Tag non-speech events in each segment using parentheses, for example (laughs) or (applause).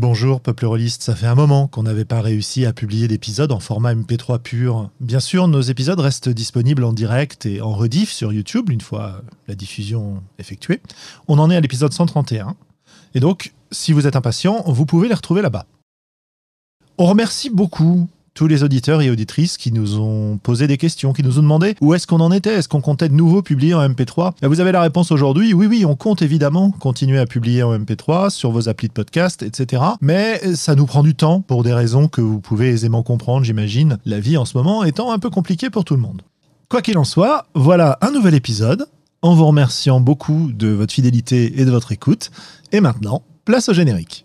Bonjour peuple rôliste, ça fait un moment qu'on n'avait pas réussi à publier d'épisodes en format MP3 pur. Bien sûr, nos épisodes restent disponibles en direct et en rediff sur YouTube une fois la diffusion effectuée. On en est à l'épisode 131. Et donc, si vous êtes impatient, vous pouvez les retrouver là-bas. On remercie beaucoup tous les auditeurs et auditrices qui nous ont posé des questions, qui nous ont demandé où est-ce qu'on en était, est-ce qu'on comptait de nouveau publier en MP3 ben, Vous avez la réponse aujourd'hui, oui oui, on compte évidemment continuer à publier en MP3 sur vos applis de podcast, etc. Mais ça nous prend du temps pour des raisons que vous pouvez aisément comprendre, j'imagine, la vie en ce moment étant un peu compliquée pour tout le monde. Quoi qu'il en soit, voilà un nouvel épisode, en vous remerciant beaucoup de votre fidélité et de votre écoute. Et maintenant, place au générique.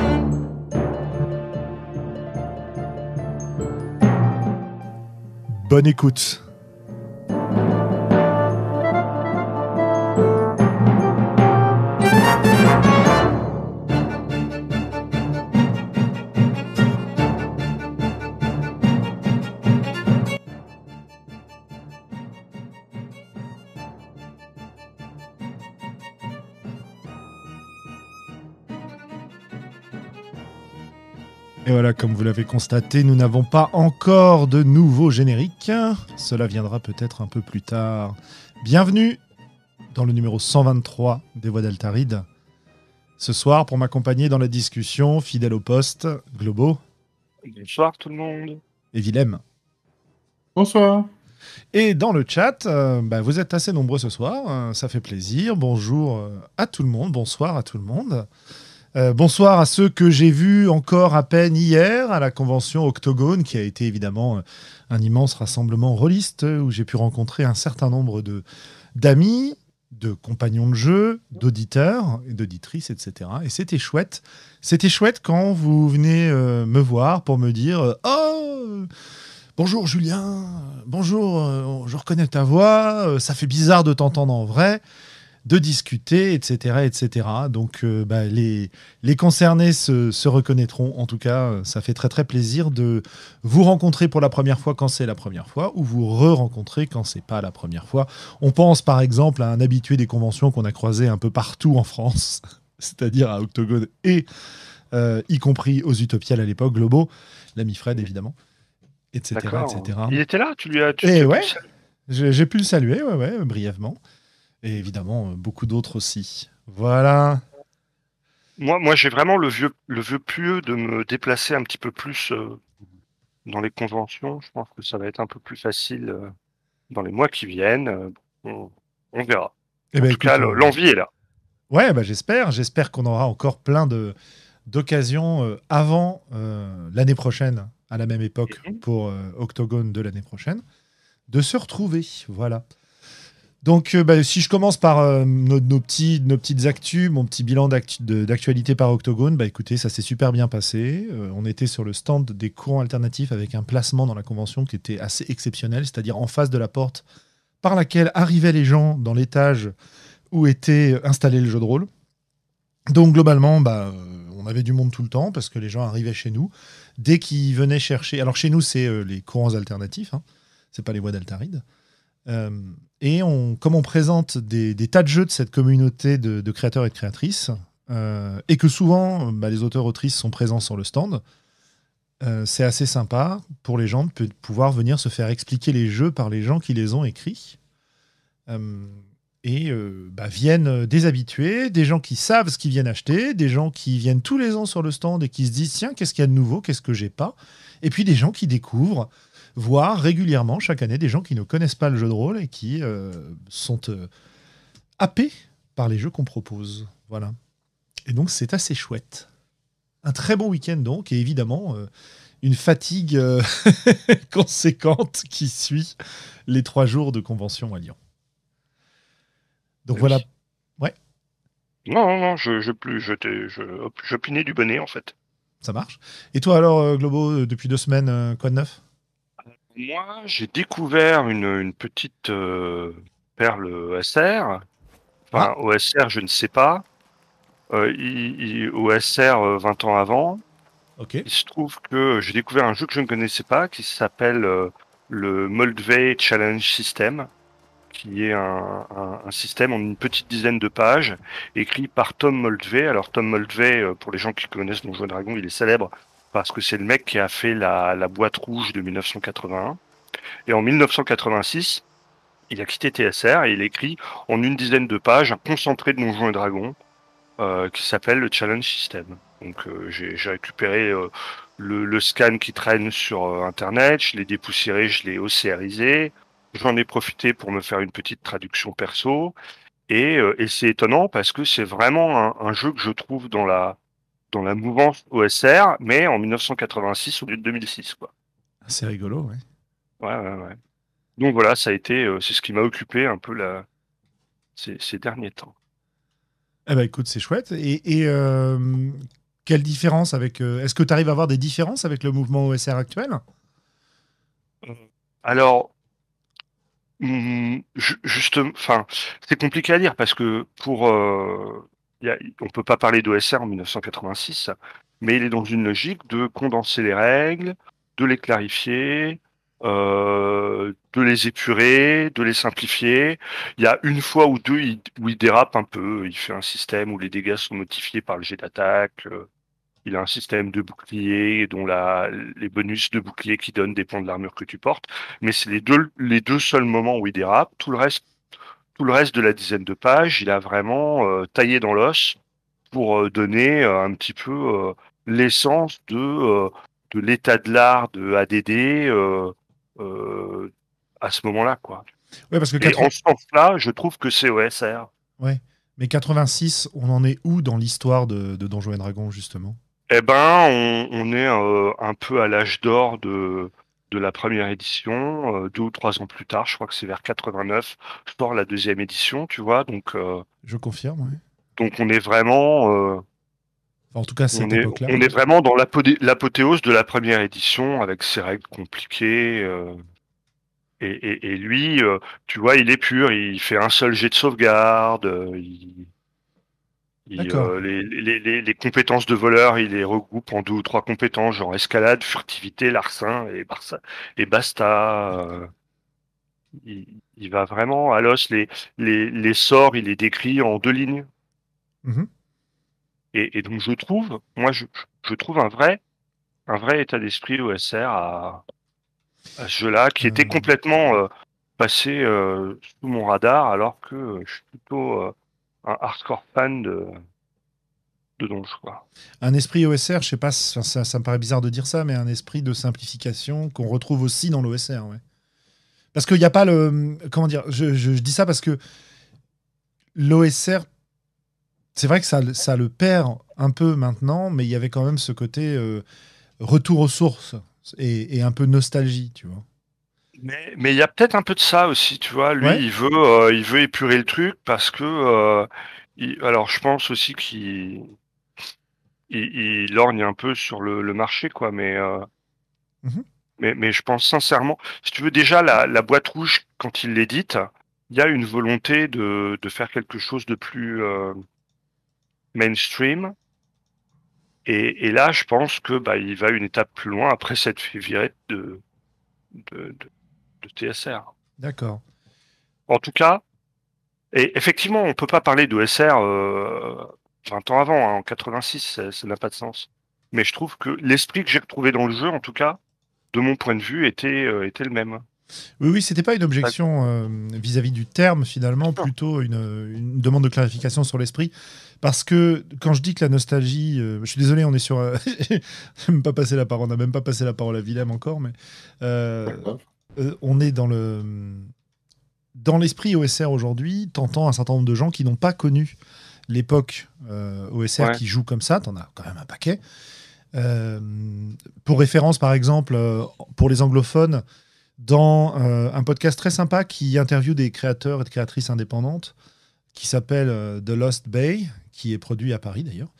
Bonne écoute. Voilà, comme vous l'avez constaté, nous n'avons pas encore de nouveau générique. Cela viendra peut-être un peu plus tard. Bienvenue dans le numéro 123 des Voix d'Altaride. Ce soir, pour m'accompagner dans la discussion, fidèle au poste, Globo. Bonsoir tout le monde. Et Willem. Bonsoir. Et dans le chat, euh, bah, vous êtes assez nombreux ce soir, euh, ça fait plaisir. Bonjour euh, à tout le monde, bonsoir à tout le monde. Euh, bonsoir à ceux que j'ai vus encore à peine hier à la convention Octogone, qui a été évidemment euh, un immense rassemblement rôliste où j'ai pu rencontrer un certain nombre de d'amis, de compagnons de jeu, d'auditeurs et d'auditrices, etc. Et c'était chouette. C'était chouette quand vous venez euh, me voir pour me dire Oh Bonjour Julien, bonjour, je reconnais ta voix, ça fait bizarre de t'entendre en vrai de discuter, etc. etc. Donc euh, bah, les, les concernés se, se, reconnaîtront. En tout cas, ça fait très très plaisir de vous rencontrer pour la première fois quand c'est la première fois ou vous re-rencontrer quand c'est pas la première fois. On pense par exemple à un habitué des conventions qu'on a croisé un peu partout en France, (laughs) c'est-à-dire à Octogone et euh, y compris aux Utopiales à l'époque, Globo, l'ami Fred évidemment, etc., etc. Il était là, tu lui as. Tu, et ouais, j'ai pu le saluer, ouais, ouais, brièvement. Et évidemment, beaucoup d'autres aussi. Voilà. Moi, moi j'ai vraiment le vieux, le vieux pieux de me déplacer un petit peu plus euh, dans les conventions. Je pense que ça va être un peu plus facile euh, dans les mois qui viennent. Euh, on, on, verra. Eh en ben, tout cas, l'envie est là. Ouais, bah, j'espère. J'espère qu'on aura encore plein de d'occasions avant l'année prochaine, à la même époque, Mhm. pour Octogone de l'année prochaine, de se retrouver. Voilà. Donc, euh, bah, si je commence par euh, nos, petits, nos petites actus, mon petit bilan d'actualité par Octogone, bah écoutez, ça s'est super bien passé. Euh, on était sur le stand des courants alternatifs avec un placement dans la convention qui était assez exceptionnel, c'est-à-dire en face de la porte par laquelle arrivaient les gens dans l'étage où était installé le jeu de rôle. Donc, globalement, bah, on avait du monde tout le temps parce que les gens arrivaient chez nous. Dès qu'ils venaient chercher. Alors, chez nous, c'est les courants alternatifs, hein, c'est pas les voies d'Altaride. Et on, comme on présente des, tas de jeux de cette communauté de, créateurs et de créatrices, euh, et que souvent bah, les auteurs-autrices sont présents sur le stand, euh, c'est assez sympa pour les gens de pouvoir venir se faire expliquer les jeux par les gens qui les ont écrits. Euh, et bah, viennent des habitués, des gens qui savent ce qu'ils viennent acheter, des gens qui viennent tous les ans sur le stand et qui se disent tiens, qu'est-ce qu'il y a de nouveau, qu'est-ce que j'ai pas? Et puis des gens qui découvrent voir régulièrement chaque année des gens qui ne connaissent pas le jeu de rôle et qui euh, sont euh, happés par les jeux qu'on propose. Voilà. Et donc c'est assez chouette. Un très bon week-end donc, et évidemment, euh, une fatigue (laughs) conséquente qui suit les trois jours de convention à Lyon. Donc Oui. voilà. Non, non, non, je, je, plus, je, je, du bonnet en fait. Ça marche. Et toi alors, Globo, depuis deux semaines, quoi de neuf? Moi, j'ai découvert une, une petite euh, perle OSR. Enfin, OSR, je ne sais pas. Euh, OSR euh, 20 ans avant. Il se trouve que j'ai découvert un jeu que je ne connaissais pas qui s'appelle euh, le Moldvay Challenge System, qui est un, un- un système en une petite dizaine de pages, écrit par Tom Moldvay. Alors Tom Moldvay, euh, pour les gens qui connaissent Donjons et Dragons, il est célèbre parce que c'est le mec qui a fait la, la boîte rouge de 1981. Et en 1986, il a quitté TSR et il écrit en une dizaine de pages un concentré de Donjons et Dragons euh, qui s'appelle le Challenge System. Donc euh, j'ai récupéré euh, le, le scan qui traîne sur euh, Internet, je l'ai dépoussiéré, je l'ai OCRisé, j'en ai profité pour me faire une petite traduction perso, et, euh, et c'est étonnant parce que c'est vraiment un, un jeu que je trouve dans la dans la mouvance OSR, mais en 1986 au lieu de 2006, quoi. C'est rigolo, ouais. Ouais, ouais, ouais. Donc voilà, ça a été, euh, c'est ce qui m'a occupé un peu la, ces, ces derniers temps. Eh ben écoute, c'est chouette. Et, et, euh, quelle différence avec. euh, Est-ce que tu arrives à avoir des différences avec le mouvement OSR actuel? Alors, hum, ju- justement, enfin, c'est compliqué à dire parce que pour, on peut pas parler d'OSR en 1986, mais il est dans une logique de condenser les règles, de les clarifier, euh, de les épurer, de les simplifier. Il y a une fois ou deux où il dérape un peu. Il fait un système où les dégâts sont notifiés par le jet d'attaque. euh, Il a un système de bouclier dont la, les bonus de bouclier qui donnent dépendent de l'armure que tu portes. Mais c'est les deux, les deux seuls moments où il dérape. Tout le reste, tout le reste de la dizaine de pages, il a vraiment euh, taillé dans l'os pour euh, donner euh, un petit peu l'essence de, de l'état de l'art de ADD à ce moment-là, quoi. Ouais, parce que Et 80 en ce sens-là, je trouve que c'est OSR. mais 86, on en est où dans l'histoire de, de Donjons et Dragons, justement? Eh ben, on, on est euh, un peu à l'âge d'or de, de la première édition, euh, deux ou trois ans plus tard, je crois que c'est vers 89, sort la deuxième édition, tu vois, donc, euh, Je confirme, donc on est vraiment, euh, Enfin, en tout cas, cette on, est, on est vraiment dans l'apothéose de la première édition avec ses règles compliquées. euh, et, et, et lui, euh, tu vois, il est pur, il fait un seul jet de sauvegarde, euh, il, il, euh, les, les, les, les compétences de voleur, il les regroupe en deux ou trois compétences, genre escalade, furtivité, larcin et, barça, et basta. euh, il, il va vraiment à l'os. Les, les, les sorts, il les décrit en deux lignes. Mhm. Et, et donc je trouve, moi je, je trouve un vrai, un vrai état d'esprit OSR à, à ce jeu-là, qui était Euh. complètement euh, passé euh, sous mon radar, alors que je suis plutôt euh, un hardcore fan de, de Donjon. quoi. Un esprit OSR, je sais pas, ça, ça- me paraît bizarre de dire ça, mais un esprit de simplification qu'on retrouve aussi dans l'OSR, ouais. Parce qu'il n'y a pas le. Comment dire je, je- dis ça parce que l'OSR, c'est vrai que ça, ça le perd un peu maintenant, mais il y avait quand même ce côté euh, retour aux sources et un peu nostalgie, tu vois. Mais il y a peut-être un peu de ça aussi, tu vois. Lui, Ouais. il veut, euh, il veut épurer le truc parce que, euh, il- alors je pense aussi qu'il il, il lorgne un peu sur le, le marché, quoi. Mais, euh, Mhm. mais mais je pense sincèrement, si tu veux déjà la, la boîte rouge quand il l'édite, il y a une volonté de, de faire quelque chose de plus mainstream. Et, et là, je pense que bah, il va une étape plus loin après cette de, de, de, de TSR. D'accord. En tout cas, et effectivement, on peut pas parler d'OSR euh, 20 ans avant, hein, en 86, ça n'a pas de sens. Mais je trouve que l'esprit que j'ai retrouvé dans le jeu, en tout cas, de mon point de vue, était, euh, était le même. Oui, oui, c'était pas une objection euh, vis-à-vis du terme, finalement, plutôt une, une demande de clarification sur l'esprit. Parce que quand je dis que la nostalgie, euh, je suis désolé, on est sur. euh, (laughs) j'ai même pas passé la parole, on n'a même pas passé la parole à Willem encore, mais euh. Euh, on est dans le dans l'esprit OSR aujourd'hui, t'entends un certain nombre de gens qui n'ont pas connu l'époque euh, OSR Ouais. qui jouent comme ça, t'en as quand même un paquet. Euh, pour référence, par exemple, pour les anglophones, dans un podcast très sympa qui interviewe des créateurs et de créatrices indépendantes, qui s'appelle The Lost Bay, qui est produit à Paris d'ailleurs.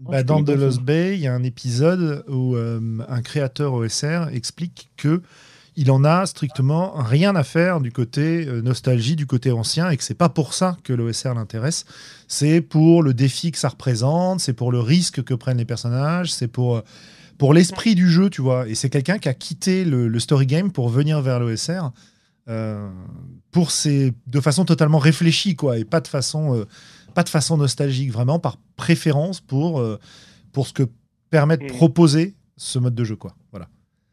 Bah, dans The Lost Bay, il y a un épisode où un créateur OSR explique que il en a strictement rien à faire du côté euh, nostalgie, du côté ancien, et que c'est pas pour ça que l'OSR l'intéresse. C'est pour le défi que ça représente, c'est pour le risque que prennent les personnages, c'est pour, euh, pour l'esprit du jeu, tu vois. Et c'est quelqu'un qui a quitté le, story game pour venir vers l'OSR. Euh, pour ses, de façon totalement réfléchie, quoi, et pas de façon, pas de façon nostalgique, vraiment par préférence pour, pour ce que permet de proposer ce mode de jeu, quoi. Voilà.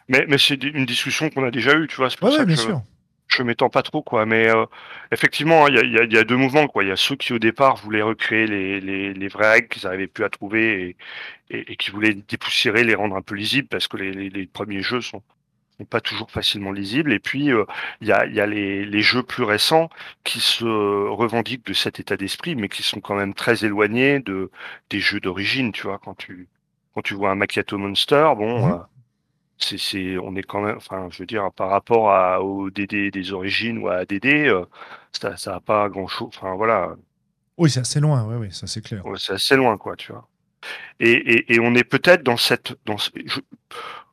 Mais, mais c'est une discussion qu'on a déjà eue, tu vois. C'est pour ça bien que sûr. je m'étends pas trop, quoi. Mais euh, effectivement, il y a, y, y a, deux mouvements, quoi. Il y a ceux qui au départ voulaient recréer les, les, les vraies règles qu'ils n'arrivaient plus à trouver et, et, et, qui voulaient dépoussiérer, les rendre un peu lisibles parce que les premiers jeux sont, pas toujours facilement lisibles. Et puis euh, il y a, y a les, les, jeux plus récents qui se revendiquent de cet état d'esprit, mais qui sont quand même très éloignés de des jeux d'origine, tu vois. Quand tu quand tu vois un Macchiato Monster, bon. Mmh. Euh, c'est, on est quand même, enfin, je veux dire, par rapport à, au DD des origines ou à ADD, euh, ça, ça a pas grand chose. Enfin, voilà. Oui, c'est assez loin, oui, oui, ça c'est clair. c'est assez loin, quoi, tu vois. Et, et, et on est peut-être dans cette, dans, je,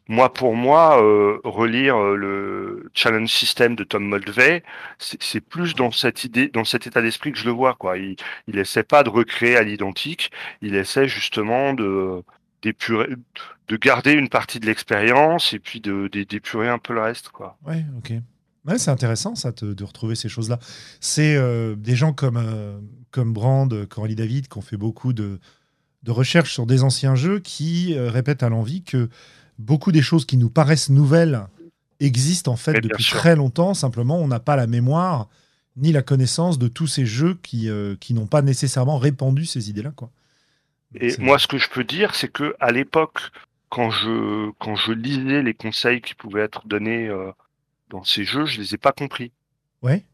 moi, pour moi, euh, relire euh, le challenge system de Tom Moldvay, c'est plus dans cette idée, dans cet état d'esprit que je le vois, quoi. Il, il essaie pas de recréer à l'identique, il essaie justement de, d'épurer, de garder une partie de l'expérience et puis de, d'épurer un peu le reste. Quoi. Ouais, ok. Ouais, c'est intéressant ça de retrouver ces choses-là. C'est euh, des gens comme, comme Brand, Coralie David, qui ont fait beaucoup de, de recherches sur des anciens jeux qui répètent à l'envie que beaucoup des choses qui nous paraissent nouvelles existent en fait depuis très longtemps. Simplement, on n'a pas la mémoire ni la connaissance de tous ces jeux qui, qui n'ont pas nécessairement répandu ces idées-là. Quoi. Et moi, ce que je peux dire, c'est que à l'époque, quand je quand je lisais les conseils qui pouvaient être donnés euh, dans ces jeux, je les ai pas compris. Ouais.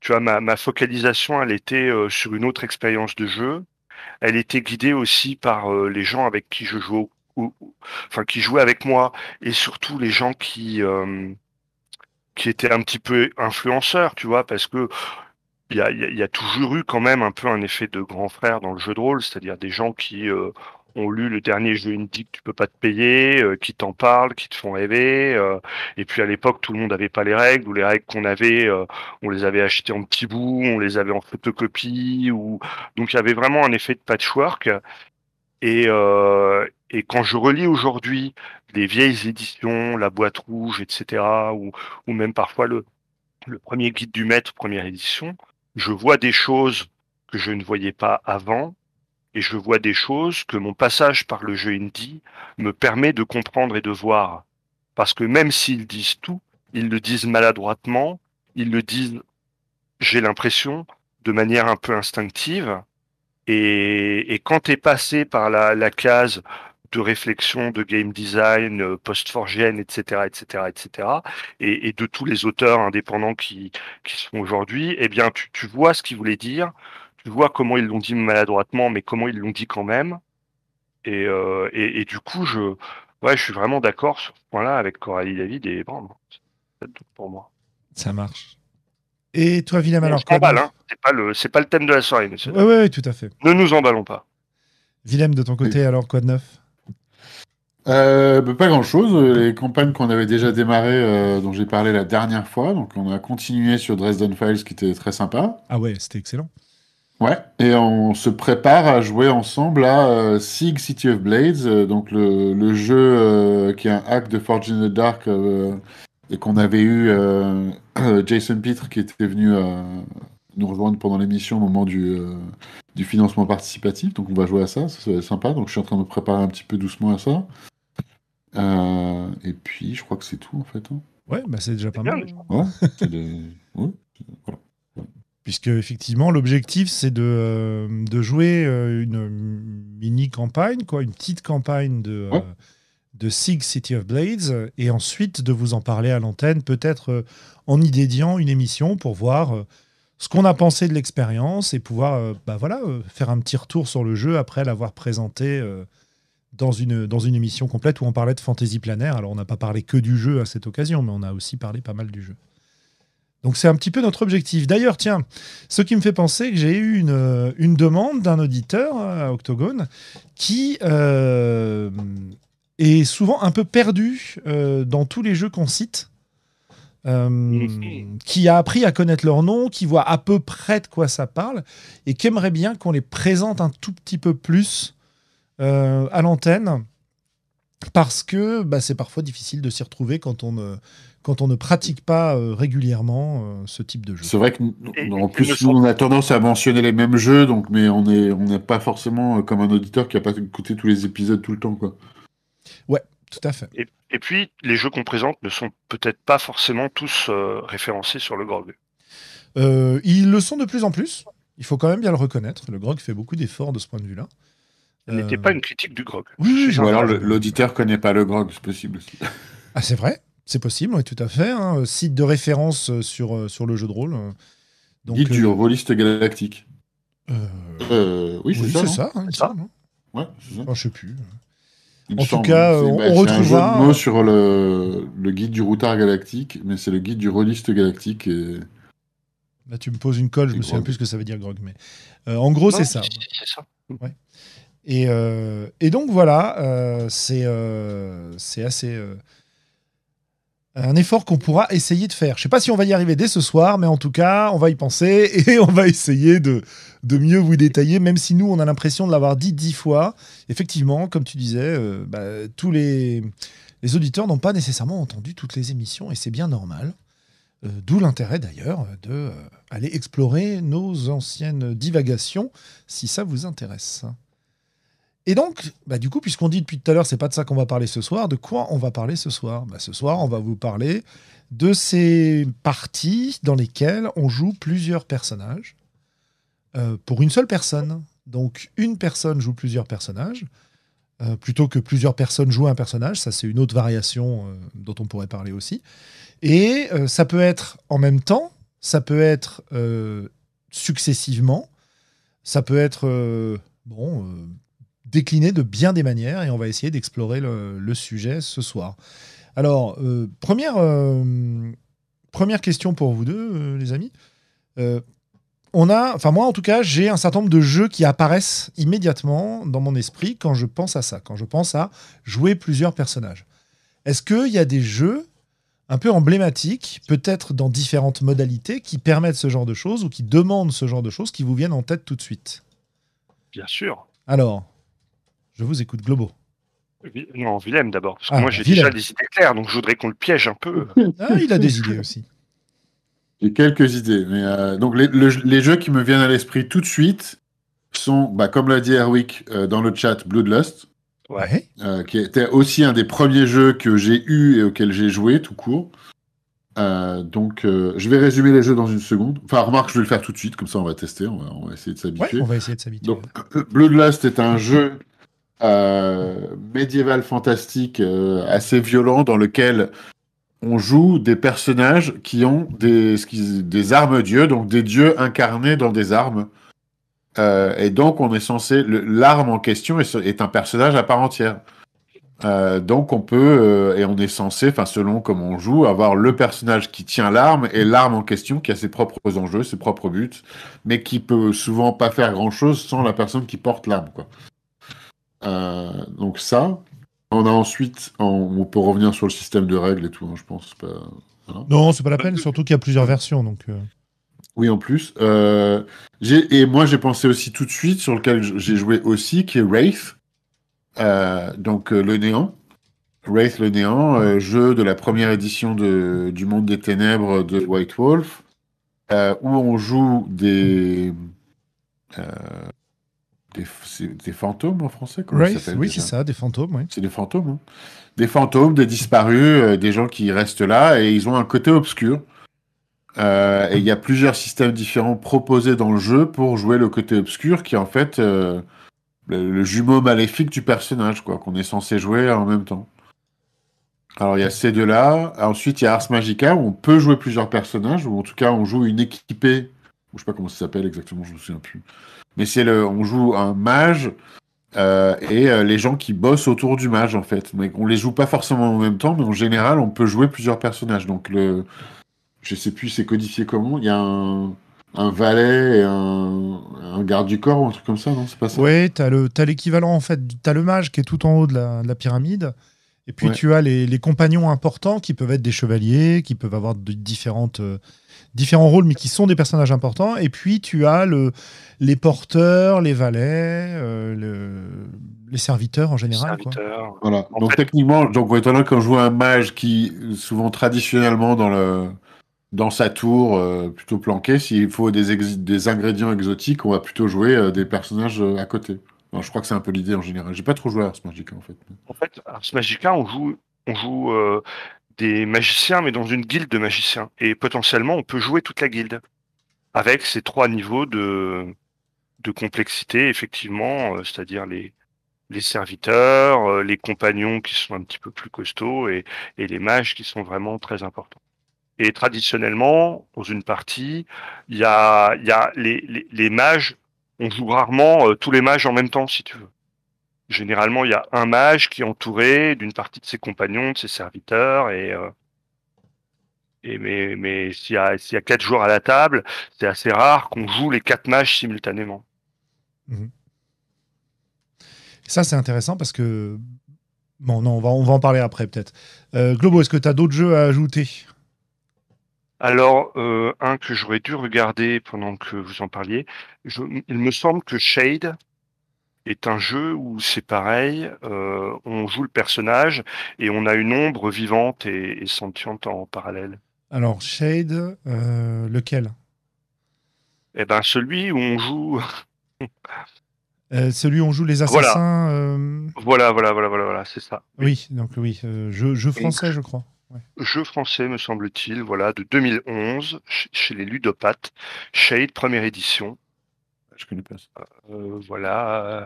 Tu vois, ma, ma focalisation, elle était euh, sur une autre expérience de jeu. Elle était guidée aussi par euh, les gens avec qui je jouais, ou, enfin qui jouaient avec moi, et surtout les gens qui qui étaient un petit peu influenceurs, tu vois, parce que il y a, y a, toujours eu quand même un peu un effet de grand frère dans le jeu de rôle, c'est-à-dire des gens qui euh, ont lu le dernier jeu indie que tu peux pas te payer, euh, qui t'en parlent, qui te font rêver. Euh, et puis à l'époque, tout le monde n'avait pas les règles, ou les règles qu'on avait, on les avait achetées en petits bouts, on les avait en photocopie, ou donc il y avait vraiment un effet de patchwork. Et, et quand je relis aujourd'hui les vieilles éditions, la boîte rouge, etc., ou, même parfois le, premier guide du maître, première édition, je vois des choses que je ne voyais pas avant et je vois des choses que mon passage par le jeu indie me permet de comprendre et de voir. Parce que même s'ils disent tout, ils le disent maladroitement, ils le disent, j'ai l'impression, de manière un peu instinctive. Et, quand tu es passé par la case de réflexion, de game design, euh, post-forgienne, etc., etc., etc., et, et, de tous les auteurs indépendants qui, qui sont aujourd'hui, eh bien, tu, tu vois ce qu'ils voulaient dire, tu vois comment ils l'ont dit maladroitement, mais comment ils l'ont dit quand même, et, euh, et, et, du coup, je, ouais, je suis vraiment d'accord sur ce point-là avec Coralie David et bon, c'est pour moi. Ça marche. Et toi, Willem, alors quoi hein C'est pas le, c'est pas le thème de la soirée, monsieur. Oui, oui, tout à fait. Ne nous emballons pas. Willem, de ton côté, alors quoi de neuf? Euh, bah, pas grand chose. Les campagnes qu'on avait déjà démarrées, euh, dont j'ai parlé la dernière fois. Donc, on a continué sur Dresden Files, qui était très sympa. Ah ouais, c'était excellent. Ouais, et on se prépare à jouer ensemble à euh, Sig City of Blades, euh, donc le, le jeu qui est un hack de Forge in the Dark, et qu'on avait eu (clears throat) Jason Pitre qui était venu nous rejoindre pendant l'émission au moment du, du financement participatif. Donc, on va jouer à ça, ça va être sympa. Donc, je suis en train de me préparer un petit peu doucement à ça. Euh, et puis, je crois que c'est tout, en fait. Hein. Ouais, bah c'est déjà pas mal. Ouais, des... (laughs) ouais voilà. Puisque, effectivement, l'objectif, c'est de, euh, de jouer euh, une mini-campagne, quoi, une petite campagne de, ouais. euh, de Sig City of Blades, et ensuite de vous en parler à l'antenne, peut-être en y dédiant une émission pour voir ce qu'on a pensé de l'expérience et pouvoir bah, voilà, faire un petit retour sur le jeu après l'avoir présenté dans une, dans une émission complète où on parlait de fantasy planaire. Alors on n'a pas parlé que du jeu à cette occasion, mais on a aussi parlé pas mal du jeu. Donc c'est un petit peu notre objectif. D'ailleurs, tiens, ce qui me fait penser que j'ai eu une, une demande d'un auditeur à Octogone qui euh, est souvent un peu perdu euh, dans tous les jeux qu'on cite. Euh, qui a appris à connaître leur nom, qui voit à peu près de quoi ça parle, et qui aimerait bien qu'on les présente un tout petit peu plus euh, à l'antenne, parce que bah, c'est parfois difficile de s'y retrouver quand on ne, quand on ne pratique pas euh, régulièrement ce type de jeu. C'est vrai que en plus nous, on a tendance à mentionner les mêmes jeux, donc mais on est on n'est pas forcément comme un auditeur qui a pas écouté tous les épisodes tout le temps quoi. Ouais, tout à fait. Et, puis, les jeux qu'on présente ne sont peut-être pas forcément tous euh, référencés sur le GROG. Euh, ils le sont de plus en plus. Il faut quand même bien le reconnaître. Le GROG fait beaucoup d'efforts de ce point de vue-là. Ce n'était pas une critique du GROG. Oui, ou alors l'auditeur connaît pas le GROG, c'est possible aussi. Ah, c'est vrai, c'est possible, oui, tout à fait. Hein. Site de référence euh, sur, sur le jeu de rôle. Donc, Guide du rôliste galactique. oui, c'est ça. ça, hein, ça. Ouais, c'est ça. Je sais plus en tout cas, on, bah, retrouvera. un jeu de mots sur le, le, guide du routard galactique, mais c'est le guide du rôliste galactique. Et... Là, tu me poses une colle, je me souviens plus ce que ça veut dire, Grog. Mais euh, en gros, c'est ça. C'est ça. Ouais. Et, euh, et, donc voilà, euh, c'est c'est assez un effort qu'on pourra essayer de faire. Je ne sais pas si on va y arriver dès ce soir, mais en tout cas, on va y penser (laughs) et on va essayer de, mieux vous détailler, même si nous, on a l'impression de l'avoir dit dix fois. Effectivement, comme tu disais, euh, bah, tous les, les auditeurs n'ont pas nécessairement entendu toutes les émissions et c'est bien normal. Euh, d'où l'intérêt d'ailleurs de euh, aller explorer nos anciennes divagations si ça vous intéresse. Et donc, bah, du coup, puisqu'on dit depuis tout à l'heure, c'est pas de ça qu'on va parler ce soir, de quoi on va parler ce soir? Bah, Ce soir, on va vous parler de ces parties dans lesquelles on joue plusieurs personnages euh, pour une seule personne. Donc, une personne joue plusieurs personnages, euh, plutôt que plusieurs personnes jouent un personnage. Ça, c'est une autre variation euh, dont on pourrait parler aussi. Et ça peut être en même temps, ça peut être successivement, ça peut être bon décliné de bien des manières et on va essayer d'explorer le, sujet ce soir. Alors, euh, première, euh, première question pour vous deux, euh, les amis. on a, enfin moi en tout cas, j'ai un certain nombre de jeux qui apparaissent immédiatement dans mon esprit quand je pense à ça, quand je pense à jouer plusieurs personnages. Est-ce qu'il y a des jeux un peu emblématiques, peut-être dans différentes modalités, qui permettent ce genre de choses ou qui demandent ce genre de choses qui vous viennent en tête tout de suite? Bien sûr. Alors, je vous écoute, Globo. Non, Willem d'abord. Parce que ah, moi, j'ai déjà des idées claires, donc je voudrais qu'on le piège un peu. (laughs) ah, il a des idées aussi. J'ai quelques idées. Mais euh, donc, les, jeux qui me viennent à l'esprit tout de suite sont, bah, comme l'a dit Erwick euh, dans le chat, Bloodlust. Ouais. Euh, qui était aussi un des premiers jeux que j'ai eu et auxquels j'ai joué tout court. donc, je vais résumer les jeux dans une seconde. Enfin, remarque, je vais le faire tout de suite, comme ça on va tester, on va, on va essayer de s'habituer. Ouais, on va essayer de s'habituer. Donc, (clears throat) Bloodlust est un jeu médiéval fantastique euh, assez violent dans lequel on joue des personnages qui ont des, des armes dieux, donc des dieux incarnés dans des armes. Euh, et donc on est censé, l'arme en question est, un personnage à part entière. donc on peut, et on est censé, enfin selon comment on joue, avoir le personnage qui tient l'arme et l'arme en question qui a ses propres enjeux, ses propres buts, mais qui peut souvent pas faire grand chose sans la personne qui porte l'arme. Quoi. Euh, donc ça. On a ensuite, on, peut revenir sur le système de règles et tout, hein, je pense. Pas, Non, c'est pas la peine, surtout qu'il y a plusieurs versions. Donc, euh. Oui, en plus. Euh, et moi, j'ai pensé aussi tout de suite sur lequel j'ai joué aussi, qui est Wraith. donc, le néant. Wraith le néant, jeu de la première édition de, du Monde des Ténèbres de White Wolf, où on joue des des, fantômes en français Oui, c'est ça, des fantômes. C'est des fantômes. Hein. Des fantômes, des disparus, euh, des gens qui restent là et ils ont un côté obscur. Euh, et il y a plusieurs systèmes différents proposés dans le jeu pour jouer le côté obscur qui est en fait euh, le, jumeau maléfique du personnage, quoi, qu'on est censé jouer en même temps. Alors il y a ces deux-là. Ensuite, il y a Ars Magica où on peut jouer plusieurs personnages, ou en tout cas on joue une équipée. Je sais pas comment ça s'appelle exactement, je me souviens plus. Mais c'est le, on joue un mage euh, et euh, les gens qui bossent autour du mage en fait. Mais on les joue pas forcément en même temps, mais en général, on peut jouer plusieurs personnages. Donc le, je sais plus, c'est codifié comment. Il y a un, un valet et un, un garde du corps ou un truc comme ça, non C'est pas ça? Oui, tu as l'équivalent en fait. Tu as le mage qui est tout en haut de la, de la pyramide. Et puis Ouais. tu as les, les compagnons importants qui peuvent être des chevaliers, qui peuvent avoir de différentes, euh, différents rôles, mais qui sont des personnages importants. Et puis tu as le, les porteurs, les valets, euh, le- les serviteurs en général. quoi. serviteur. Voilà. En donc fait- techniquement, donc on étonnant quand on joue un mage qui souvent traditionnellement dans le dans sa tour euh, plutôt planqué, s'il faut des, ex- des ingrédients exotiques, on va plutôt jouer euh, des personnages à côté. Alors, je crois que c'est un peu l'idée en général. J'ai pas trop joué à Ars Magica en fait. En fait, Ars Magica, on joue, on joue euh, des magiciens, mais dans une guilde de magiciens. Et potentiellement, on peut jouer toute la guilde. Avec ces trois niveaux de, de complexité, effectivement, euh, c'est-à-dire les, les serviteurs, euh, les compagnons qui sont un petit peu plus costauds et, et les mages qui sont vraiment très importants. Et traditionnellement, dans une partie, il y a, y a les, les, les mages, on joue rarement euh, tous les mages en même temps, si tu veux. Généralement, il y a un mage qui est entouré d'une partie de ses compagnons, de ses serviteurs, et, euh, et mais, mais s'il y, a, s'il y a quatre joueurs à la table, c'est assez rare qu'on joue les quatre mages simultanément. Ça, c'est intéressant parce que. Bon, non, on va, on va en parler après peut-être. Euh, Globo, est-ce que tu as d'autres jeux à ajouter? Alors, euh, un que j'aurais dû regarder pendant que vous en parliez, je- il me semble que Shade est un jeu où c'est pareil, euh, on joue le personnage et on a une ombre vivante et, et sentiente en parallèle. Alors, Shade, euh, lequel? Eh ben, celui où on joue Euh, Celui où on joue les Voilà. assassins euh, Voilà, voilà, voilà, voilà, voilà, c'est ça. Oui, donc oui, euh, jeu, jeu français, je crois. Jeu français, me semble-t-il, voilà, de 2011, ch- chez les ludopathes. Shade, première édition. Je connais pas ça. Euh, voilà. euh,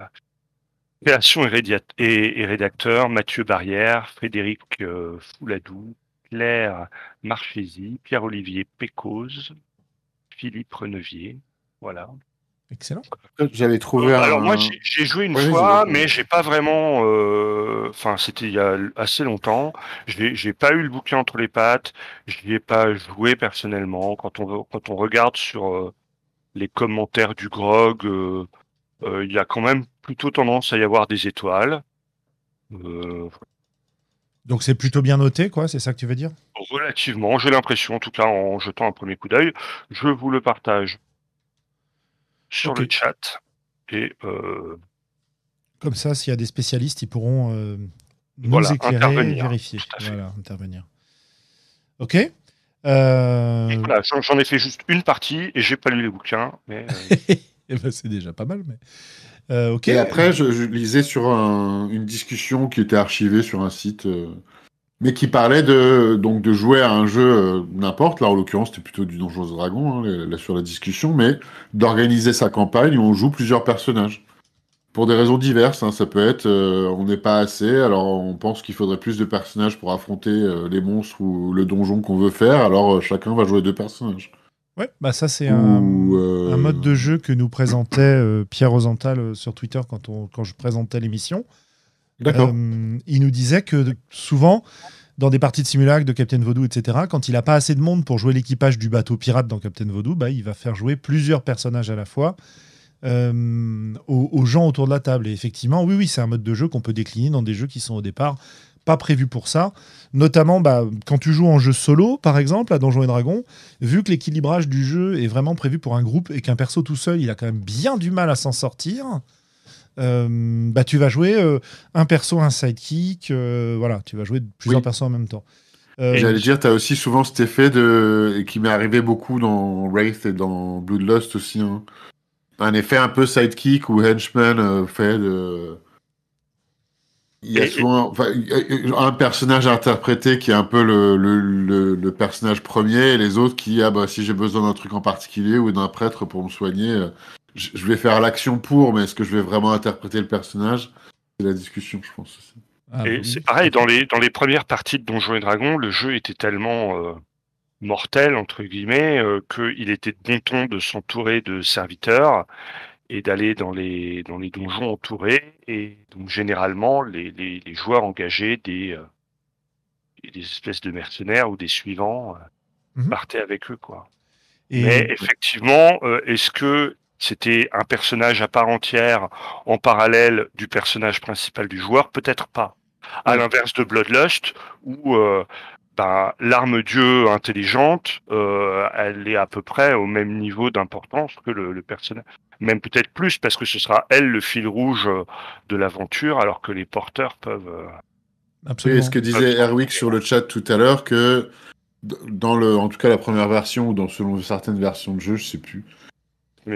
Création et, rédia- et- et rédacteur, Mathieu Barrière, Frédéric euh, Fouladou, Claire Marchesi, Pierre-Olivier Pécose, Philippe Renevier. Voilà. Excellent. J'avais trouvé un. Alors moi j'ai joué une Ouais, fois, mais j'ai pas vraiment. euh, Enfin, c'était il y a assez longtemps. J'ai pas eu le bouquin entre les pattes. J'y ai pas joué personnellement. Quand on quand on regarde sur euh, les commentaires du grog, euh, euh, il y a quand même plutôt tendance à y avoir des étoiles. Euh, Donc c'est plutôt bien noté, quoi, c'est ça que tu veux dire? Relativement, j'ai l'impression, en tout cas en jetant un premier coup d'œil, je vous le partage sur le chat. Et euh, Comme ça, s'il y a des spécialistes, ils pourront euh, nous Voilà, éclairer, intervenir, vérifier. Voilà, intervenir. Ok. Euh, Voilà, j'en ai fait juste une partie et j'ai pas lu les bouquins, mais euh, (laughs) eh ben, c'est déjà pas mal, mais. Euh, ok. Et après, je, je lisais sur un- une discussion qui était archivée sur un site, euh, mais qui parlait de, donc, de jouer à un jeu euh, n'importe. Là, en l'occurrence, c'était plutôt du Donjons et Dragons, hein, là, sur la discussion, mais d'organiser sa campagne où on joue plusieurs personnages. Pour des raisons diverses, hein. ça peut être euh, on n'est pas assez, alors on pense qu'il faudrait plus de personnages pour affronter euh, les monstres ou le donjon qu'on veut faire, alors euh, chacun va jouer deux personnages. Ouais, bah ça c'est un, mode de jeu que nous présentait Pierre Rosenthal sur Twitter quand, on, quand je présentais l'émission. D'accord. Il nous disait que souvent, dans des parties de simulac, de Captain Vaudou, etc., quand il n'a pas assez de monde pour jouer l'équipage du bateau pirate dans Captain Vaudou, bah, il va faire jouer plusieurs personnages à la fois euh, aux, aux gens autour de la table. Et effectivement, oui, oui, c'est un mode de jeu qu'on peut décliner dans des jeux qui sont au départ pas prévus pour ça. Notamment bah, quand tu joues en jeu solo, par exemple, à Donjons et Dragons, vu que l'équilibrage du jeu est vraiment prévu pour un groupe et qu'un perso tout seul, il a quand même bien du mal à s'en sortir. euh, bah, tu vas jouer euh, un perso, un sidekick, voilà, tu vas jouer plusieurs Oui. persos en même temps. Euh, J'allais dire, t'as aussi souvent cet effet de qui m'est arrivé beaucoup dans Wraith et dans Bloodlust aussi. hein. Un effet un peu sidekick ou henchman euh, fait de. Il y a Et- souvent un personnage à interpréter qui est un peu le, le, le, le personnage premier et les autres qui, ah bah si j'ai besoin d'un truc en particulier ou d'un prêtre pour me soigner, euh, je je vais faire l'action pour, mais est-ce que je vais vraiment interpréter le personnage? C'est la discussion, je pense aussi. ah, et oui. c'est pareil dans les dans les premières parties de Donjons et Dragons, le jeu était tellement euh, mortel entre guillemets euh, qu'il était de bon ton de s'entourer de serviteurs et d'aller dans les, dans les donjons entourés. Et donc, généralement, les, les, les joueurs engageaient des, euh, des espèces de mercenaires ou des suivants euh, Mhm. partaient avec eux, quoi. Et Mais effectivement, euh, est-ce que c'était un personnage à part entière en parallèle du personnage principal du joueur? Peut-être pas. À l'inverse de Bloodlust, où euh, ben, l'arme dieu intelligente, euh, elle est à peu près au même niveau d'importance que le, le personnage. Même peut-être plus, parce que ce sera elle le fil rouge euh, de l'aventure, alors que les porteurs peuvent... euh, Oui, absolument. et ce que disait Erwick sur le chat tout à l'heure, que dans le, en tout cas la première version ou dans selon certaines versions de jeu, je sais plus,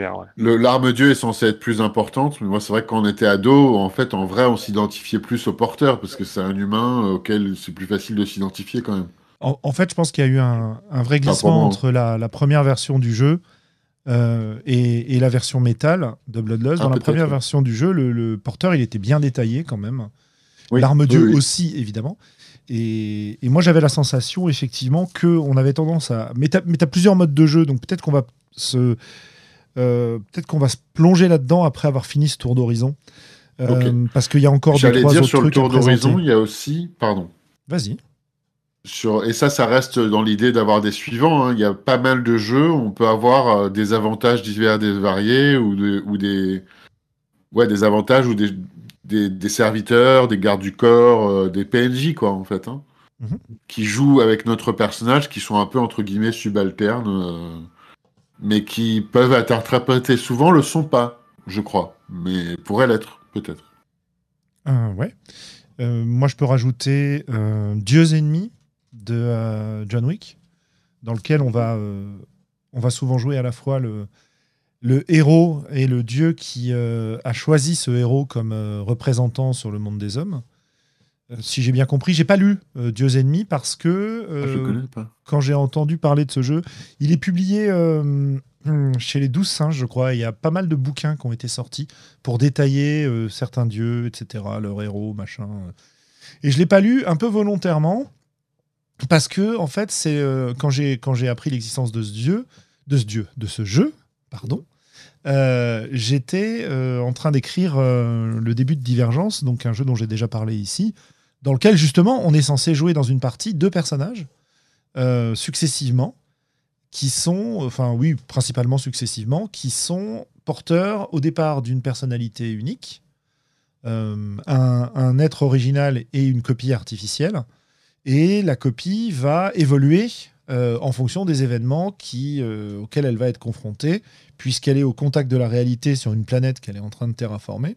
ouais. le l'arme dieu est censée être plus importante, mais moi c'est vrai que quand on était ado, en fait, en vrai, on s'identifiait plus au porteur parce que c'est un humain euh, auquel c'est plus facile de s'identifier quand même. En, en fait, je pense qu'il y a eu un, un vrai glissement moi. entre la, la première version du jeu euh, et, et la version métal de Bloodlust. Ah, Dans la première version du jeu, le, le porteur, il était bien détaillé quand même. Oui, L'arme oui, dieu oui. aussi, évidemment. Et, et moi, j'avais la sensation, effectivement, qu'on avait tendance à. Mais tu as, plusieurs modes de jeu, donc peut-être qu'on va se. Euh, peut-être qu'on va se plonger là-dedans après avoir fini ce tour d'horizon. Euh, Parce qu'il y a encore deux, J'allais trois dire autres sur le trucs tour d'horizon, il y a aussi, pardon. Vas-y. Sur... Et ça, ça reste dans l'idée d'avoir des suivants. hein. Il y a pas mal de jeux où on peut avoir euh, des avantages divers et variés ou, de- ou des... Ouais, des avantages ou des... Des... des serviteurs, des gardes du corps, euh, des PNJ, quoi, en fait. hein. Mhm. Qui jouent avec notre personnage, qui sont un peu, entre guillemets, subalternes, mais qui peuvent être interprétés. Souvent, le sont pas, je crois, mais pourraient l'être, peut-être. Euh, ouais. Euh, moi, je peux rajouter euh, Dieux ennemis de euh, John Wick, dans lequel on va, euh, on va souvent jouer à la fois le, le héros et le dieu qui a choisi ce héros comme représentant sur le monde des hommes. Euh, si j'ai bien compris, j'ai pas lu euh, Dieux ennemis parce que Ah, euh, quand j'ai entendu parler de ce jeu, il est publié euh, hum, chez les Douze Singes, je crois. Il y a pas mal de bouquins qui ont été sortis pour détailler certains dieux, etc., leurs héros, machin. Et je l'ai pas lu un peu volontairement parce que en fait, c'est quand j'ai quand j'ai appris l'existence de ce dieu, de ce dieu, de ce jeu, pardon. euh, J'étais euh, en train d'écrire euh, le début de Divergence, donc un jeu dont j'ai déjà parlé ici, dans lequel justement on est censé jouer dans une partie deux personnages euh, successivement, qui sont, enfin oui, principalement successivement, qui sont porteurs au départ d'une personnalité unique, euh, un, être original et une copie artificielle, et la copie va évoluer euh, en fonction des événements auxquels elle va être confrontée, puisqu'elle est au contact de la réalité sur une planète qu'elle est en train de terraformer,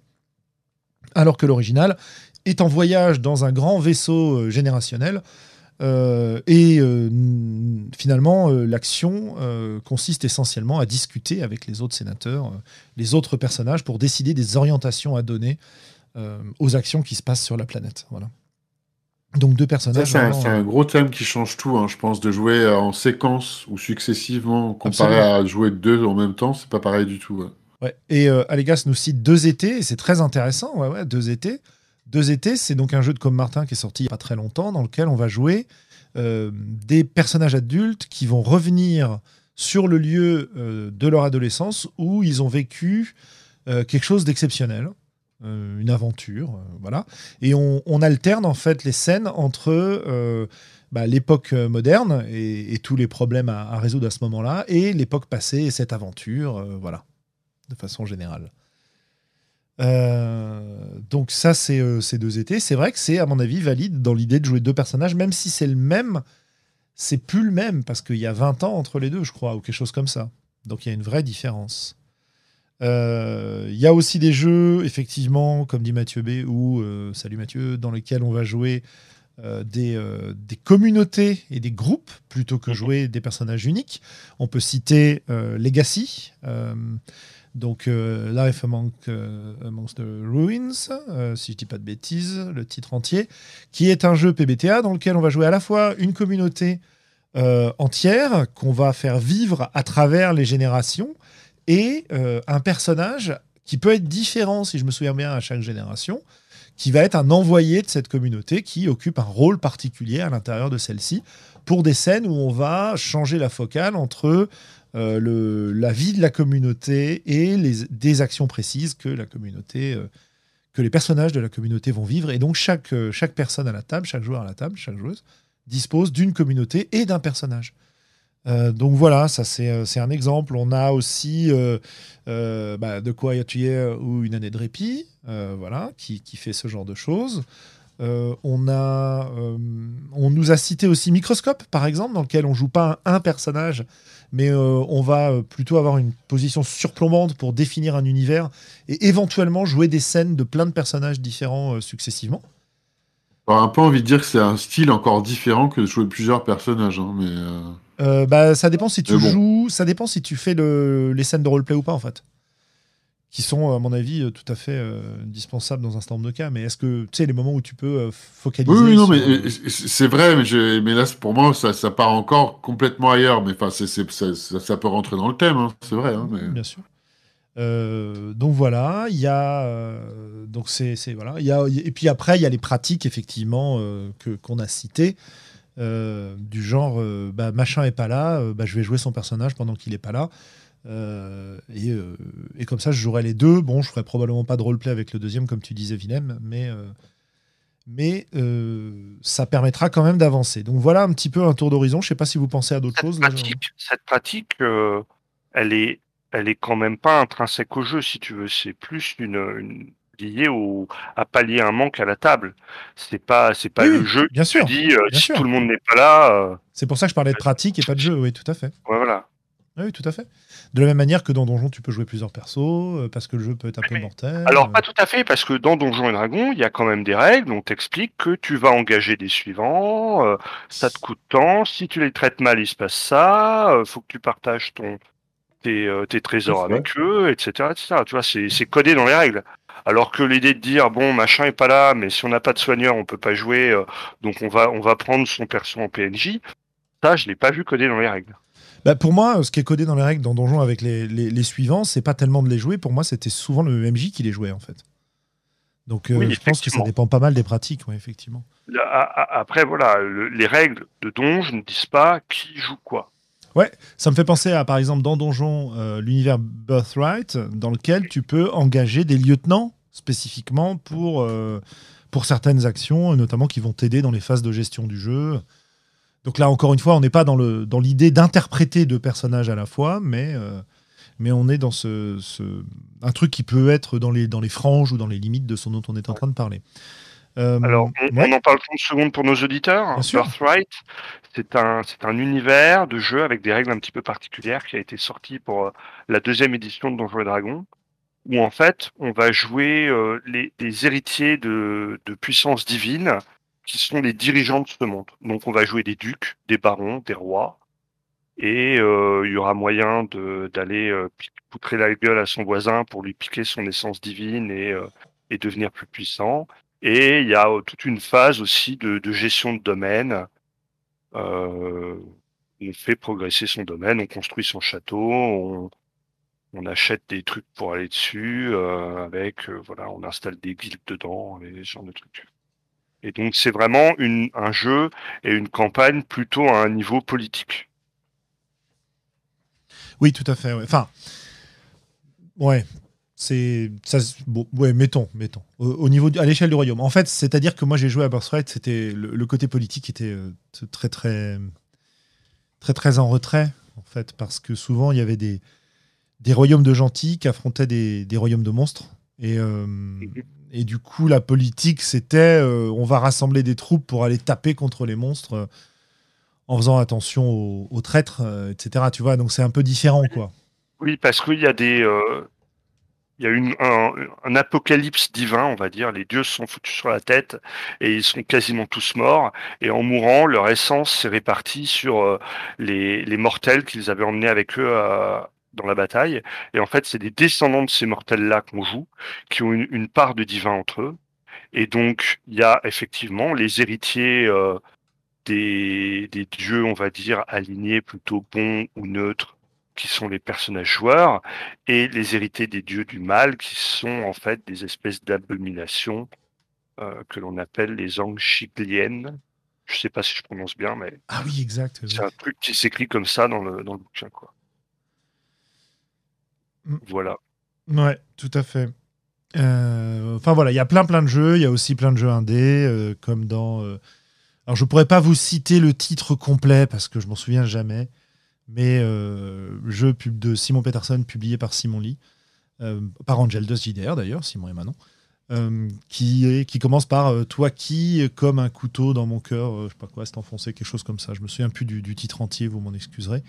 alors que l'original est en voyage dans un grand vaisseau euh, générationnel euh, et euh, finalement, euh, l'action consiste essentiellement à discuter avec les autres sénateurs, les autres personnages, pour décider des orientations à donner aux actions qui se passent sur la planète. Voilà. Donc deux personnages. c'est un, gros thème qui change tout, hein, je pense, de jouer en séquence ou successivement, comparé Absolument. à jouer deux en même temps, c'est pas pareil du tout. ouais. Ouais. Et Allegas nous cite deux étés, et c'est très intéressant, ouais, deux étés. Deux étés, c'est donc un jeu de Comme Martin qui est sorti il n'y a pas très longtemps, dans lequel on va jouer euh, des personnages adultes qui vont revenir sur le lieu euh, de leur adolescence où ils ont vécu euh, quelque chose d'exceptionnel, une aventure, voilà. Et on, alterne en fait les scènes entre bah, l'époque moderne et, tous les problèmes à, à résoudre à ce moment-là, et l'époque passée et cette aventure, voilà, de façon générale. Euh, donc ça, c'est euh, ces deux étés. C'est vrai que c'est, à mon avis, valide dans l'idée de jouer deux personnages, même si c'est le même, c'est plus le même, parce qu'il y a 20 ans entre les deux, je crois, ou quelque chose comme ça. Donc il y a une vraie différence. Euh, Il y a aussi des jeux, effectivement, comme dit Mathieu B, ou salut Mathieu, dans lesquels on va jouer euh, des, euh, des communautés et des groupes plutôt que jouer des personnages uniques. On peut citer euh, Legacy, donc euh, Life Among, euh, Amongst the Ruins, euh, si je dis pas de bêtises, le titre entier, qui est un jeu PBTA dans lequel on va jouer à la fois une communauté entière qu'on va faire vivre à travers les générations et un personnage qui peut être différent, si je me souviens bien, à chaque génération, qui va être un envoyé de cette communauté qui occupe un rôle particulier à l'intérieur de celle-ci pour des scènes où on va changer la focale entre le, la vie de la communauté et des actions précises que la communauté, que les personnages de la communauté vont vivre. Et donc chaque, chaque personne à la table, chaque joueur à la table, chaque joueuse dispose d'une communauté et d'un personnage. Euh, donc voilà, ça c'est un exemple. On a aussi euh, euh, bah, De quoi Year ou Une année de répit, voilà, qui, qui, fait ce genre de choses. on, a, on nous a cité aussi Microscope, par exemple, dans lequel on joue pas un, personnage, mais on va plutôt avoir une position surplombante pour définir un univers et éventuellement jouer des scènes de plein de personnages différents successivement. J'aurais un peu envie de dire que c'est un style encore différent que de jouer plusieurs personnages, hein, mais. Euh, bah, ça dépend si tu joues, ça dépend si tu fais le, les scènes de roleplay ou pas en fait, qui sont à mon avis euh, tout à fait euh, indispensables dans un certain nombre de cas. Mais est-ce que tu sais les moments où tu peux focaliser Oui, non, mais c'est vrai, mais, mais, là pour moi ça, ça, part encore complètement ailleurs. Mais enfin, ça, ça, peut rentrer dans le thème, hein, c'est vrai. Hein, mais... Bien sûr. donc voilà, il y a donc c'est voilà, il y a et puis après il y a les pratiques effectivement que qu'on a citées. Euh, du genre euh, bah, machin est pas là, euh, bah, je vais jouer son personnage pendant qu'il est pas là. Et, et, comme ça, je jouerai les deux. Bon, je ferai probablement pas de roleplay avec le deuxième, comme tu disais, Vinem, mais, mais ça permettra quand même d'avancer. Donc voilà un petit peu un tour d'horizon. Je sais pas si vous pensez à d'autres choses. cette pratique, elle est, elle est quand même pas intrinsèque au jeu, si tu veux. C'est plus une lié au, à pallier un manque à la table. C'est pas, c'est pas le jeu bien sûr, dit euh, si tout le monde n'est pas là. Euh, c'est pour ça que je parlais de pratique et pas de jeu, oui, tout à fait. voilà. Oui, tout à fait. De la même manière que dans Donjon, tu peux jouer plusieurs persos, euh, parce que le jeu peut être un peu mortel. Alors, pas tout à fait, parce que dans Donjon et Dragon, il y a quand même des règles. On t'explique que tu vas engager des suivants, ça te coûte tant, si tu les traites mal, il se passe ça, faut que tu partages ton, tes, tes trésors avec eux, etc., etc. Tu vois, c'est codé dans les règles. Alors que l'idée de dire bon machin est pas là, mais si on n'a pas de soigneur, on peut pas jouer, euh, donc on va on va prendre son perso en PNJ. Ça, je l'ai pas vu codé dans les règles. Bah pour moi, ce qui est codé dans les règles dans Donjon avec les, les, suivants, c'est pas tellement de les jouer. Pour moi, c'était souvent le MJ qui les jouait en fait. Donc euh, je pense que ça dépend pas mal des pratiques, effectivement. Après, voilà, les règles de Donjon ne disent pas qui joue quoi. Ouais, ça me fait penser à, par exemple, dans Donjon, euh, l'univers Birthright, dans lequel tu peux engager des lieutenants spécifiquement pour, euh, pour certaines actions, notamment qui vont t'aider dans les phases de gestion du jeu. Donc là, encore une fois, on n'est pas dans l'idée dans d'interpréter deux personnages à la fois, mais, euh, mais on est dans ce, ce, un truc qui peut être dans les, dans les franges ou dans les limites de ce dont on est en train de parler. Euh, Alors, on, en parle 30 secondes pour nos auditeurs. Birthright, c'est un, c'est un univers de jeu avec des règles un petit peu particulières qui a été sorti pour la deuxième édition de Donjons et Dragons où en fait on va jouer euh, les, héritiers de, de puissance divine qui sont les dirigeants de ce monde. Donc on va jouer des ducs, des barons, des rois, et euh, il y aura moyen d'aller euh, poutrer la gueule à son voisin pour lui piquer son essence divine et, euh, devenir plus puissant. Et il y a toute une phase aussi de, gestion de domaine. on fait progresser son domaine, on construit son château, on, achète des trucs pour aller dessus, euh, avec, euh, voilà, on installe des guildes dedans, et ce genre de trucs. Et donc c'est vraiment une, un jeu et une campagne plutôt à un niveau politique. Oui, tout à fait. Enfin, ouais, c'est ça. Bon, ouais, mettons, mettons. Au, niveau à l'échelle du royaume. En fait, c'est-à-dire que moi j'ai joué à Birthright, c'était le, côté politique était euh, très très très très en retrait en fait, parce que souvent il y avait des des royaumes de gentils qui affrontaient des, royaumes de monstres. Et, euh, et du coup, la politique, c'était euh, on va rassembler des troupes pour aller taper contre les monstres euh, en faisant attention aux, traîtres, etc. Tu vois, donc c'est un peu différent, quoi. Oui, parce qu'il y a des. Il y a un, apocalypse divin, on va dire. Les dieux sont foutus sur la tête et ils sont quasiment tous morts. Et en mourant, leur essence s'est répartie sur les, les mortels qu'ils avaient emmenés avec eux à, dans la bataille. Et en fait, c'est des descendants de ces mortels-là qu'on joue, qui ont une, part de divin entre eux. Et donc, il y a effectivement les héritiers euh, des, des dieux, on va dire, alignés plutôt bons ou neutres, qui sont les personnages joueurs, et les héritiers des dieux du mal, qui sont en fait des espèces d'abominations euh, que l'on appelle les Angchigliennes. Je sais pas si je prononce bien, mais ah oui, exact. C'est un truc qui s'écrit comme ça dans le dans le bouquin, quoi. Voilà. Ouais, tout à fait. Euh, enfin voilà, il y a plein plein de jeux. Il y a aussi plein de jeux indés, euh, comme dans. Euh, alors je pourrais pas vous citer le titre complet parce que je m'en souviens jamais, mais jeu pub de Simon Peterson publié par Simon Lee, par Angel Dust JDR d'ailleurs, Simon et Manon. qui, est, qui commence par Toi qui, comme un couteau dans mon cœur, je sais pas quoi, c'est enfoncé, quelque chose comme ça. Je me souviens plus du, du titre entier, vous m'en excuserez.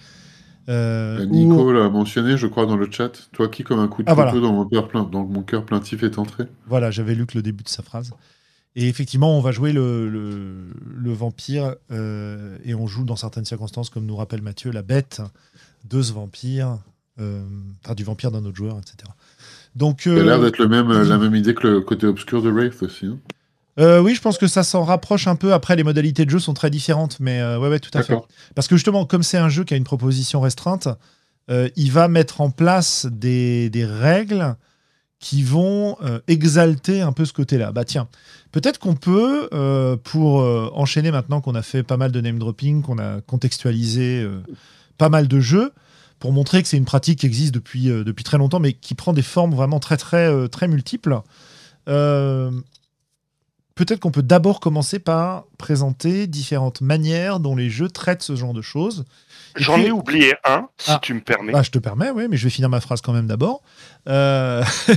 Euh, Nico l'a mentionné, je crois, dans le chat. Toi qui, comme un coup de ah, dans, mon cœur plein... dans mon cœur plaintif est entré. Voilà, j'avais lu que le début de sa phrase. Et effectivement, on va jouer le, le, vampire euh, et on joue dans certaines circonstances, comme nous rappelle Mathieu, la bête de ce vampire, euh, enfin du vampire d'un autre joueur, etc. Donc, Ça a l'air d'être le même, la même idée que le côté obscur de Wraith aussi. Hein. Euh, oui, je pense que ça s'en rapproche un peu. Après, les modalités de jeu sont très différentes, mais euh, ouais, ouais, tout à fait. Parce que justement, comme c'est un jeu qui a une proposition restreinte, euh, il va mettre en place des, règles qui vont exalter un peu ce côté-là. Bah tiens, peut-être qu'on peut, pour enchaîner maintenant qu'on a fait pas mal de name dropping, qu'on a contextualisé pas mal de jeux, pour montrer que c'est une pratique qui existe depuis, depuis très longtemps, mais qui prend des formes vraiment très très très multiples peut-être qu'on peut, d'abord commencer par présenter différentes manières dont les jeux traitent ce genre de choses. J'en ai oublié un, si ah. tu me permets. Ah, je te permets, oui, mais je vais finir ma phrase quand même d'abord. Euh, (laughs)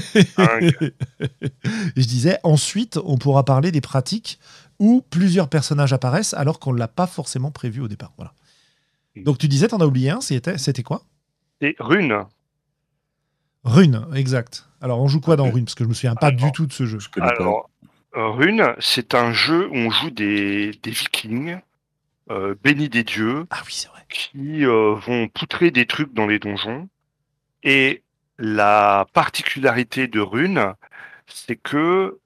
je disais, ensuite, on pourra parler des pratiques où plusieurs personnages apparaissent alors qu'on ne l'a pas forcément prévu au départ. Voilà. Donc tu disais, t'en as oublié un, c'était, c'était quoi? C'est Rune. Rune, exact. Alors on joue quoi dans Rune Parce que je me souviens pas du tout de ce jeu. Alors, Rune, c'est un jeu où on joue des, vikings euh, bénis des dieux ah oui, vrai. qui euh, vont poutrer des trucs dans les donjons. Et la particularité de Rune, c'est que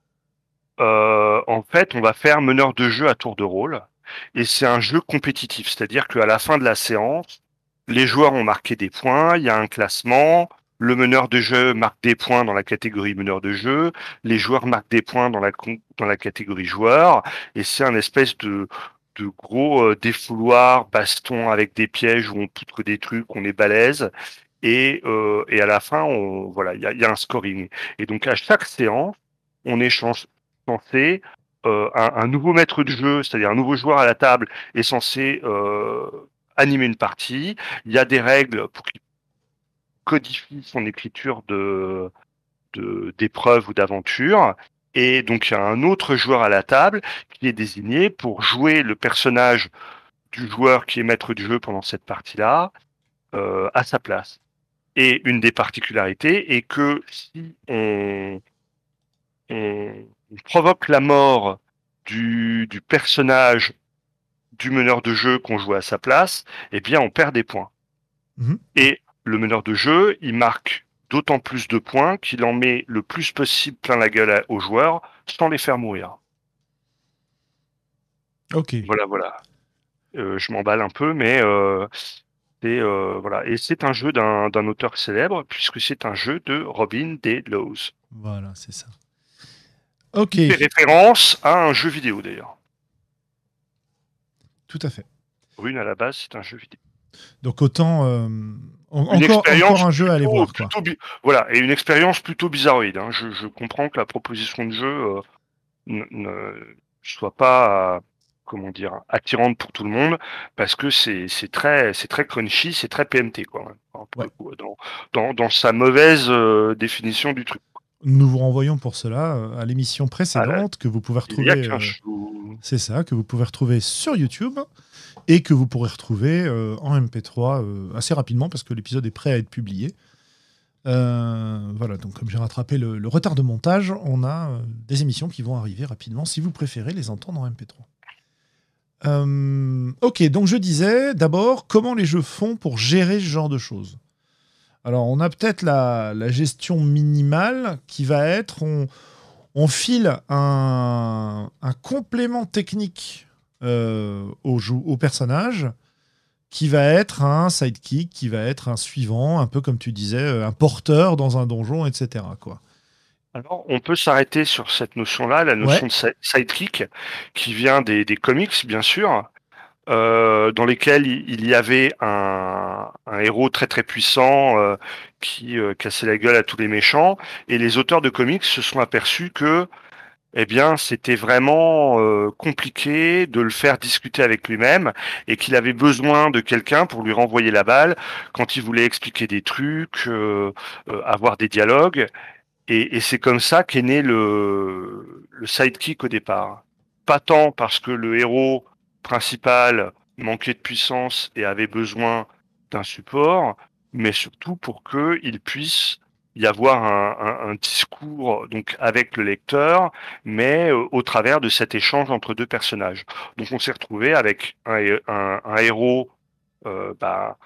euh, en fait, on va faire meneur de jeu à tour de rôle. Et c'est un jeu compétitif, c'est-à-dire qu'à la fin de la séance, les joueurs ont marqué des points, il y a un classement, le meneur de jeu marque des points dans la catégorie meneur de jeu, les joueurs marquent des points dans la, dans la catégorie joueur, et c'est un espèce de, de gros euh, défouloir, baston avec des pièges où on poutre des trucs, on est balèze, et, euh, et à la fin, on, voilà, il y a, un scoring. Et donc à chaque séance, on échange censé euh, un, nouveau maître de jeu, c'est-à-dire un nouveau joueur à la table, est censé animer une partie. Il y a des règles pour qu'il codifie son écriture de d'épreuves ou d'aventures. Et donc il y a un autre joueur à la table qui est désigné pour jouer le personnage du joueur qui est maître du jeu pendant cette partie-là euh, à sa place. Et une des particularités est que si on, on provoque la mort du, du, personnage du meneur de jeu qu'on joue à sa place, eh bien on perd des points. Mmh Et le meneur de jeu, il marque d'autant plus de points qu'il en met le plus possible plein la gueule aux joueurs sans les faire mourir. Ok. Voilà, voilà. Euh, je m'emballe un peu, mais euh, c'est euh, voilà. Et c'est un jeu d'un auteur célèbre puisque c'est un jeu de Robin D. Laws. Voilà, c'est ça. Ok. Il fait référence à un jeu vidéo d'ailleurs. Tout à fait. Rune à la base, c'est un jeu vidéo. Donc autant euh, encore, un jeu à aller voir. voilà, et une expérience plutôt bizarroïde. Hein. Je, comprends que la proposition de jeu euh, ne, soit pas comment dire attirante pour tout le monde parce que c'est très c'est très crunchy, c'est très PMT quoi. Dans, dans, sa mauvaise euh, définition du truc. Nous vous renvoyons pour cela à l'émission précédente que vous pouvez retrouver. C'est ça que vous pouvez retrouver sur YouTube et que vous pourrez retrouver euh, en MP3 euh, assez rapidement parce que l'épisode est prêt à être publié. Euh, voilà, donc comme j'ai rattrapé le, retard de montage, on a des émissions qui vont arriver rapidement si vous préférez les entendre en MP3. ok, donc je disais d'abord comment les jeux font pour gérer ce genre de choses? Alors on a peut-être la, gestion minimale qui va être on, file un, un complément technique euh, au, au, personnage qui va être un sidekick, qui va être un suivant, un peu comme tu disais, euh, un porteur dans un donjon, etc. Quoi. Alors, on peut s'arrêter sur cette notion-là, la notion de sidekick, qui vient des, comics, bien sûr. dans lesquels il y avait un, héros très très puissant qui cassait la gueule à tous les méchants. Et les auteurs de comics se sont aperçus que eh bien, c'était vraiment euh, compliqué de le faire discuter avec lui-même et qu'il avait besoin de quelqu'un pour lui renvoyer la balle quand il voulait expliquer des trucs, euh, euh, avoir des dialogues. Et, c'est comme ça qu'est né le, le sidekick au départ. Pas tant parce que le héros principal manquait de puissance et avait besoin d'un support, mais surtout pour qu'il puisse y avoir un, discours donc avec le lecteur, mais euh, au travers de cet échange entre deux personnages. Donc on s'est retrouvé avec un, héros euh, bah,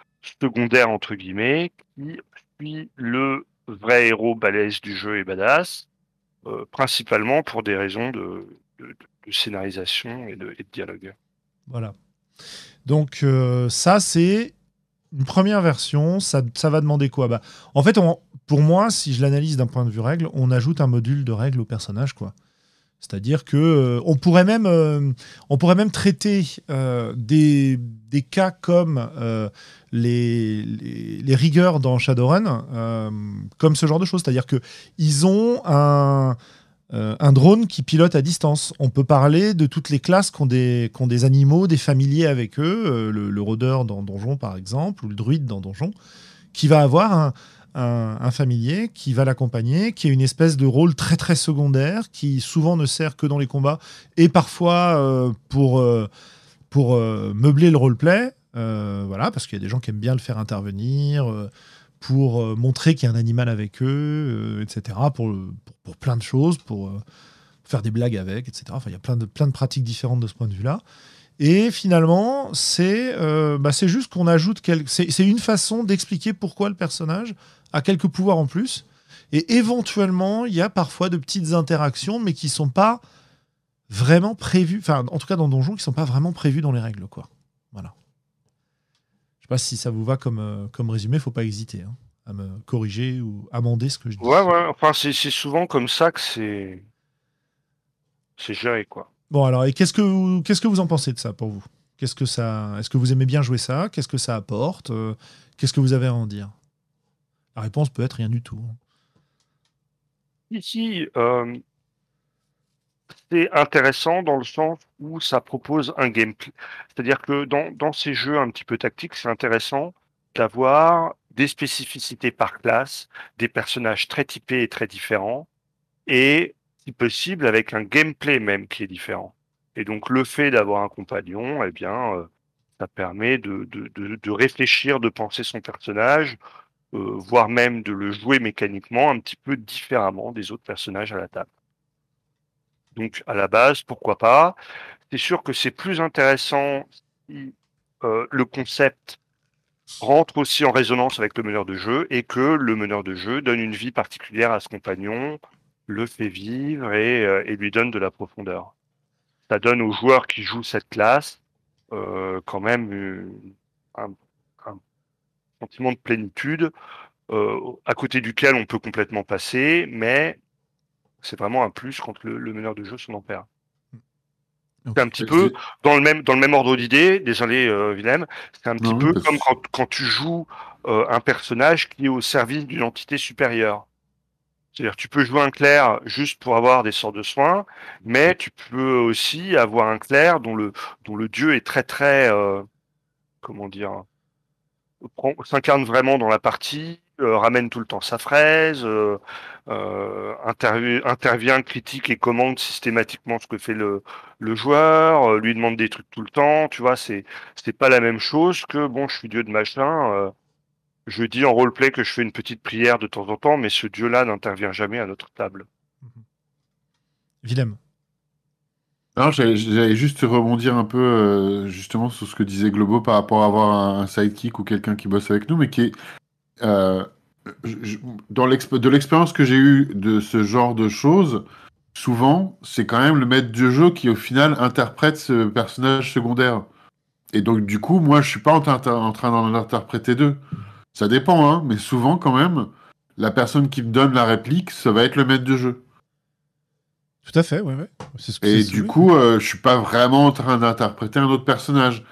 secondaire entre guillemets qui suit le vrai héros balèze du jeu et badass, euh, principalement pour des raisons de, scénarisation et de, dialogue. Voilà. Donc ça c'est une première version, ça, ça va demander quoi? Bah, En fait, pour moi, si je l'analyse d'un point de vue règle, on ajoute un module de règles au personnage. C'est-à-dire que euh, on pourrait même euh, on pourrait même traiter euh, des, des, cas comme les, les, rigueurs dans Shadowrun comme ce genre de choses. C'est-à-dire que ils ont un un drone qui pilote à distance. On peut parler de toutes les classes qui ont des, animaux, des familiers avec eux, le, le, rôdeur dans Donjon par exemple, ou le druide dans Donjon, qui va avoir un, familier qui va l'accompagner, qui a une espèce de rôle très très secondaire, qui souvent ne sert que dans les combats et parfois euh, pour, euh, pour euh, meubler le roleplay. voilà, parce qu'il y a des gens qui aiment bien le faire intervenir pour montrer qu'il y a un animal avec eux, etc. Pour, pour, plein de choses, pour faire des blagues avec, etc. Enfin, il y a plein de, plein de pratiques différentes de ce point de vue-là. Et finalement, c'est bah juste qu'on ajoute. C'est une façon d'expliquer pourquoi le personnage a quelques pouvoirs en plus. Et éventuellement, il y a parfois de petites interactions, mais qui sont pas vraiment prévues. Enfin, en tout cas, dans Donjon, qui sont pas vraiment prévues dans les règles, quoi. Voilà. Je sais pas si ça vous va comme, euh, comme résumé, faut pas hésiter hein, à me corriger ou amender ce que je dis. Ouais, ouais. Enfin, c'est souvent comme ça que c'est. C'est géré, quoi. Bon, alors, et qu'est-ce que vous, qu'est-ce que vous en pensez de ça pour vous? Qu'est-ce que ça, est-ce que vous aimez bien jouer ça? Qu'est-ce que ça apporte? Euh, Qu'est-ce que vous avez à en dire? La réponse peut être rien du tout. Ici, euh, c'est intéressant dans le sens où ça propose un gameplay. C'est-à-dire que dans, ces jeux un petit peu tactiques, c'est intéressant d'avoir des spécificités par classe, des personnages très typés et très différents, et si possible avec un gameplay même qui est différent. Et donc le fait d'avoir un compagnon, eh bien, euh, ça permet de, réfléchir, de penser son personnage, euh, voire même de le jouer mécaniquement un petit peu différemment des autres personnages à la table. Donc à la base, pourquoi pas? C'est sûr que c'est plus intéressant si euh, le concept rentre aussi en résonance avec le meneur de jeu et que le meneur de jeu donne une vie particulière à ce compagnon, le fait vivre et, euh, lui donne de la profondeur. Ça donne aux joueurs qui jouent cette classe euh, quand même un, sentiment de plénitude à côté duquel on peut complètement passer, mais c'est vraiment un plus quand le, meneur de jeu s'en empare. C'est un petit peu dans le même dans le même ordre d'idée. Désolé euh, Willem, c'est un petit peu comme quand, quand, tu joues euh, un personnage qui est au service d'une entité supérieure. C'est-à-dire tu peux jouer un clerc juste pour avoir des sorts de soins, mais tu peux aussi avoir un clerc dont le dont le dieu est très très euh, comment dire s'incarne vraiment dans la partie, euh, ramène tout le temps sa fraise, euh, euh, intervient, critique et commande systématiquement ce que fait le, le joueur, lui demande des trucs tout le temps, tu vois, c'est c'est pas la même chose que bon, je suis dieu de machin, je dis en roleplay que je fais une petite prière de temps en temps, mais ce dieu-là n'intervient jamais à notre table. Willem. Alors, j'allais juste rebondir un peu euh, justement sur ce que disait Globo par rapport à avoir un, sidekick ou quelqu'un qui bosse avec nous, mais qui est euh, dans de l'expérience que j'ai eue de ce genre de choses, souvent c'est quand même le maître du jeu qui au final interprète ce personnage secondaire. Et donc du coup, moi je suis pas en, en train d'en interpréter deux. Ça dépend, hein, mais souvent quand même, la personne qui me donne la réplique, ça va être le maître du jeu. Tout à fait, ouais, ouais. et du coup, euh, je suis pas vraiment en train d'interpréter un autre personnage.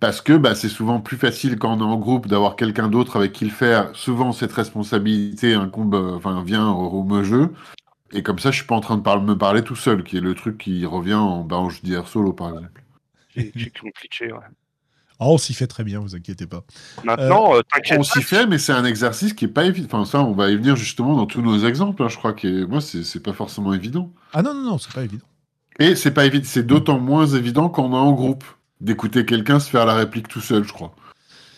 Parce que bah, c'est souvent plus facile quand on est en groupe d'avoir quelqu'un d'autre avec qui le faire. Souvent, cette responsabilité incombe, euh, enfin, vient au, au jeu. Et comme ça, je suis pas en train de par me parler tout seul, qui est le truc qui revient en bah, en JDR solo, par exemple. J'ai compliqué, ouais. Oh, on s'y fait très bien, vous inquiétez pas. Maintenant, euh, t'inquiète On s'y fait, mais c'est un exercice qui est pas évident. Enfin, ça, on va y venir justement dans tous nos exemples. hein. Je crois que moi, c'est c'est pas forcément évident. Ah non, non, non, c'est pas évident. Et c'est pas évident. C'est d'autant moins évident quand on est en groupe d'écouter quelqu'un se faire la réplique tout seul, je crois.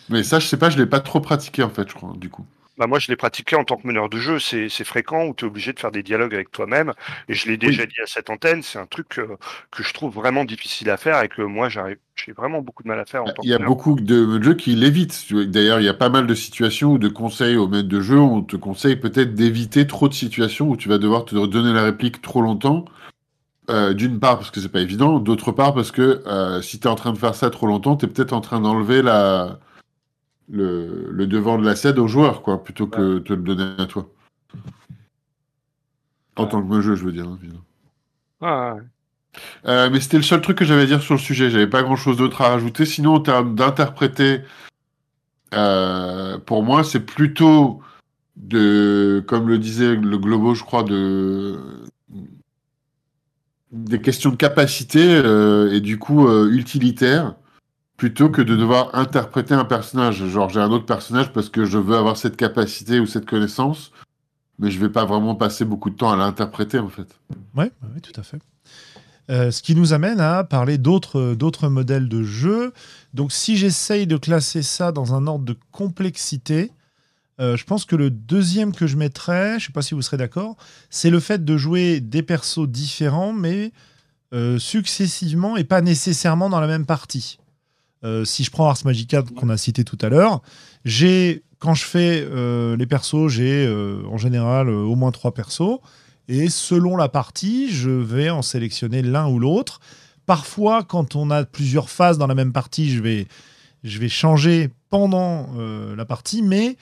Mais ça, je sais pas, je l'ai pas trop pratiqué en fait, je crois, du coup. Bah moi, je l'ai pratiqué en tant que meneur de jeu. C'est fréquent où tu es obligé de faire des dialogues avec toi-même. Et je l'ai déjà dit à cette antenne, c'est un truc euh, que je trouve vraiment difficile à faire et que moi, j'ai vraiment beaucoup de mal à faire en tant Il y a beaucoup de jeux qui l'évitent. D'ailleurs, il y a pas mal de situations ou de conseils aux maîtres de jeu. On te conseille peut-être d'éviter trop de situations où tu vas devoir te donner la réplique trop longtemps. Euh, D'une part parce que c'est pas évident, d'autre part parce que euh, si tu es en train de faire ça trop longtemps, tu es peut-être en train d'enlever la le, le devant de la scène au joueur, quoi, plutôt que de te le donner à toi. En Ouais. tant que jeu, je veux dire. hein, évidemment. Ah, ouais. Euh, mais c'était le seul truc que j'avais à dire sur le sujet. J'avais pas grand chose d'autre à rajouter. Sinon, en termes d'interpréter, pour moi, c'est plutôt de, comme le disait le Globo, je crois, de des questions de capacité euh, et du coup euh, utilitaires plutôt que de devoir interpréter un personnage. Genre, j'ai un autre personnage parce que je veux avoir cette capacité ou cette connaissance, mais je vais pas vraiment passer beaucoup de temps à l'interpréter en fait. Ouais, ouais, tout à fait. Euh, ce qui nous amène à parler d'autres d'autres modèles de jeu. Donc, si j'essaye de classer ça dans un ordre de complexité, euh, je pense que le deuxième que je mettrais, je ne sais pas si vous serez d'accord, c'est le fait de jouer des persos différents, mais euh, successivement et pas nécessairement dans la même partie. Euh, si je prends Ars Magica qu'on a cité tout à l'heure, j'ai quand je fais les persos, j'ai en général au moins trois persos. Et selon la partie, je vais en sélectionner l'un ou l'autre. Parfois, quand on a plusieurs phases dans la même partie, je vais, je vais changer pendant la partie. Mais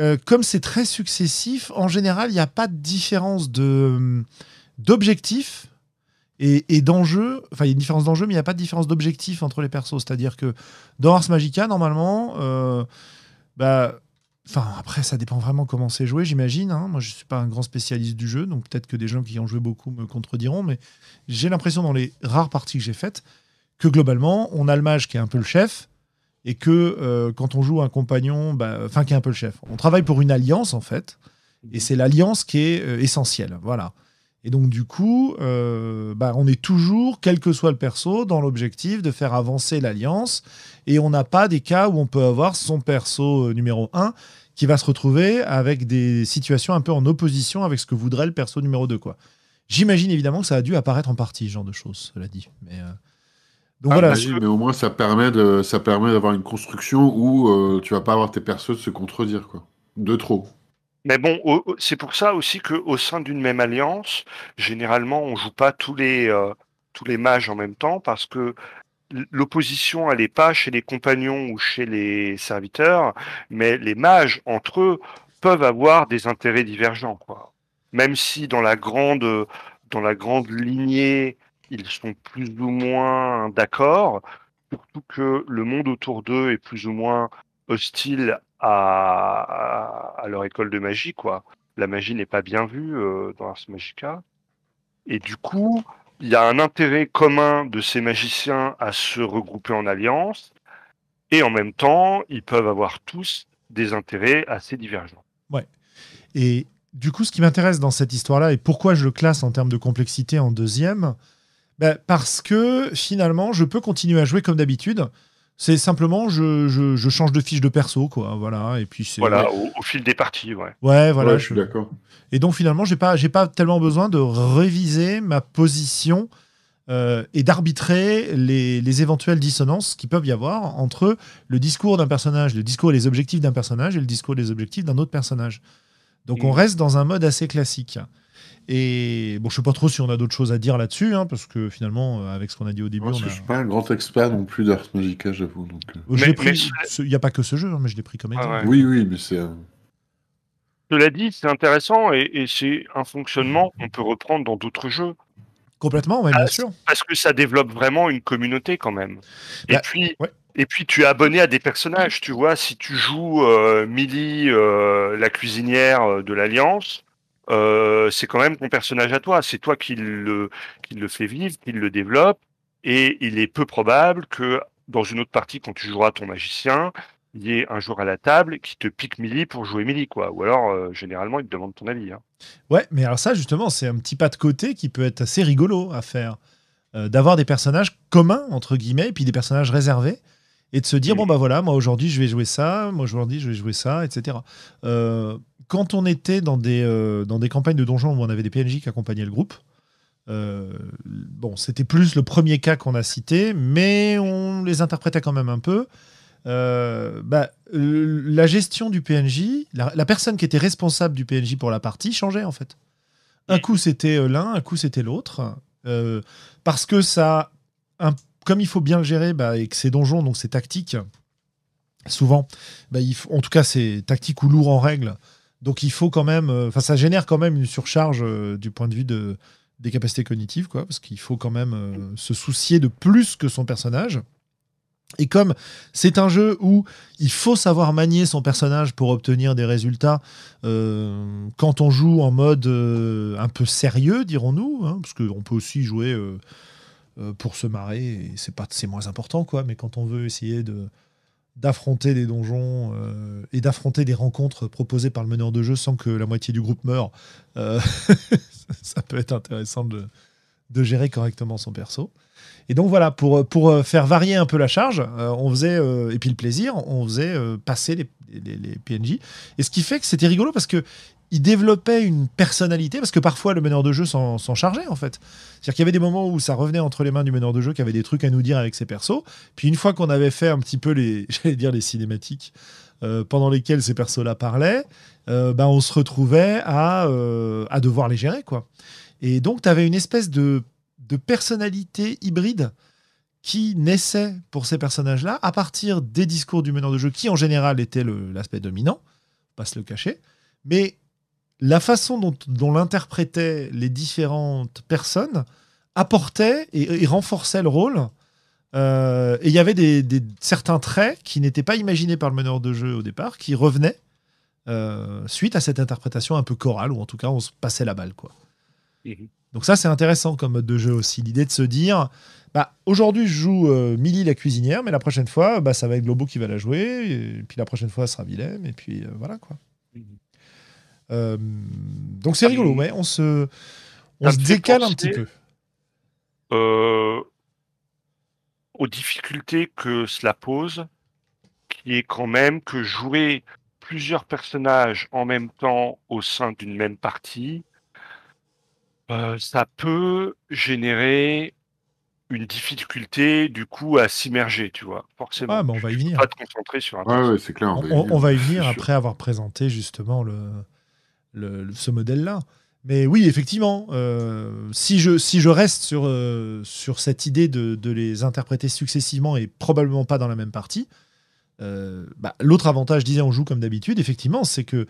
euh, comme c'est très successif, en général, il n'y a pas de différence de, d'objectif et, et d'enjeu. Enfin, il y a une différence d'enjeu, mais il n'y a pas de différence d'objectif entre les persos. C'est-à-dire que dans Ars Magica, normalement, euh, bah, Enfin, après, ça dépend vraiment comment c'est joué, j'imagine. hein. Moi, je ne suis pas un grand spécialiste du jeu, donc peut-être que des gens qui ont joué beaucoup me contrediront, mais j'ai l'impression, dans les rares parties que j'ai faites, que globalement, on a le mage qui est un peu le chef, et que euh, quand on joue un compagnon, bah, enfin, qui est un peu le chef. On travaille pour une alliance, en fait, et c'est l'alliance qui est euh, essentielle. Voilà. Et donc, du coup, euh, bah, on est toujours, quel que soit le perso, dans l'objectif de faire avancer l'alliance. Et on n'a pas des cas où on peut avoir son perso numéro 1 qui va se retrouver avec des situations un peu en opposition avec ce que voudrait le perso numéro 2. Quoi. J'imagine évidemment que ça a dû apparaître en partie, ce genre de choses, cela dit. Mais, Donc Ah, voilà. oui, mais au moins ça permet de, ça permet d'avoir une construction où euh, tu vas pas avoir tes persos de se contredire quoi. De trop. Mais bon, c'est pour ça aussi qu'au sein d'une même alliance, généralement, on joue pas tous les, euh, tous les mages en même temps parce que l'opposition, elle n'est pas chez les compagnons ou chez les serviteurs, mais les mages, entre eux, peuvent avoir des intérêts divergents, quoi. Même si dans la grande, dans la grande lignée, ils sont plus ou moins d'accord, surtout que le monde autour d'eux est plus ou moins hostile à, leur école de magie, quoi. La magie n'est pas bien vue euh, dans Ars Magica. Et du coup, il y a un intérêt commun de ces magiciens à se regrouper en alliance, et en même temps, ils peuvent avoir tous des intérêts assez divergents. Et du coup, ce qui m'intéresse dans cette histoire-là, et pourquoi je le classe en termes de complexité en deuxième, ben, parce que finalement, je peux continuer à jouer comme d'habitude. C'est simplement, je, je, je change de fiche de perso, quoi. Voilà. Et puis c'est. Voilà, au, au fil des parties, ouais. Ouais, voilà. Ouais, je suis d'accord. Et donc finalement, j'ai pas, j'ai pas tellement besoin de réviser ma position euh, et d'arbitrer les, les éventuelles dissonances qui peuvent y avoir entre le discours d'un personnage, le discours et les objectifs d'un personnage et le discours et les objectifs d'un autre personnage. Donc on reste dans un mode assez classique. Et bon, je sais pas trop si on a d'autres choses à dire là-dessus, hein, parce que finalement, euh, avec ce qu'on a dit au début, Moi, on je a... suis pas un grand expert non plus d'Ars Magica, j'avoue. Donc, euh. Mais- pris. Il n'y a pas que ce jeu, hein, mais je l'ai pris comme Ah exemple. ouais. Oui, oui, mais c'est. euh, Cela dit, c'est intéressant et, et c'est un fonctionnement qu'on peut reprendre dans d'autres jeux Complètement, ouais, bien Ah, sûr. parce que ça développe vraiment une communauté quand même. Et Bah, puis, ouais. Et puis tu es abonné à des personnages, tu vois. Si tu joues euh, Millie, euh, la cuisinière de l'Alliance, euh, c'est quand même ton personnage à toi. C'est toi qui le, qui le fait vivre, qui le développe. Et il est peu probable que dans une autre partie, quand tu joueras ton magicien, il y ait un joueur à la table qui te pique Millie pour jouer Millie, quoi. Ou alors, euh, généralement, il te demande ton avis. hein. Ouais, mais alors ça, justement, c'est un petit pas de côté qui peut être assez rigolo à faire. Euh, D'avoir des personnages communs, entre guillemets, et puis des personnages réservés. Et de se dire, bon, bah voilà, moi aujourd'hui, je vais jouer ça, moi aujourd'hui, je vais jouer ça, etc. Euh, quand on était dans des, euh, dans des campagnes de donjons où on avait des PNJ qui accompagnaient le groupe, euh, bon, c'était plus le premier cas qu'on a cité, mais on les interprétait quand même un peu. Euh, bah, la gestion du PNJ, la, la personne qui était responsable du PNJ pour la partie changeait en fait. Un coup c'était l'un, un coup c'était l'autre, parce que ça, un- comme il faut bien le gérer, bah, et que c'est donjon, donc c'est tactique. Souvent, bah, il faut- en tout cas c'est tactique ou lourd en règle, donc il faut quand même, euh, enfin ça génère quand même une surcharge euh, du point de vue de, des capacités cognitives, quoi, parce qu'il faut quand même euh, se soucier de plus que son personnage. Et comme c'est un jeu où il faut savoir manier son personnage pour obtenir des résultats, quand on joue en mode un peu sérieux, dirons-nous, hein, parce qu'on peut aussi jouer pour se marrer, c'est pas c'est moins important, quoi. Mais quand on veut essayer de d'affronter des donjons euh, et d'affronter des rencontres proposées par le meneur de jeu sans que la moitié du groupe meure, euh, (laughs) ça peut être intéressant de, gérer correctement son perso. Et donc voilà, pour, pour euh, faire varier un peu la charge, on faisait, et puis le plaisir, on faisait passer les- les PNJ. Et ce qui fait que c'était rigolo parce que il développait une personnalité, parce que parfois le meneur de jeu s'en chargeait en fait. C'est-à-dire qu'il y avait des moments où ça revenait entre les mains du meneur de jeu qui avait des trucs à nous dire avec ses persos. Puis une fois qu'on avait fait un petit peu les, (laughs) j'allais dire les cinématiques, euh, pendant lesquelles ces persos-là parlaient, euh, ben on se retrouvait à, euh, à devoir les gérer quoi. Et donc tu avais une espèce de, de personnalité hybride qui naissait pour ces personnages-là à partir des discours du meneur de jeu, qui en général était l'aspect dominant, pas se le cacher, mais la façon dont, dont l'interprétaient les différentes personnes apportait et, et renforçait le rôle. Euh, et il y avait des, des- certains traits qui n'étaient pas imaginés par le meneur de jeu au départ, qui revenaient euh, suite à cette interprétation un peu chorale, ou en tout cas on se passait la balle. quoi. Mhm. Donc ça c'est intéressant comme mode de jeu aussi, l'idée de se dire, bah, aujourd'hui je joue euh, Millie la cuisinière, mais la prochaine fois bah, ça va être Globo qui va la jouer, et puis la prochaine fois ça sera Willem, et puis euh, voilà quoi. Mhm. Euh, donc c'est rigolo, ouais, on se, on décale un petit peu. euh, aux difficultés que cela pose, qui est quand même que jouer plusieurs personnages en même temps au sein d'une même partie, euh, ça peut générer une difficulté du coup à s'immerger, tu vois, forcément. Ah, mais on va y venir. Pas te concentrer sur un Ouais, truc. ouais, c'est clair. On, va y on- venir. on va y venir c'est après avoir présenté justement le, le- le- ce modèle-là. Mais oui, effectivement, euh, si, je, si je reste sur, euh, sur cette idée de, de les interpréter successivement et probablement pas dans la même partie, euh, bah, l'autre avantage, je disais, on joue comme d'habitude, effectivement, c'est que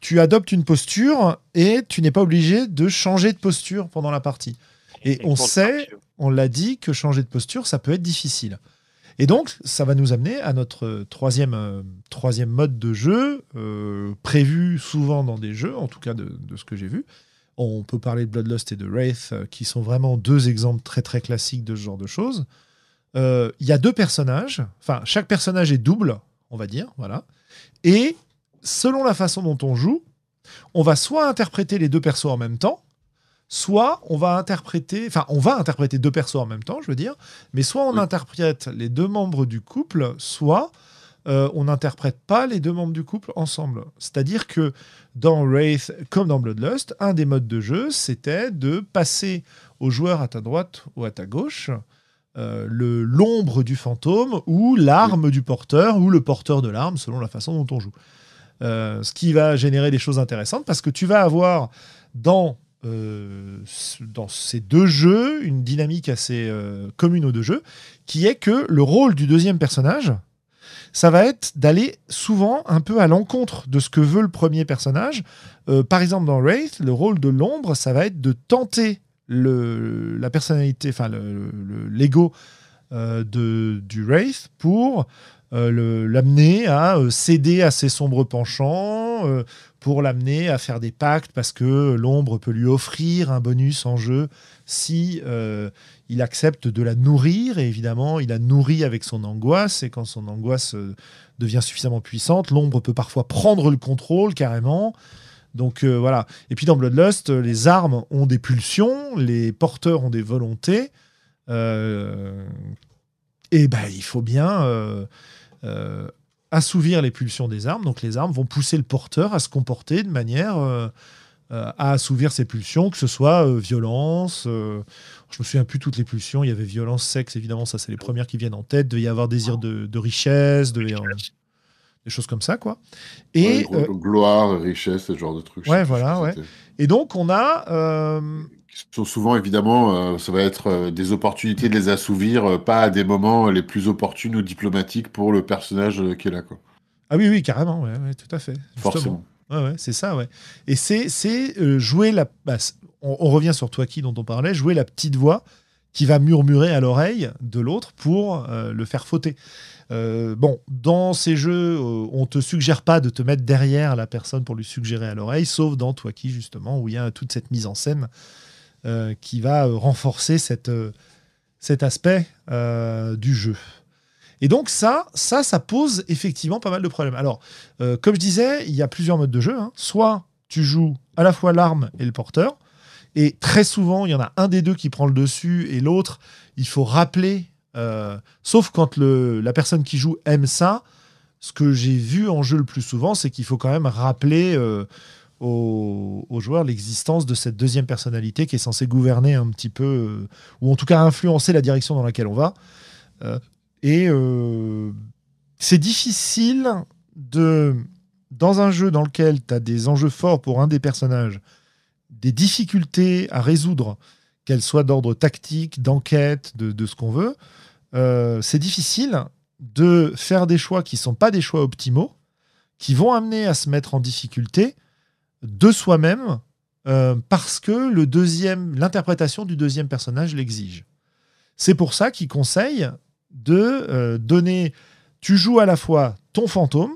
tu adoptes une posture et tu n'es pas obligé de changer de posture pendant la partie. Et on sait, on l'a dit, que changer de posture, ça peut être difficile. Et donc, ça va nous amener à notre troisième, euh, troisième mode de jeu, euh, prévu souvent dans des jeux, en tout cas de, ce que j'ai vu. On peut parler de Bloodlust et de Wraith, euh, qui sont vraiment deux exemples très très classiques de ce genre de choses. Il y a deux personnages, enfin, chaque personnage est double, on va dire, voilà. Et selon la façon dont on joue, on va soit interpréter les deux persos en même temps, soit on va interpréter, enfin, on va interpréter deux persos en même temps, je veux dire, mais soit on Oui. interprète les deux membres du couple, soit euh, on n'interprète pas les deux membres du couple ensemble. C'est-à-dire que dans Wraith, comme dans Bloodlust, un des modes de jeu, c'était de passer au joueur à ta droite ou à ta gauche euh, le l'ombre du fantôme ou l'arme du porteur ou le porteur de l'arme selon la façon dont on joue. Euh, ce qui va générer des choses intéressantes parce que tu vas avoir dans, euh, dans ces deux jeux une dynamique assez euh, commune aux deux jeux qui est que le rôle du deuxième personnage ça va être d'aller souvent un peu à l'encontre de ce que veut le premier personnage. Euh, par exemple, dans Wraith, le rôle de l'ombre, ça va être de tenter la personnalité, enfin le- le- l'ego du Wraith pour l'amener à céder à ses sombres penchants, pour l'amener à faire des pactes parce que l'ombre peut lui offrir un bonus en jeu si il accepte de la nourrir. Et évidemment, il la nourrit avec son angoisse. Et quand son angoisse devient suffisamment puissante, l'ombre peut parfois prendre le contrôle carrément. Donc voilà. Et puis dans Bloodlust, les armes ont des pulsions, les porteurs ont des volontés. et ben, il faut bien euh, assouvir les pulsions des armes. Donc les armes vont pousser le porteur à se comporter de manière euh, euh, à assouvir ses pulsions, que ce soit violence. je me souviens plus toutes les pulsions. Il y avait violence, sexe, évidemment, ça c'est les premières qui viennent en tête. Il devait y avoir désir de, richesse, de, des choses comme ça, quoi. Et gloire, richesse, ce genre de trucs. Ouais, voilà, ouais. Et donc on a souvent évidemment, euh, ça va être euh, des opportunités de les assouvir, euh, pas à des moments les plus opportunes ou diplomatiques pour le personnage qui est là. Quoi. Ah oui, oui, carrément, ouais, tout à fait. Forcément. Ouais, ouais, c'est ça, ouais. Et c'est jouer la. Bah, on, revient sur toi qui dont on parlait, jouer la petite voix qui va murmurer à l'oreille de l'autre pour le faire fauter. bon, dans ces jeux, on te suggère pas de te mettre derrière la personne pour lui suggérer à l'oreille, sauf dans toi qui justement, où il y a toute cette mise en scène euh, qui va euh, renforcer euh, cet aspect du jeu. Et donc ça, ça, ça pose effectivement pas mal de problèmes. Alors, comme je disais, il y a plusieurs modes de jeu. Hein. Soit tu joues à la fois l'arme et le porteur, et très souvent, il y en a un des deux qui prend le dessus, et l'autre, il faut rappeler, sauf quand le, la personne qui joue aime ça, ce que j'ai vu en jeu le plus souvent, c'est qu'il faut quand même rappeler aux, joueurs l'existence de cette deuxième personnalité qui est censée gouverner un petit peu, euh, ou en tout cas influencer la direction dans laquelle on va. Euh, et euh, c'est difficile de, dans un jeu dans lequel tu as des enjeux forts pour un des personnages, des difficultés à résoudre, qu'elles soient d'ordre tactique, d'enquête, de, de, ce qu'on veut, c'est difficile de faire des choix qui ne sont pas des choix optimaux, qui vont amener à se mettre en difficulté de soi-même euh, parce que le deuxième, l'interprétation du deuxième personnage l'exige. C'est pour ça qu'il conseille de euh, donner. Tu joues à la fois ton fantôme,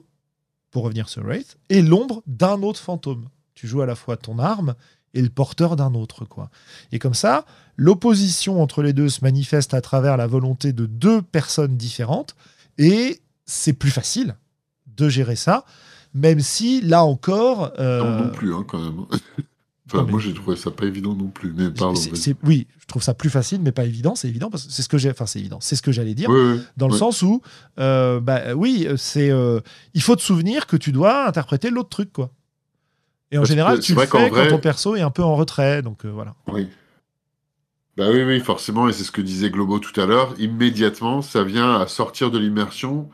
pour revenir sur Wraith, et l'ombre d'un autre fantôme. Tu joues à la fois ton arme et le porteur d'un autre. quoi. Et comme ça, l'opposition entre les deux se manifeste à travers la volonté de deux personnes différentes, et c'est plus facile de gérer ça même si, là encore. Euh, non, non plus, hein, quand même. (laughs) enfin, moi, j'ai trouvé ça pas évident non plus. Mais pardon. oui, je trouve ça plus facile, mais pas évident. C'est évident parce que c'est ce que j'ai. Enfin, c'est évident. C'est ce que j'allais dire. dans le sens où, euh, bah, oui, c'est. Euh, il faut te souvenir que tu dois interpréter l'autre truc, quoi. Et en général, tu le fais quand ton perso est un peu en retrait, donc voilà. Oui. Bah oui, oui, forcément, et c'est ce que disait Globo tout à l'heure. Immédiatement, ça vient à sortir de l'immersion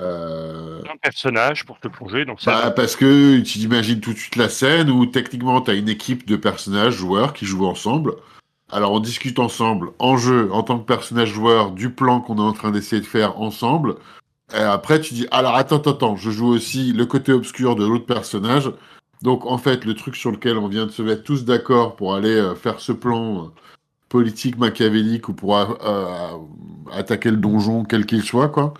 euh... Un personnage pour te plonger. Donc ça... Bah, parce que tu imagines tout de suite la scène où techniquement tu as une équipe de personnages, joueurs qui jouent ensemble. Alors on discute ensemble en jeu, en tant que personnage joueur, du plan qu'on est en train d'essayer de faire ensemble. Et après tu dis, alors attends, attends, attends, je joue aussi le côté obscur de l'autre personnage. Donc en fait, le truc sur lequel on vient de se mettre tous d'accord pour aller euh, faire ce plan euh, politique machiavélique ou pour euh, attaquer le donjon, quel qu'il soit, quoi.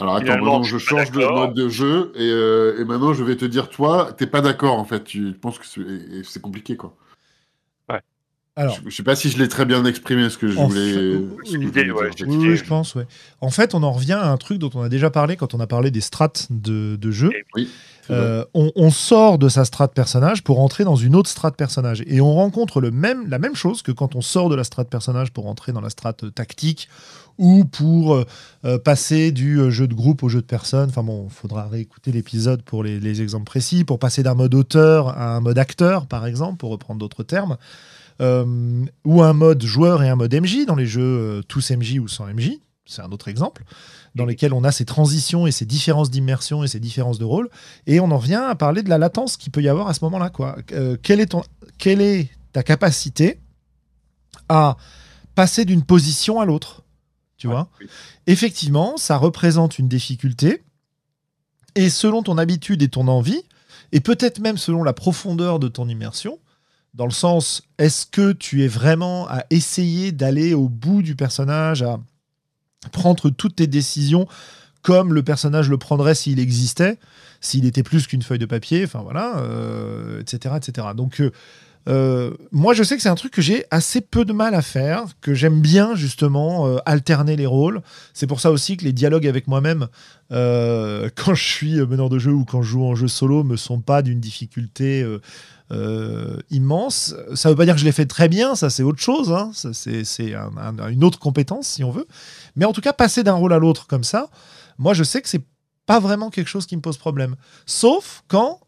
Alors attends, maintenant je change de mode de jeu euh, et, maintenant je vais te dire, toi, t'es pas d'accord en fait. Tu penses que c'est compliqué quoi. Ouais. Alors, je, sais pas si je l'ai très bien exprimé ce que je voulais. oui, je pense, ouais. En fait, on en revient à un truc dont on a déjà parlé quand on a parlé des strates de, de jeu. Oui. Euh, on, sort de sa strate personnage pour entrer dans une autre strate personnage. Et on rencontre le même, la même chose que quand on sort de la strate personnage pour entrer dans la strate tactique ou pour euh, euh, passer du jeu de groupe au jeu de personne. Enfin bon, il faudra réécouter l'épisode pour les, exemples précis, pour passer d'un mode auteur à un mode acteur, par exemple, pour reprendre d'autres termes. ou un mode joueur et un mode MJ dans les jeux tous MJ ou sans MJ, c'est un autre exemple dans lesquels on a ces transitions et ces différences d'immersion et ces différences de rôle. Et on en vient à parler de la latence qu'il peut y avoir à ce moment-là. Euh, quelle est ta capacité à passer d'une position à l'autre? Tu vois Effectivement, ça représente une difficulté. Et selon ton habitude et ton envie, et peut-être même selon la profondeur de ton immersion, Dans le sens, est-ce que tu es vraiment à essayer d'aller au bout du personnage, à prendre toutes tes décisions comme le personnage le prendrait s'il existait, s'il était plus qu'une feuille de papier, enfin voilà, etc., etc. Donc euh, moi, je sais que c'est un truc que j'ai assez peu de mal à faire, que j'aime bien justement euh, alterner les rôles. C'est pour ça aussi que les dialogues avec moi-même, euh, (laughs) quand je suis meneur de jeu ou quand je joue en jeu solo, me sont pas d'une difficulté immense. Ça veut pas dire que je l'ai fait très bien, ça c'est autre chose. Hein. C'est une autre compétence si on veut. Mais en tout cas, passer d'un rôle à l'autre comme ça, moi je sais que c'est pas vraiment quelque chose qui me pose problème. Sauf quand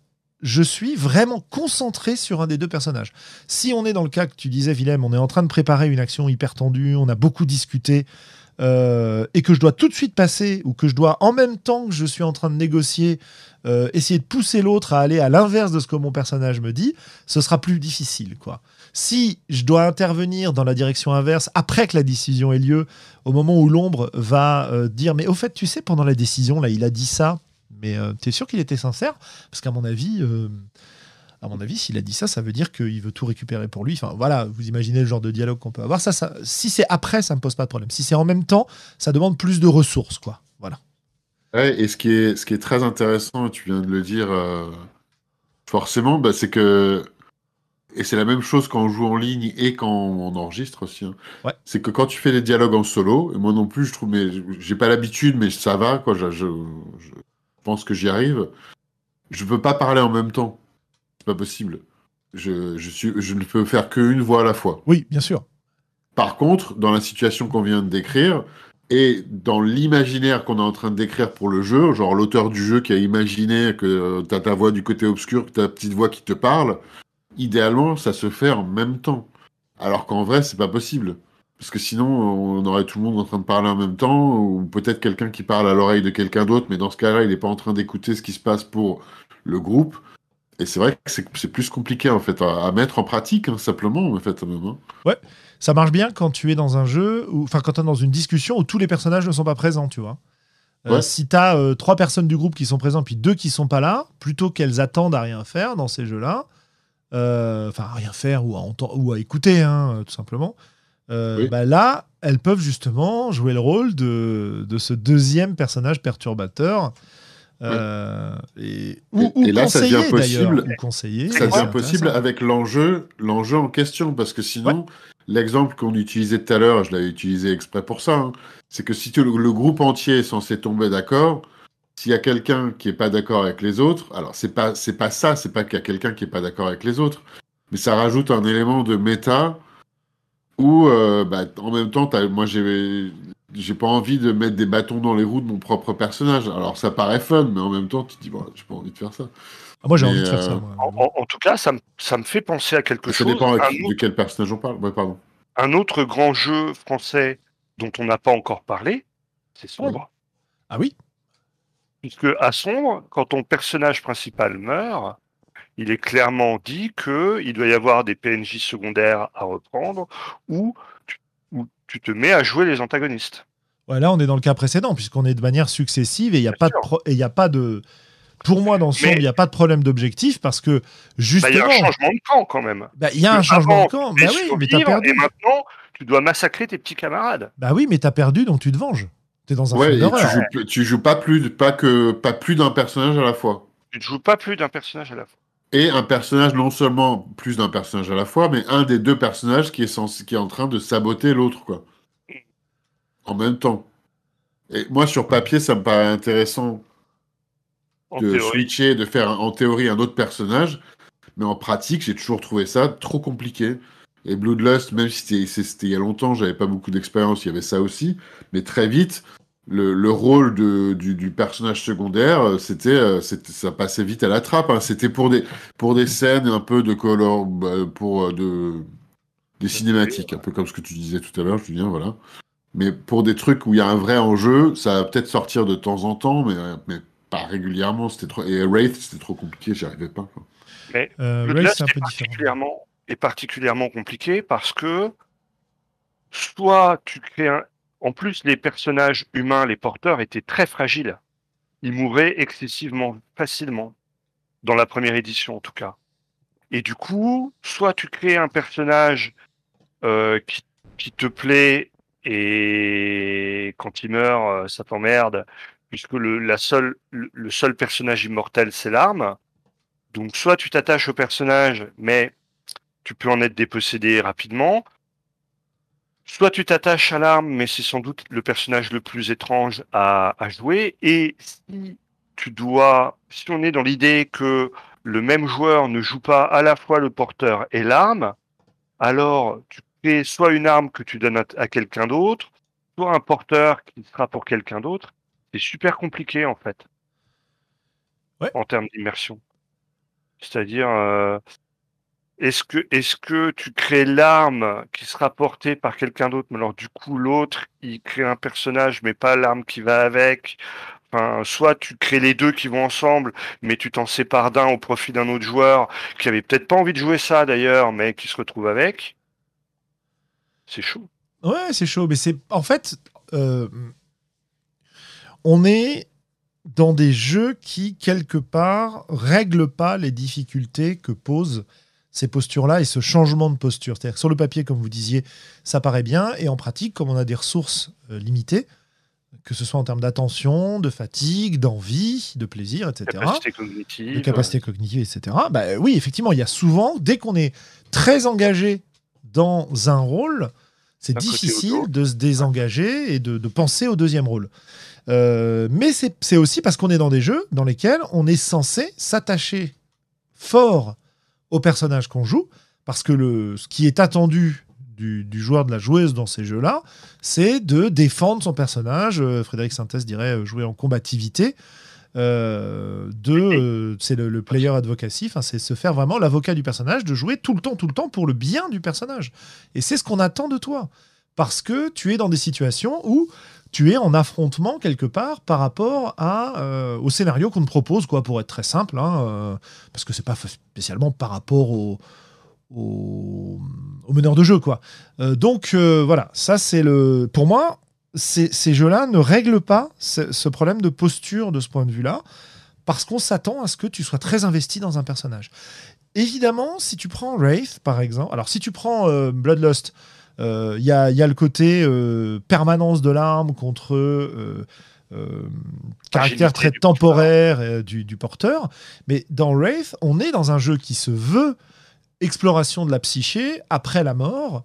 je suis vraiment concentré sur un des deux personnages. Si on est dans le cas que tu disais, Willem, on est en train de préparer une action hyper tendue, on a beaucoup discuté, euh, et que je dois tout de suite passer, ou que je dois, en même temps que je suis en train de négocier, euh, essayer de pousser l'autre à aller à l'inverse de ce que mon personnage me dit, ce sera plus difficile. quoi. Si je dois intervenir dans la direction inverse après que la décision ait lieu, au moment où l'ombre va euh, dire, mais au fait, tu sais, pendant la décision, là, il a dit ça, mais euh, tu es sûr qu'il était sincère? Parce qu'à mon avis, euh, à mon avis, s'il a dit ça, ça veut dire qu'il veut tout récupérer pour lui. Enfin, voilà, vous imaginez le genre de dialogue qu'on peut avoir. Ça, ça si c'est après, ça me pose pas de problème. Si c'est en même temps, ça demande plus de ressources, quoi. Voilà. Ouais, et ce qui est, ce qui est très intéressant, tu viens de le dire, euh, forcément, bah, c'est que et c'est la même chose quand on joue en ligne et quand on enregistre aussi. Hein. Ouais. C'est que quand tu fais des dialogues en solo, et moi non plus, je trouve, mais j'ai pas l'habitude, mais ça va, quoi. Je, je, pense que j'y arrive. Je peux pas parler en même temps. C'est pas possible. Je, je, suis, je ne peux faire qu'une voix à la fois. Oui, bien sûr. Par contre, dans la situation qu'on vient de décrire, et dans l'imaginaire qu'on est en train de décrire pour le jeu, genre l'auteur du jeu qui a imaginé que tu as ta voix du côté obscur, que tu as ta petite voix qui te parle, idéalement, ça se fait en même temps. Alors qu'en vrai, c'est pas possible. Parce que sinon, on aurait tout le monde en train de parler en même temps, ou peut-être quelqu'un qui parle à l'oreille de quelqu'un d'autre, mais dans ce cas-là, il n'est pas en train d'écouter ce qui se passe pour le groupe. Et c'est vrai que c'est plus compliqué en fait à, mettre en pratique, hein, simplement, en fait. Même, hein. Ouais, ça marche bien quand tu es dans un jeu, ou enfin quand tu es dans une discussion où tous les personnages ne sont pas présents, tu vois. Euh, si tu as euh, trois personnes du groupe qui sont présentes, puis deux qui sont pas là, plutôt qu'elles attendent à rien faire dans ces jeux-là, euh, enfin à rien faire ou à, ou à écouter, hein, tout simplement, euh, bah là, elles peuvent justement jouer le rôle de, de ce deuxième personnage perturbateur. Euh, et, ou, et, là, ça devient possible. conseiller, ça devient possible avec l'enjeu, l'enjeu en question, parce que sinon, l'exemple qu'on utilisait tout à l'heure, je l'avais utilisé exprès pour ça, hein, c'est que si le, le, groupe entier est censé tomber d'accord, s'il y a quelqu'un qui est pas d'accord avec les autres, alors c'est pas c'est pas ça, c'est pas qu'il y a quelqu'un qui est pas d'accord avec les autres, mais ça rajoute un élément de méta ou euh, bah, en même temps, moi j'ai j'ai pas envie de mettre des bâtons dans les roues de mon propre personnage. Alors ça paraît fun, mais en même temps, tu te dis, bon, j'ai pas envie de faire ça. Ah, moi j'ai envie de faire ça. Euh, en, tout cas, ça me, ça me fait penser à quelque chose. Ça dépend de quel personnage on parle. Ouais, pardon. Un autre grand jeu français dont on n'a pas encore parlé, c'est Sombre. Ah oui Puisque à Sombre, quand ton personnage principal meurt, il est clairement dit qu'il doit y avoir des PNJ secondaires à reprendre ou tu, tu te mets à jouer les antagonistes. Ouais, là, on est dans le cas précédent, puisqu'on est de manière successive et il n'y a, pas de a pas de. Pour moi, dans ce il n'y a pas de problème d'objectif parce que justement. Bah, il y a un changement de camp quand même. Bah, il y a un changement de camp. Bah oui, mais as perdu. Et maintenant, tu dois massacrer tes petits camarades. Bah oui, mais tu as perdu, donc tu te venges. Tu es dans un ouais, film tu joues, tu joues pas plus, pas que, pas plus d'un personnage à la fois. Tu ne joues pas plus d'un personnage à la fois et un personnage, non seulement plus d'un personnage à la fois, mais un des deux personnages qui est, censé, qui est en train de saboter l'autre, quoi. En même temps. Et moi, sur papier, ça me paraît intéressant de switcher, de faire en théorie un autre personnage, mais en pratique, j'ai toujours trouvé ça trop compliqué. Et Bloodlust, même si c'était il y a longtemps, j'avais pas beaucoup d'expérience, il y avait ça aussi, mais très vite, le, rôle de, du, personnage secondaire, euh, euh, c'était, ça passait vite à la trappe. Hein. C'était pour des, pour des scènes un peu de color, bah, pour euh, de, des cinématiques, un peu comme ce que tu disais tout à l'heure, Julien, voilà. Mais pour des trucs où il y a un vrai enjeu, ça va peut-être sortir de temps en temps, mais, mais pas régulièrement. C'était trop... Et Wraith, c'était trop compliqué, j'y arrivais pas. Mais le est, un peu particulièrement, est particulièrement compliqué parce que soit tu crées un, en plus, les personnages humains, les porteurs, étaient très fragiles. Ils mouraient excessivement facilement, dans la première édition en tout cas. Et du coup, soit tu crées un personnage euh, qui, te plaît et quand il meurt, euh, ça t'emmerde, puisque le seul personnage immortel, c'est l'arme. Donc soit tu t'attaches au personnage, mais tu peux en être dépossédé rapidement. Soit tu t'attaches à l'arme, mais c'est sans doute le personnage le plus étrange à, à jouer. Et si tu dois, si on est dans l'idée que le même joueur ne joue pas à la fois le porteur et l'arme, alors tu crées soit une arme que tu donnes à, quelqu'un d'autre, soit un porteur qui sera pour quelqu'un d'autre. C'est super compliqué en fait. En termes d'immersion. C'est-à-dire, euh, est-ce que, est-ce que tu crées l'arme qui sera portée par quelqu'un d'autre, mais alors du coup l'autre il crée un personnage mais pas l'arme qui va avec. Enfin, soit tu crées les deux qui vont ensemble, mais tu t'en sépares d'un au profit d'un autre joueur qui avait peut-être pas envie de jouer ça d'ailleurs, mais qui se retrouve avec. C'est chaud. Ouais, c'est chaud, mais c'est en fait, euh, on est dans des jeux qui quelque part règlent pas les difficultés que posent ces postures-là et ce changement de posture. C'est-à-dire que sur le papier, comme vous disiez, ça paraît bien, et en pratique, comme on a des ressources euh, limitées, que ce soit en termes d'attention, de fatigue, d'envie, de plaisir, etc. Capacité cognitive. De capacité cognitive, etc. Bah, oui, effectivement, il y a souvent, dès qu'on est très engagé dans un rôle, c'est difficile de se désengager et de, penser au deuxième rôle. Euh, mais c'est aussi parce qu'on est dans des jeux dans lesquels on est censé s'attacher fort au personnage qu'on joue, parce que le, ce qui est attendu du, joueur, de la joueuse dans ces jeux-là, c'est de défendre son personnage. Euh, Frédéric Sintès dirait euh, jouer en combativité. Euh, de c'est le, player advocacy, c'est se faire vraiment l'avocat du personnage, de jouer tout le temps, tout le temps pour le bien du personnage. Et c'est ce qu'on attend de toi, parce que tu es dans des situations où tu es en affrontement quelque part par rapport à, euh, au scénario qu'on te propose, quoi, pour être très simple, hein, euh, parce que c'est pas spécialement par rapport au, au, meneur de jeu, quoi. Euh, donc voilà, ça c'est le, pour moi, ces jeux-là ne règlent pas ce, problème de posture de ce point de vue-là, parce qu'on s'attend à ce que tu sois très investi dans un personnage. Évidemment, si tu prends Wraith, par exemple, alors si tu prends Bloodlust, il euh, y a, y, a, le côté euh, permanence de l'arme contre euh, caractère très temporaire du, du, porteur. Mais dans Wraith, on est dans un jeu qui se veut exploration de la psyché après la mort.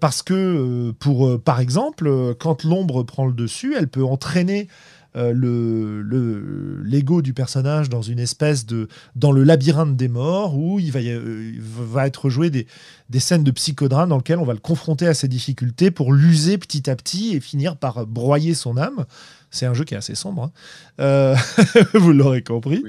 parce que, pour, par exemple, quand l'ombre prend le dessus, elle peut entraîner euh, le l'ego du personnage dans une espèce de dans le labyrinthe des morts où il va, euh, va être joué des, des scènes de psychodrame dans lesquelles on va le confronter à ses difficultés pour l'user petit à petit et finir par broyer son âme. C'est un jeu qui est assez sombre, hein. euh, (laughs) vous l'aurez compris.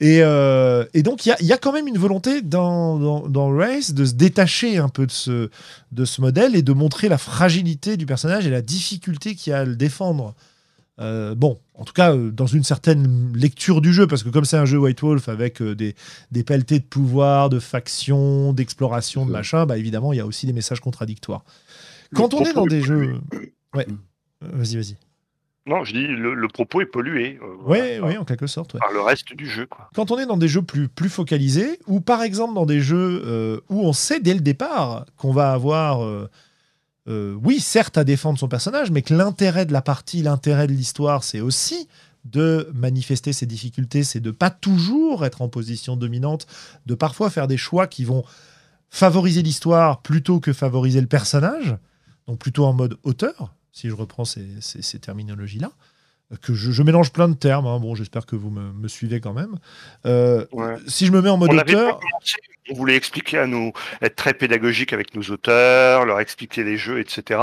Et, et, donc, il y, y a, quand même une volonté dans, dans, dans, Race de se détacher un peu de ce, de ce modèle et de montrer la fragilité du personnage et la difficulté qu'il y a à le défendre euh, bon, en tout cas, euh, dans une certaine lecture du jeu, parce que comme c'est un jeu White Wolf avec euh, des, des pelletés de pouvoir, de factions, d'exploration, de machin, bah évidemment, il y a aussi des messages contradictoires. Quand on est dans des jeux. Ouais. Vas-y, vas-y. Non, je dis, le, propos est pollué. oui, oui, en quelque sorte. Par le reste du jeu. Quoi. Quand on est dans des jeux plus, plus focalisés, ou par exemple dans des jeux où on sait dès le départ qu'on va avoir euh, oui, certes, à défendre son personnage, mais que l'intérêt de la partie, l'intérêt de l'histoire, c'est aussi de manifester ses difficultés, c'est de pas toujours être en position dominante, de parfois faire des choix qui vont favoriser l'histoire plutôt que favoriser le personnage, donc plutôt en mode auteur, si je reprends ces, terminologies-là. Que je, mélange plein de termes, hein. bon, j'espère que vous me, suivez quand même. Euh, si je me mets en mode auteur on voulait expliquer à nous, être très pédagogique avec nos auteurs, leur expliquer les jeux, etc.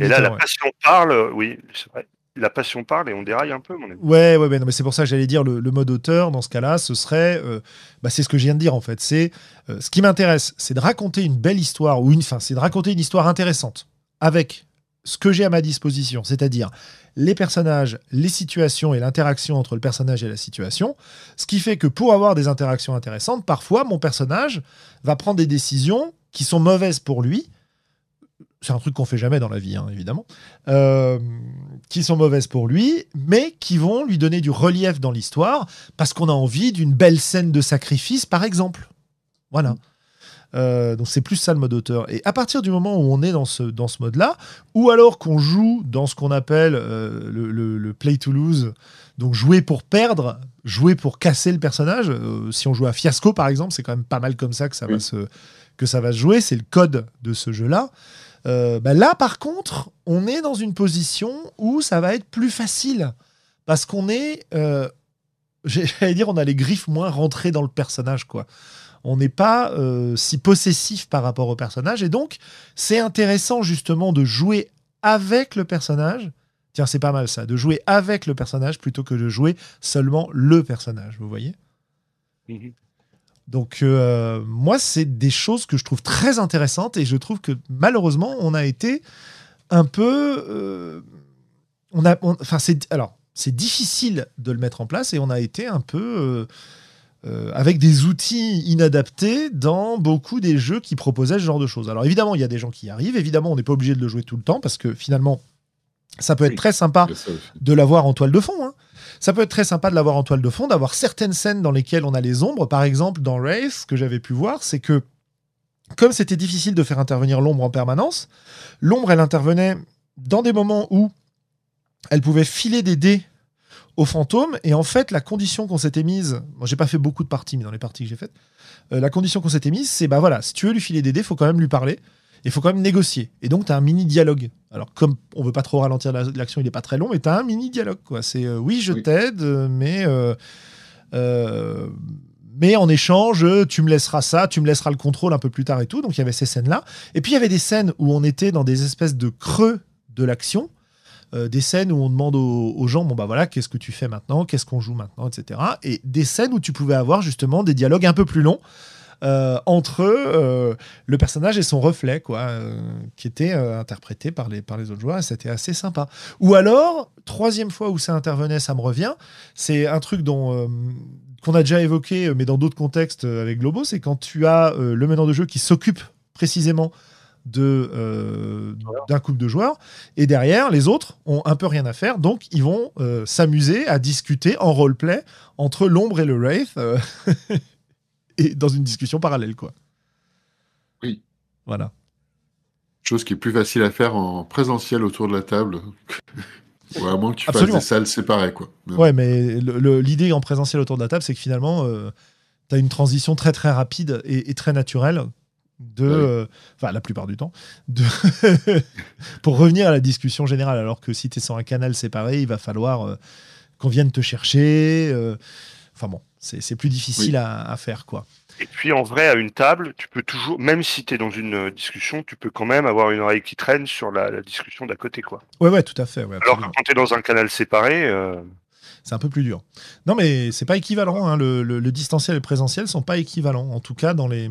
et là, la passion parle, oui, c'est vrai. La passion parle et on déraille un peu, mon ami. Ouais, ouais, mais c'est pour ça que j'allais dire le, mode auteur, dans ce cas-là, ce serait. Euh, bah, c'est ce que je viens de dire, en fait. C'est euh, Ce qui m'intéresse, c'est de raconter une belle histoire, ou une. Enfin, c'est de raconter une histoire intéressante avec ce que j'ai à ma disposition, c'est-à-dire les personnages, les situations et l'interaction entre le personnage et la situation. Ce qui fait que pour avoir des interactions intéressantes, parfois mon personnage va prendre des décisions qui sont mauvaises pour lui. C'est un truc qu'on fait jamais dans la vie, hein, évidemment. Euh, qui sont mauvaises pour lui, mais qui vont lui donner du relief dans l'histoire parce qu'on a envie d'une belle scène de sacrifice, par exemple. Voilà. Euh, donc c'est plus ça le mode auteur. Et à partir du moment où on est dans ce, dans ce mode-là, ou alors qu'on joue dans ce qu'on appelle euh, le, play to lose, donc jouer pour perdre, jouer pour casser le personnage. Euh, si on joue à Fiasco par exemple, c'est quand même pas mal comme ça que ça, va, se, que ça va se jouer. C'est le code de ce jeu-là. Bah là par contre, on est dans une position où ça va être plus facile. Parce qu'on est (laughs) j'allais dire, on a les griffes moins rentrées dans le personnage, quoi on n'est pas euh, si possessif par rapport au personnage. Et donc, c'est intéressant justement de jouer avec le personnage. Tiens, c'est pas mal ça, de jouer avec le personnage plutôt que de jouer seulement le personnage, vous voyez? Mhm. Donc, euh, moi, c'est des choses que je trouve très intéressantes et je trouve que malheureusement, on a été un peu. Euh, on a, enfin, c'est alors, c'est difficile de le mettre en place et on a été un peu euh, avec des outils inadaptés dans beaucoup des jeux qui proposaient ce genre de choses. Alors évidemment, il y a des gens qui y arrivent, évidemment, on n'est pas obligé de le jouer tout le temps, parce que finalement, ça peut être très sympa de l'avoir en toile de fond. Hein. Ça peut être très sympa de l'avoir en toile de fond, d'avoir certaines scènes dans lesquelles on a les ombres. Par exemple, dans Race, ce que j'avais pu voir, c'est que comme c'était difficile de faire intervenir l'ombre en permanence, l'ombre, elle intervenait dans des moments où elle pouvait filer des dés au fantôme. Et en fait, la condition qu'on s'était mise, moi j'ai pas fait beaucoup de parties, mais dans les parties que j'ai faites, euh, la condition qu'on s'était mise, c'est bah voilà, si tu veux lui filer des dés, faut quand même lui parler. Il faut quand même négocier. Et donc, tu as un mini dialogue. Alors, comme on veut pas trop ralentir l'action, il est pas très long, mais tu as un mini dialogue. quoi. C'est euh, oui, je t'aide, mais. Euh, mais en échange, tu me laisseras ça, tu me laisseras le contrôle un peu plus tard et tout. Donc il y avait ces scènes-là. Et puis il y avait des scènes où on était dans des espèces de creux de l'action euh, des scènes où on demande aux, gens, bon bah voilà, qu'est-ce que tu fais maintenant, qu'est-ce qu'on joue maintenant, etc. Et des scènes où tu pouvais avoir justement des dialogues un peu plus longs. Euh, entre euh, le personnage et son reflet, quoi, qui était interprété par les, par les autres joueurs, c'était assez sympa. Ou alors, troisième fois où ça intervenait, ça me revient, c'est un truc dont qu'on a déjà évoqué, mais dans d'autres contextes avec Globo, c'est quand tu as le meneur de jeu qui s'occupe précisément de euh, d'un couple de joueurs. Et derrière les autres ont un peu rien à faire. Donc ils vont euh, s'amuser à discuter en roleplay entre l'ombre et le wraith euh, (laughs) et dans une discussion parallèle quoi. Oui. Voilà. Chose qui est plus facile à faire en présentiel autour de la table. (laughs) Ou à moins que tu fasses des salles séparées quoi. Ouais mais l'idée en présentiel autour de la table c'est que finalement tu as une transition très très rapide et très naturelle de, euh, enfin la plupart du temps, de (laughs) pour revenir à la discussion générale. Alors que si tu es sur un canal séparé, il va falloir euh, qu'on vienne te chercher. Euh, enfin bon, c'est plus difficile à, faire quoi. Et puis en vrai, à une table, tu peux toujours, même si tu es dans une discussion, tu peux quand même avoir une oreille qui traîne sur la, discussion d'à côté quoi. Ouais ouais, tout à fait. Alors que quand tu es dans un canal séparé. C'est un peu plus dur. Non, mais c'est pas équivalent. Hein. Le, le, distanciel et le présentiel sont pas équivalents. En tout cas, dans les,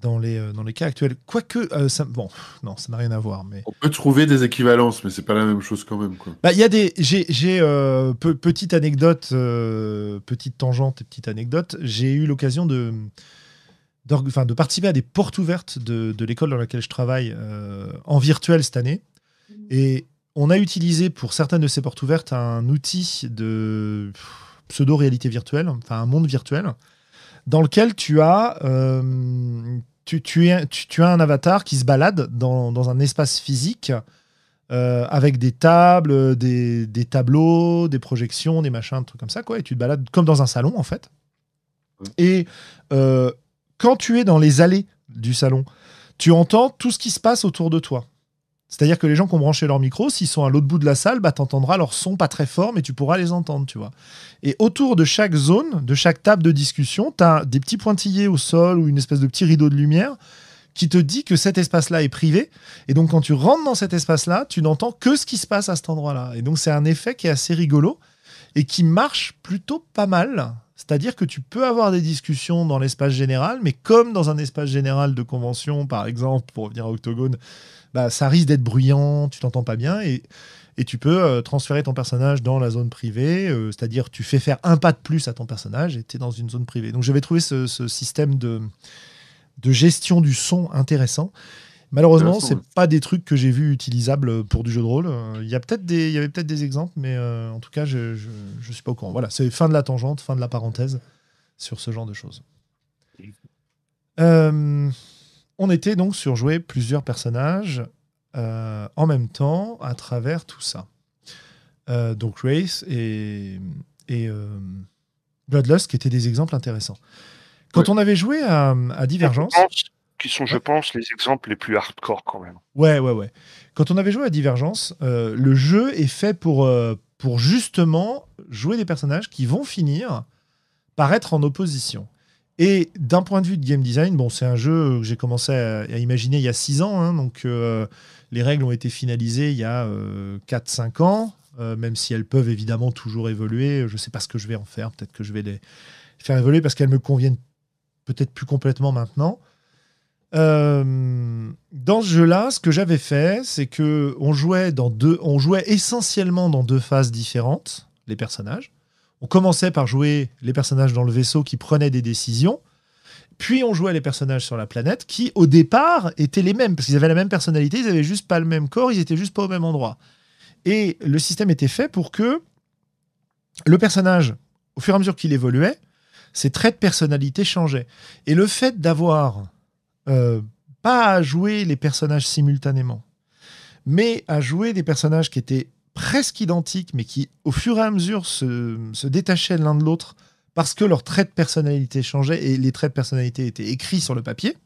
dans les, euh, dans les cas actuels. Quoique, euh, ça, bon, non, ça n'a rien à voir. Mais... On peut trouver des équivalences, mais c'est pas la même chose quand même. Bah, il y a des. J'ai, euh, petite anecdote, petite tangente et petite anecdote. J'ai eu l'occasion de, de, de participer à des portes ouvertes de, de l'école dans laquelle je travaille en virtuel cette année. Et on a utilisé pour certaines de ces portes ouvertes un outil de pseudo-réalité virtuelle, enfin un monde virtuel dans lequel tu as, euh, tu, tu, tu, as un avatar qui se balade dans, dans un espace physique euh, avec des tables, des, des, tableaux, des projections, des machins, des trucs comme ça, quoi. Et tu te balades comme dans un salon, en fait. Et euh, quand tu es dans les allées du salon, tu entends tout ce qui se passe autour de toi. C'est-à-dire que les gens qui ont branché leur micro, s'ils sont à l'autre bout de la salle, bah, tu entendras leur son pas très fort, mais tu pourras les entendre, tu vois. Et autour de chaque zone, de chaque table de discussion, tu as des petits pointillés au sol ou une espèce de petit rideau de lumière qui te dit que cet espace-là est privé. Et donc, quand tu rentres dans cet espace-là, tu n'entends que ce qui se passe à cet endroit-là. Et donc, c'est un effet qui est assez rigolo et qui marche plutôt pas mal. C'est-à-dire que tu peux avoir des discussions dans l'espace général, mais comme dans un espace général de convention, par exemple, pour revenir à Octogone, bah, ça risque d'être bruyant, tu t'entends pas bien, et, et tu peux euh, transférer ton personnage dans la zone privée, euh, c'est-à-dire tu fais faire un pas de plus à ton personnage et tu es dans une zone privée. Donc j'avais trouvé ce, système de, de gestion du son intéressant. Malheureusement, c'est pas des trucs que j'ai vu utilisables pour du jeu de rôle. Il y, a peut-être des, il y avait peut-être des exemples, mais euh, en tout cas, je, je, suis pas au courant. Voilà, c'est fin de la tangente, fin de la parenthèse sur ce genre de choses. Euh, on était donc sur jouer plusieurs personnages euh, en même temps à travers tout ça. Euh, donc Race et, et Bloodlust qui étaient des exemples intéressants. Quand on avait joué à, à Divergence. Qui sont, je pense, les exemples les plus hardcore quand même. Ouais, ouais, ouais. Quand on avait joué à Divergence, le jeu est fait pour, pour justement jouer des personnages qui vont finir par être en opposition. Et d'un point de vue de game design, bon, c'est un jeu que j'ai commencé à, imaginer il y a 6 ans, hein, donc euh, les règles ont été finalisées il y a 4-5 euh, ans, euh, même si elles peuvent évidemment toujours évoluer. Je ne sais pas ce que je vais en faire, peut-être que je vais les faire évoluer parce qu'elles me conviennent peut-être plus complètement maintenant. dans ce jeu-là, ce que j'avais fait, c'est que on jouait essentiellement dans deux phases différentes, les personnages. On commençait par jouer les personnages dans le vaisseau qui prenaient des décisions. Puis on jouait les personnages sur la planète qui, au départ, étaient les mêmes, parce qu'ils avaient la même personnalité, ils n'avaient juste pas le même corps, ils étaient juste pas au même endroit. Et le système était fait pour que le personnage, au fur et à mesure qu'il évoluait, ses traits de personnalité changeaient. Et le fait d'avoir euh, pas à jouer les personnages simultanément, mais à jouer des personnages qui étaient presque identiques, mais qui, au fur et à mesure, se, détachaient l'un de l'autre parce que leurs traits de personnalité changeaient et les traits de personnalité étaient écrits sur le papier,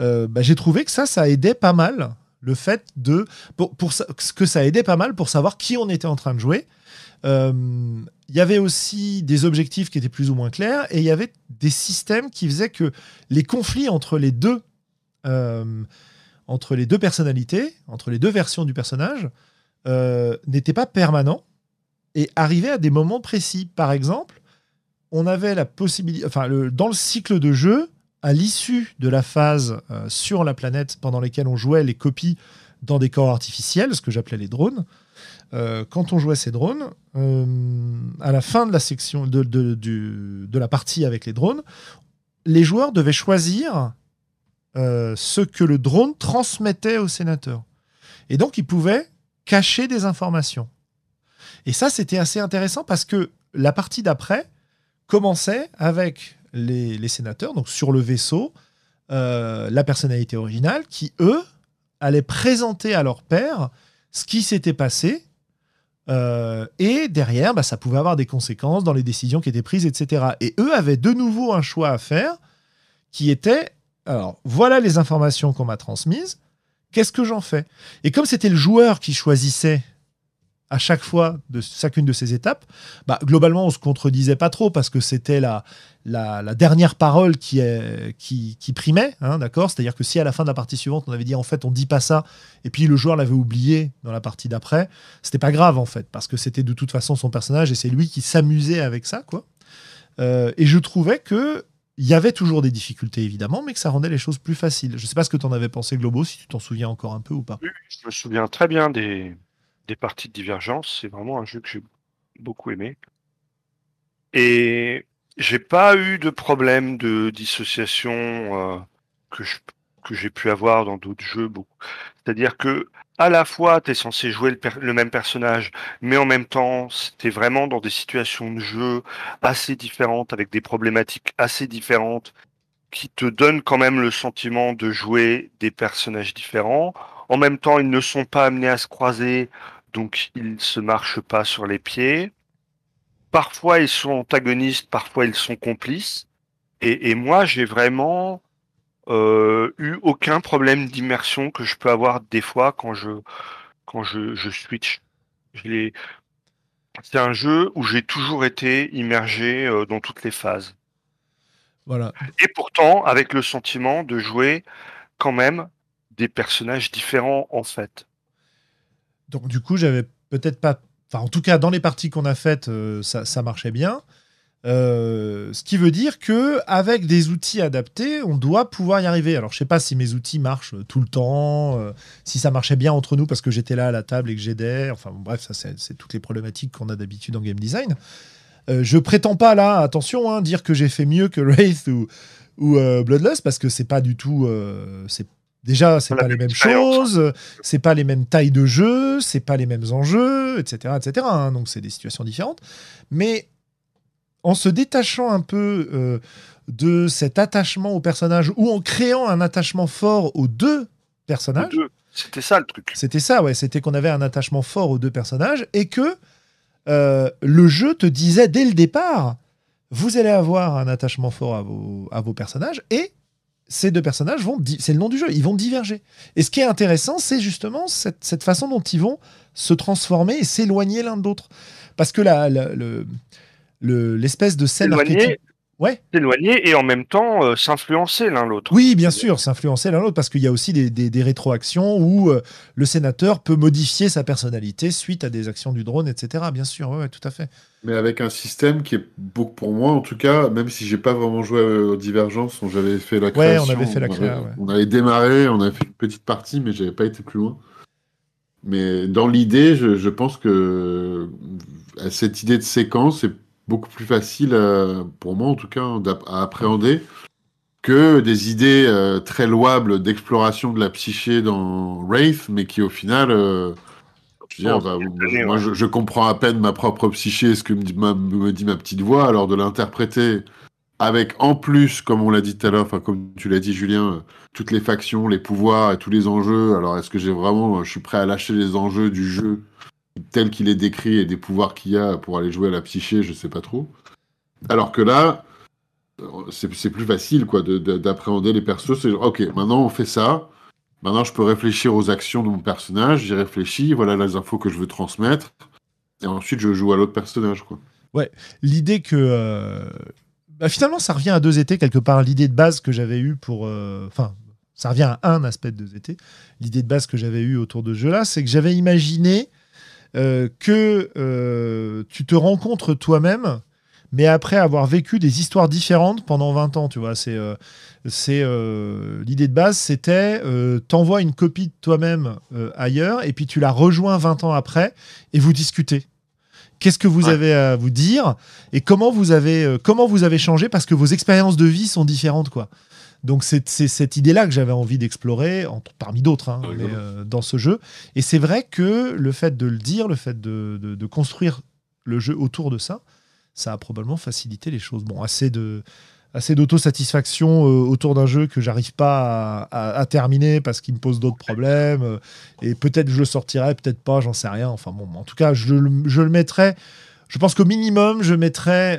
euh, bah, j'ai trouvé que ça, ça aidait pas mal le fait de. Pour, pour que ça aidait pas mal pour savoir qui on était en train de jouer. Euh, il y avait aussi des objectifs qui étaient plus ou moins clairs et il y avait des systèmes qui faisaient que les conflits entre les deux, euh, entre les deux personnalités, entre les deux versions du personnage, euh, n'était pas permanent et arrivait à des moments précis. Par exemple, on avait la possibilité, enfin, dans le cycle de jeu, à l'issue de la phase euh, sur la planète pendant laquelle on jouait les copies dans des corps artificiels, ce que j'appelais les drones, euh, quand on jouait ces drones, à la fin de la section de, de, la partie avec les drones, les joueurs devaient choisir ce que le drone transmettait au sénateur. Et donc, ils pouvaient cacher des informations. Et ça, c'était assez intéressant parce que la partie d'après commençait avec les, sénateurs, donc sur le vaisseau, euh, la personnalité originale, qui, eux, allaient présenter à leur père ce qui s'était passé. Euh, et derrière, bah, ça pouvait avoir des conséquences dans les décisions qui étaient prises, etc. Et eux avaient de nouveau un choix à faire qui était, alors voilà les informations qu'on m'a transmises, Qu'est-ce que j'en fais? Et comme c'était le joueur qui choisissait à chaque fois de chacune de ces étapes, bah, globalement, on se contredisait pas trop parce que c'était la, la, dernière parole qui, est, qui, primait, hein, d'accord? C'est-à-dire que si à la fin de la partie suivante, on avait dit en fait, on dit pas ça, et puis le joueur l'avait oublié dans la partie d'après, c'était pas grave en fait, parce que c'était de toute façon son personnage et c'est lui qui s'amusait avec ça, quoi. Euh, et je trouvais que il y avait toujours des difficultés, évidemment, mais que ça rendait les choses plus faciles. Je ne sais pas ce que tu en avais pensé, Globo, si tu t'en souviens encore un peu ou pas. Oui, je me souviens très bien des, des parties de Divergence. C'est vraiment un jeu que j'ai beaucoup aimé. Et j'ai pas eu de problème de dissociation euh, que je que j'ai pu avoir dans d'autres jeux. C'est-à-dire que à la fois, tu es censé jouer le, même personnage, mais en même temps, es vraiment dans des situations de jeu assez différentes, avec des problématiques assez différentes, qui te donnent quand même le sentiment de jouer des personnages différents. En même temps, ils ne sont pas amenés à se croiser, donc ils se marchent pas sur les pieds. Parfois, ils sont antagonistes, parfois, ils sont complices. Et moi, j'ai vraiment euh, eu aucun problème d'immersion que je peux avoir des fois quand je quand je, je switch. C'est un jeu où j'ai toujours été immergé euh, dans toutes les phases. Voilà. Et pourtant, avec le sentiment de jouer quand même des personnages différents en fait. Donc du coup, j'avais peut-être pas. Enfin, en tout cas, dans les parties qu'on a faites, euh, ça, ça, marchait bien. Euh, ce qui veut dire que avec des outils adaptés, on doit pouvoir y arriver. Alors, je sais pas si mes outils marchent tout le temps, euh, si ça marchait bien entre nous parce que j'étais là à la table et que j'aidais. Enfin, bref, ça c'est toutes les problématiques qu'on a d'habitude en game design. Euh, je prétends pas là, attention, hein, dire que j'ai fait mieux que (laughs) Wraith ou, ou Bloodlust parce que c'est pas du tout. c'est Déjà, c'est pas les mêmes choses, c'est pas les mêmes tailles de jeu, c'est pas les mêmes enjeux, etc., etc. Hein. donc c'est des situations différentes. Mais en se détachant un peu euh, de cet attachement au personnage ou en créant un attachement fort aux deux personnages. C'était ça le truc. C'était ça, ouais. C'était qu'on avait un attachement fort aux deux personnages et que euh, le jeu te disait dès le départ, vous allez avoir un attachement fort à vos, à vos personnages et ces deux personnages vont, c'est le nom du jeu, ils vont diverger. Et ce qui est intéressant, c'est justement cette, cette façon dont ils vont se transformer et s'éloigner l'un de l'autre. Parce que la, la- le- l'espèce de scène S'éloigner, archétype. Ouais. s'éloigner et en même temps euh, s'influencer l'un l'autre. Oui, bien sûr, s'influencer l'un l'autre, parce qu'il y a aussi des, des- des rétroactions où euh, le sénateur peut modifier sa personnalité suite à des actions du drone, etc. Bien sûr, ouais, ouais, tout à fait. Mais avec un système qui est beaucoup pour moi, en tout cas, même si j'ai pas vraiment joué aux Divergences, où j'avais fait la Ouais, création. on avait fait la avait- créa, ouais. On avait démarré, on avait fait une petite partie, mais j'avais pas été plus loin. Mais dans l'idée, je, je pense que euh, cette idée de séquence est beaucoup plus facile, euh, pour moi en tout cas, à appréhender que des idées euh, très louables d'exploration de la psyché dans Wraith, mais qui au final, euh, je veux dire, bah, c'est étonné, moi ouais. je, je comprends à peine ma propre psyché ce que me dit ma, me dit ma petite voix, alors de l'interpréter avec en plus, comme on l'a dit tout à l'heure, enfin comme tu l'as dit Julien, euh, toutes les factions, les pouvoirs et tous les enjeux. Alors est-ce que j'ai vraiment, je suis prêt à lâcher les enjeux du jeu tel qu'il est décrit et des pouvoirs qu'il y a pour aller jouer à la psyché, je sais pas trop. Alors que là, c'est plus facile quoi de- de- d'appréhender les persos. C'est ok, maintenant on fait ça. Maintenant, je peux réfléchir aux actions de mon personnage. J'y réfléchis. Voilà les infos que je veux transmettre. Et ensuite, je joue à l'autre personnage. Quoi. L'idée que. euh, bah, finalement, ça revient à deux étés, quelque part. L'idée de base que j'avais eue pour. euh, Enfin, ça revient à un aspect de deux étés. L'idée de base que j'avais eue autour de ce jeu-là, c'est que j'avais imaginé euh, que euh, tu te rencontres toi-même, mais après avoir vécu des histoires différentes pendant 20 ans, tu vois. C'est. euh, c'est l'idée de base, c'était t'envoies une copie de toi-même ailleurs et puis tu la rejoins 20 ans après et vous discutez. Qu'est-ce que vous Ouais. avez à vous dire et comment vous avez comment vous avez changé parce que vos expériences de vie sont différentes quoi. Donc c'est cette idée-là que j'avais envie d'explorer parmi d'autres hein, euh, dans ce jeu. Et c'est vrai que le fait de le dire, le fait de, de- de construire le jeu autour de ça, ça a probablement facilité les choses. Bon, assez de assez d'autosatisfaction euh, autour d'un jeu que j'arrive pas à, à- à terminer parce qu'il me pose d'autres problèmes. euh, et peut-être je le sortirai, peut-être pas, j'en sais rien. Enfin bon, en tout cas, je, le- je le mettrai. Je pense qu'au minimum, je mettrai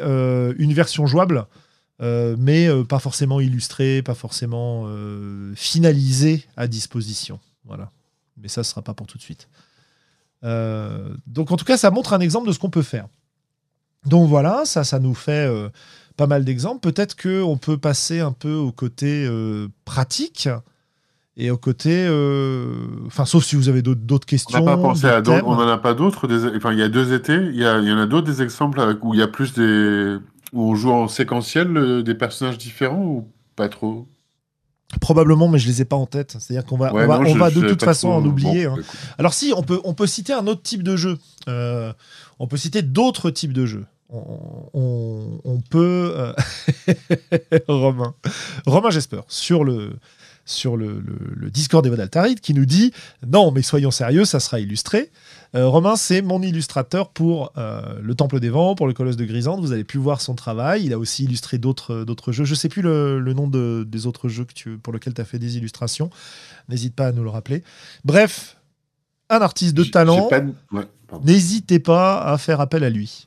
une version jouable, euh, mais euh, pas forcément illustrée, pas forcément euh, finalisée à disposition. Voilà. Mais ça, ce sera pas pour tout de suite. Donc en tout cas, ça montre un exemple de ce qu'on peut faire. Donc voilà, ça, ça nous fait pas mal d'exemples. Peut-être qu'on peut passer un peu au côté pratique et au côté. Enfin, sauf si vous avez d'autres d'autres On questions. n'a pas pensé à d'autres d'autres. thèmes. On n'en a pas d'autres. des- Enfin, il y a deux étés. Il y, a- il y en a d'autres des exemples où il y a plus des où on joue en séquentiel euh, des personnages différents ou pas trop? Probablement, mais je les ai pas en tête. C'est-à-dire qu'on va, Ouais, on va, non, on je- va je de toute façon trop. en oublier. Bon, hein. écoute. Alors si, on peut, on peut citer un autre type de jeu. Euh, on peut citer d'autres types de jeux. On, on- on peut... euh, (laughs) Romain. Romain Jesper, sur le, sur le, le- le Discord Altarid, qui nous dit « Non, mais soyons sérieux, ça sera illustré. Euh, Romain, c'est mon illustrateur pour euh, le Temple des Vents, pour le Colosse de Grisante. Vous avez pu voir son travail. Il a aussi illustré d'autres d'autres jeux. Je sais plus le, le nom de- des autres jeux que tu, pour lesquels tu as fait des illustrations. N'hésite pas à nous le rappeler. Bref, un artiste de talent. pas ouais. N'hésitez pas à faire appel à lui.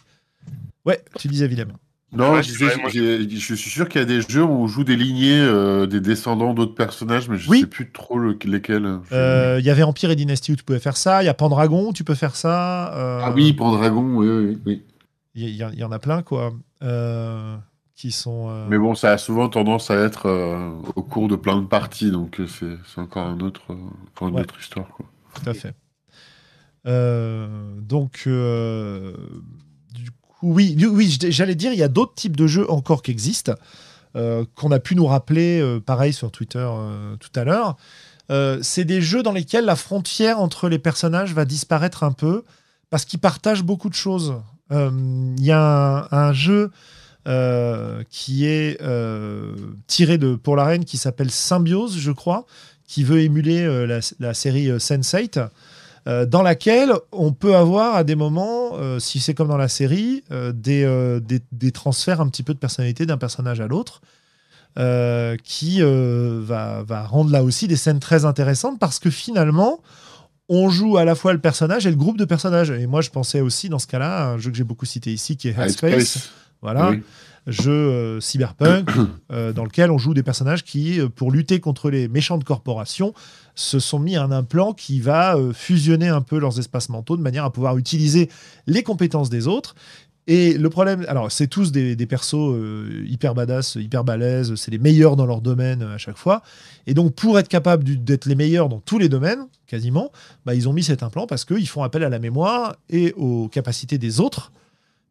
Ouais, tu disais Willem. Non, Ouais, je, c'est disais, vrai, moi, j'ai- je suis sûr qu'il y a des jeux où on joue des lignées, euh, des descendants d'autres personnages, mais je Oui. sais plus trop le- lesquels. Euh, Il y avait Empire et Dynasty où tu pouvais faire ça. Il y a Pendragon où tu peux faire ça. Euh, Ah oui, Pendragon, oui, oui, oui. Il y, en- il y en a plein, quoi. Euh, qui sont. euh, Mais bon, ça a souvent tendance à être euh, au cours de plein de parties, donc c'est encore un autre, euh, encore une Ouais. autre histoire. Quoi. Tout à fait. Euh, donc, euh, oui, j'allais dire, il y a d'autres types de jeux encore qui existent, euh, qu'on a pu nous rappeler, euh, pareil sur Twitter euh, tout à l'heure. C'est des jeux dans lesquels la frontière entre les personnages va disparaître un peu, parce qu'ils partagent beaucoup de choses. Il y a un, jeu qui est tiré de Pour la Reine qui s'appelle Symbiose, je crois, qui veut émuler la, série Sense8, euh, dans laquelle on peut avoir à des moments, euh, si c'est comme dans la série, euh, des, des, des transferts un petit peu de personnalité d'un personnage à l'autre. qui va, va rendre là aussi des scènes très intéressantes parce que finalement, on joue à la fois le personnage et le groupe de personnages. Et moi, je pensais aussi dans ce cas-là à un jeu que j'ai beaucoup cité ici qui est Headspace. Headspace. Voilà. Oui. Jeu euh, cyberpunk (coughs) euh, dans lequel on joue des personnages qui, euh, pour lutter contre les méchantes corporations, se sont mis à un implant qui va fusionner un peu leurs espaces mentaux de manière à pouvoir utiliser les compétences des autres. Et le problème, alors c'est tous des, des persos euh, hyper badass, hyper balèzes, c'est les meilleurs dans leur domaine euh, à chaque fois. Et donc pour être capable d'être les meilleurs dans tous les domaines, quasiment, bah, ils ont mis cet implant parce qu'ils font appel à la mémoire et aux capacités des autres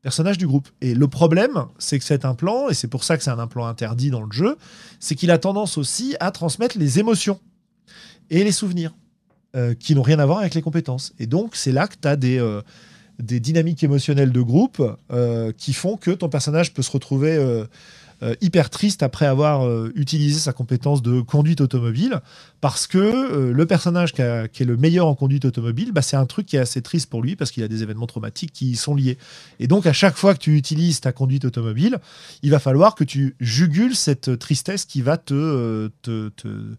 personnages du groupe. Et le problème, c'est que cet implant, et c'est pour ça que c'est un implant interdit dans le jeu, c'est qu'il a tendance aussi à transmettre les émotions et les souvenirs euh, qui n'ont rien à voir avec les compétences. Et donc c'est là que tu as des... euh, des dynamiques émotionnelles de groupe euh, qui font que ton personnage peut se retrouver euh, hyper triste après avoir euh, utilisé sa compétence de conduite automobile parce que euh, le personnage qui, a- qui est le meilleur en conduite automobile, bah, c'est un truc qui est assez triste pour lui parce qu'il a des événements traumatiques qui y sont liés. Et donc à chaque fois que tu utilises ta conduite automobile, il va falloir que tu jugules cette tristesse qui va te, te, te-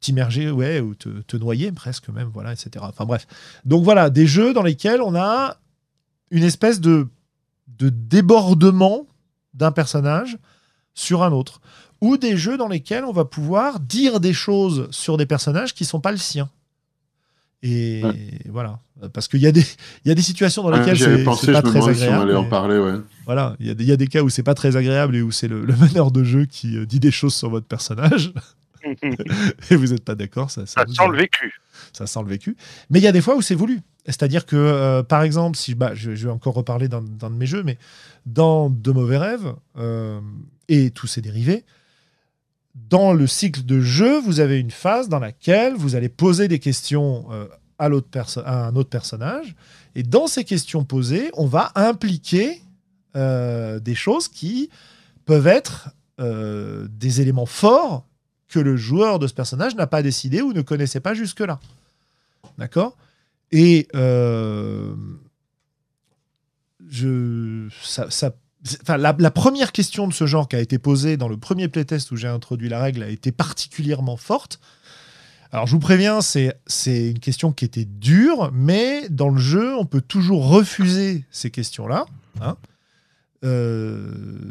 t'immerger, ouais, ou te, te noyer presque même, voilà, etc. Enfin bref. Donc voilà, des jeux dans lesquels on a une espèce de, de débordement d'un personnage sur un autre. Ou des jeux dans lesquels on va pouvoir dire des choses sur des personnages qui sont pas le sien. Et voilà. Parce qu'il y, a des- y a des situations dans Ouais, lesquelles J'avais c'est je pas me très si on agréable. allait en parler, ouais. voilà, il y, a des- il y a des cas où c'est pas très agréable et où c'est le, le meneur de jeu qui euh, dit des choses sur votre personnage (laughs) et vous n'êtes pas d'accord, ça, ça, sent le vécu. ça sent le vécu. Mais il y a des fois où c'est voulu. C'est-à-dire que, euh, par exemple, si bah, je, je vais encore reparler d'un de mes jeux, mais dans De mauvais rêves euh, et tous ses dérivés, dans le cycle de jeu, vous avez une phase dans laquelle vous allez poser des questions euh, à, l'autre à un autre personnage. Et dans ces questions posées, on va impliquer des choses qui peuvent être des éléments forts que le joueur de ce personnage n'a pas décidé ou ne connaissait pas jusque-là. D'accord? Et euh, je, ça, ça- la, la première question de ce genre qui a été posée dans le premier playtest où j'ai introduit la règle a été particulièrement forte. Alors je vous préviens, c'est une question qui était dure, mais dans le jeu, on peut toujours refuser ces questions-là. hein. Euh,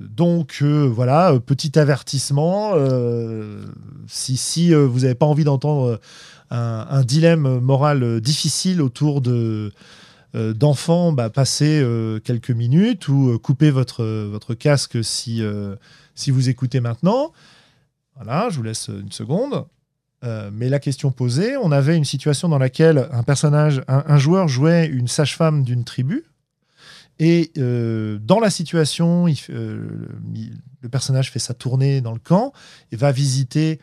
donc euh, voilà, petit avertissement. si si vous n'avez pas envie d'entendre un, dilemme moral difficile autour euh, d'enfants, bah, passez euh, quelques minutes ou euh, coupez votre, casque si, si vous écoutez maintenant. Voilà, je vous laisse une seconde. Mais la question posée, on avait une situation dans laquelle un personnage, un, joueur jouait une sage-femme d'une tribu. Et dans la situation, le personnage fait sa tournée dans le camp et va visiter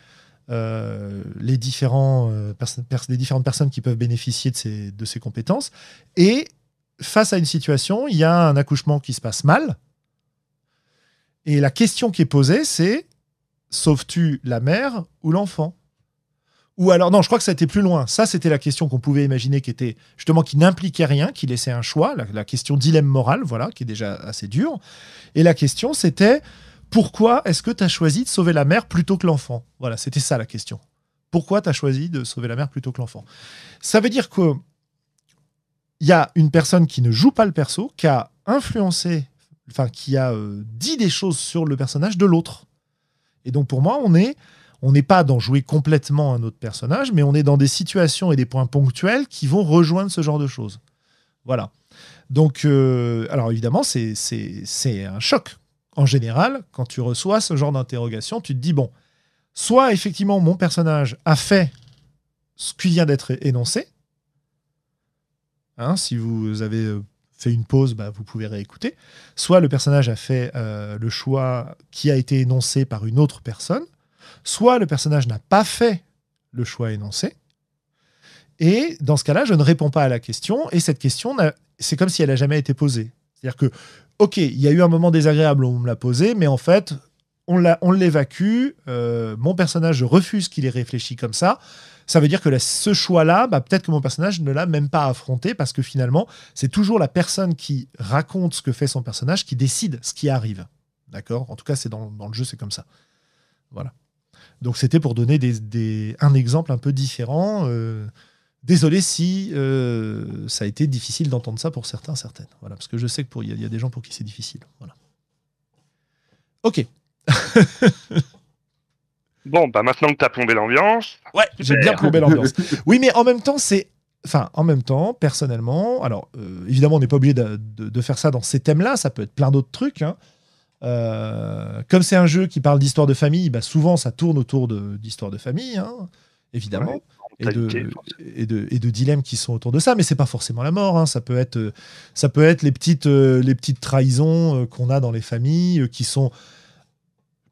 euh, les, euh, les différentes personnes qui peuvent bénéficier de ces, de ces compétences. Et face à une situation, il y a un accouchement qui se passe mal. Et la question qui est posée, c'est sauves-tu la mère ou l'enfant? Ou alors, non, je crois que ça a été plus loin. Ça, c'était la question qu'on pouvait imaginer qui était justement qui n'impliquait rien, qui laissait un choix, la, la question dilemme moral, voilà, qui est déjà assez dure. Et la question, c'était pourquoi est-ce que tu as choisi de sauver la mère plutôt que l'enfant? Voilà, c'était ça la question. Pourquoi tu as choisi de sauver la mère plutôt que l'enfant? Ça veut dire que il y a une personne qui ne joue pas le perso, qui a influencé, enfin qui a euh, dit des choses sur le personnage de l'autre. Et donc pour moi, on on n'est pas dans jouer complètement un autre personnage, mais on est dans des situations et des points ponctuels qui vont rejoindre ce genre de choses. Voilà. Donc, euh, alors évidemment, c'est un choc. En général, quand tu reçois ce genre d'interrogation, tu te dis, bon, soit effectivement mon personnage a fait ce qui vient d'être énoncé. Hein, si vous avez euh, fait une pause, bah, vous pouvez réécouter. Soit le personnage a fait euh, le choix qui a été énoncé par une autre personne. Soit le personnage n'a pas fait le choix énoncé. Et dans ce cas-là, je ne réponds pas à la question. Et cette question, c'est comme si elle n'a jamais été posée. C'est-à-dire que, OK, il y a eu un moment désagréable où on me l'a posé, mais en fait, on l'évacue. euh, mon personnage, refuse qu'il ait réfléchi comme ça. Ça veut dire que ce choix-là, bah, peut-être que mon personnage ne l'a même pas affronté parce que finalement, c'est toujours la personne qui raconte ce que fait son personnage qui décide ce qui arrive. D'accord? En tout cas, c'est dans, le jeu, c'est comme ça. Voilà. Donc c'était pour donner un exemple un peu différent. Euh, désolé si euh, ça a été difficile d'entendre ça pour certains, certaines. Voilà, parce que je sais qu'il y, y, a des gens pour qui c'est difficile. Voilà. Ok. (laughs) bon, bah maintenant que tu as plombé l'ambiance. Ouais, j'ai bien plombé l'ambiance. Oui, mais en même temps, c'est Enfin, en même temps, personnellement, alors euh, évidemment, on n'est pas obligé de, faire ça dans ces thèmes-là, ça peut être plein d'autres trucs. Hein. Euh, comme c'est un jeu qui parle d'histoire de famille, bah, souvent ça tourne autour d'histoire de, famille, hein, évidemment. Et, de, et, de, et, de, dilemmes qui sont autour de ça, mais c'est pas forcément la mort. Hein. Ça peut être, ça peut être les petites, euh, les petites trahisons qu'on a dans les familles, qui sont,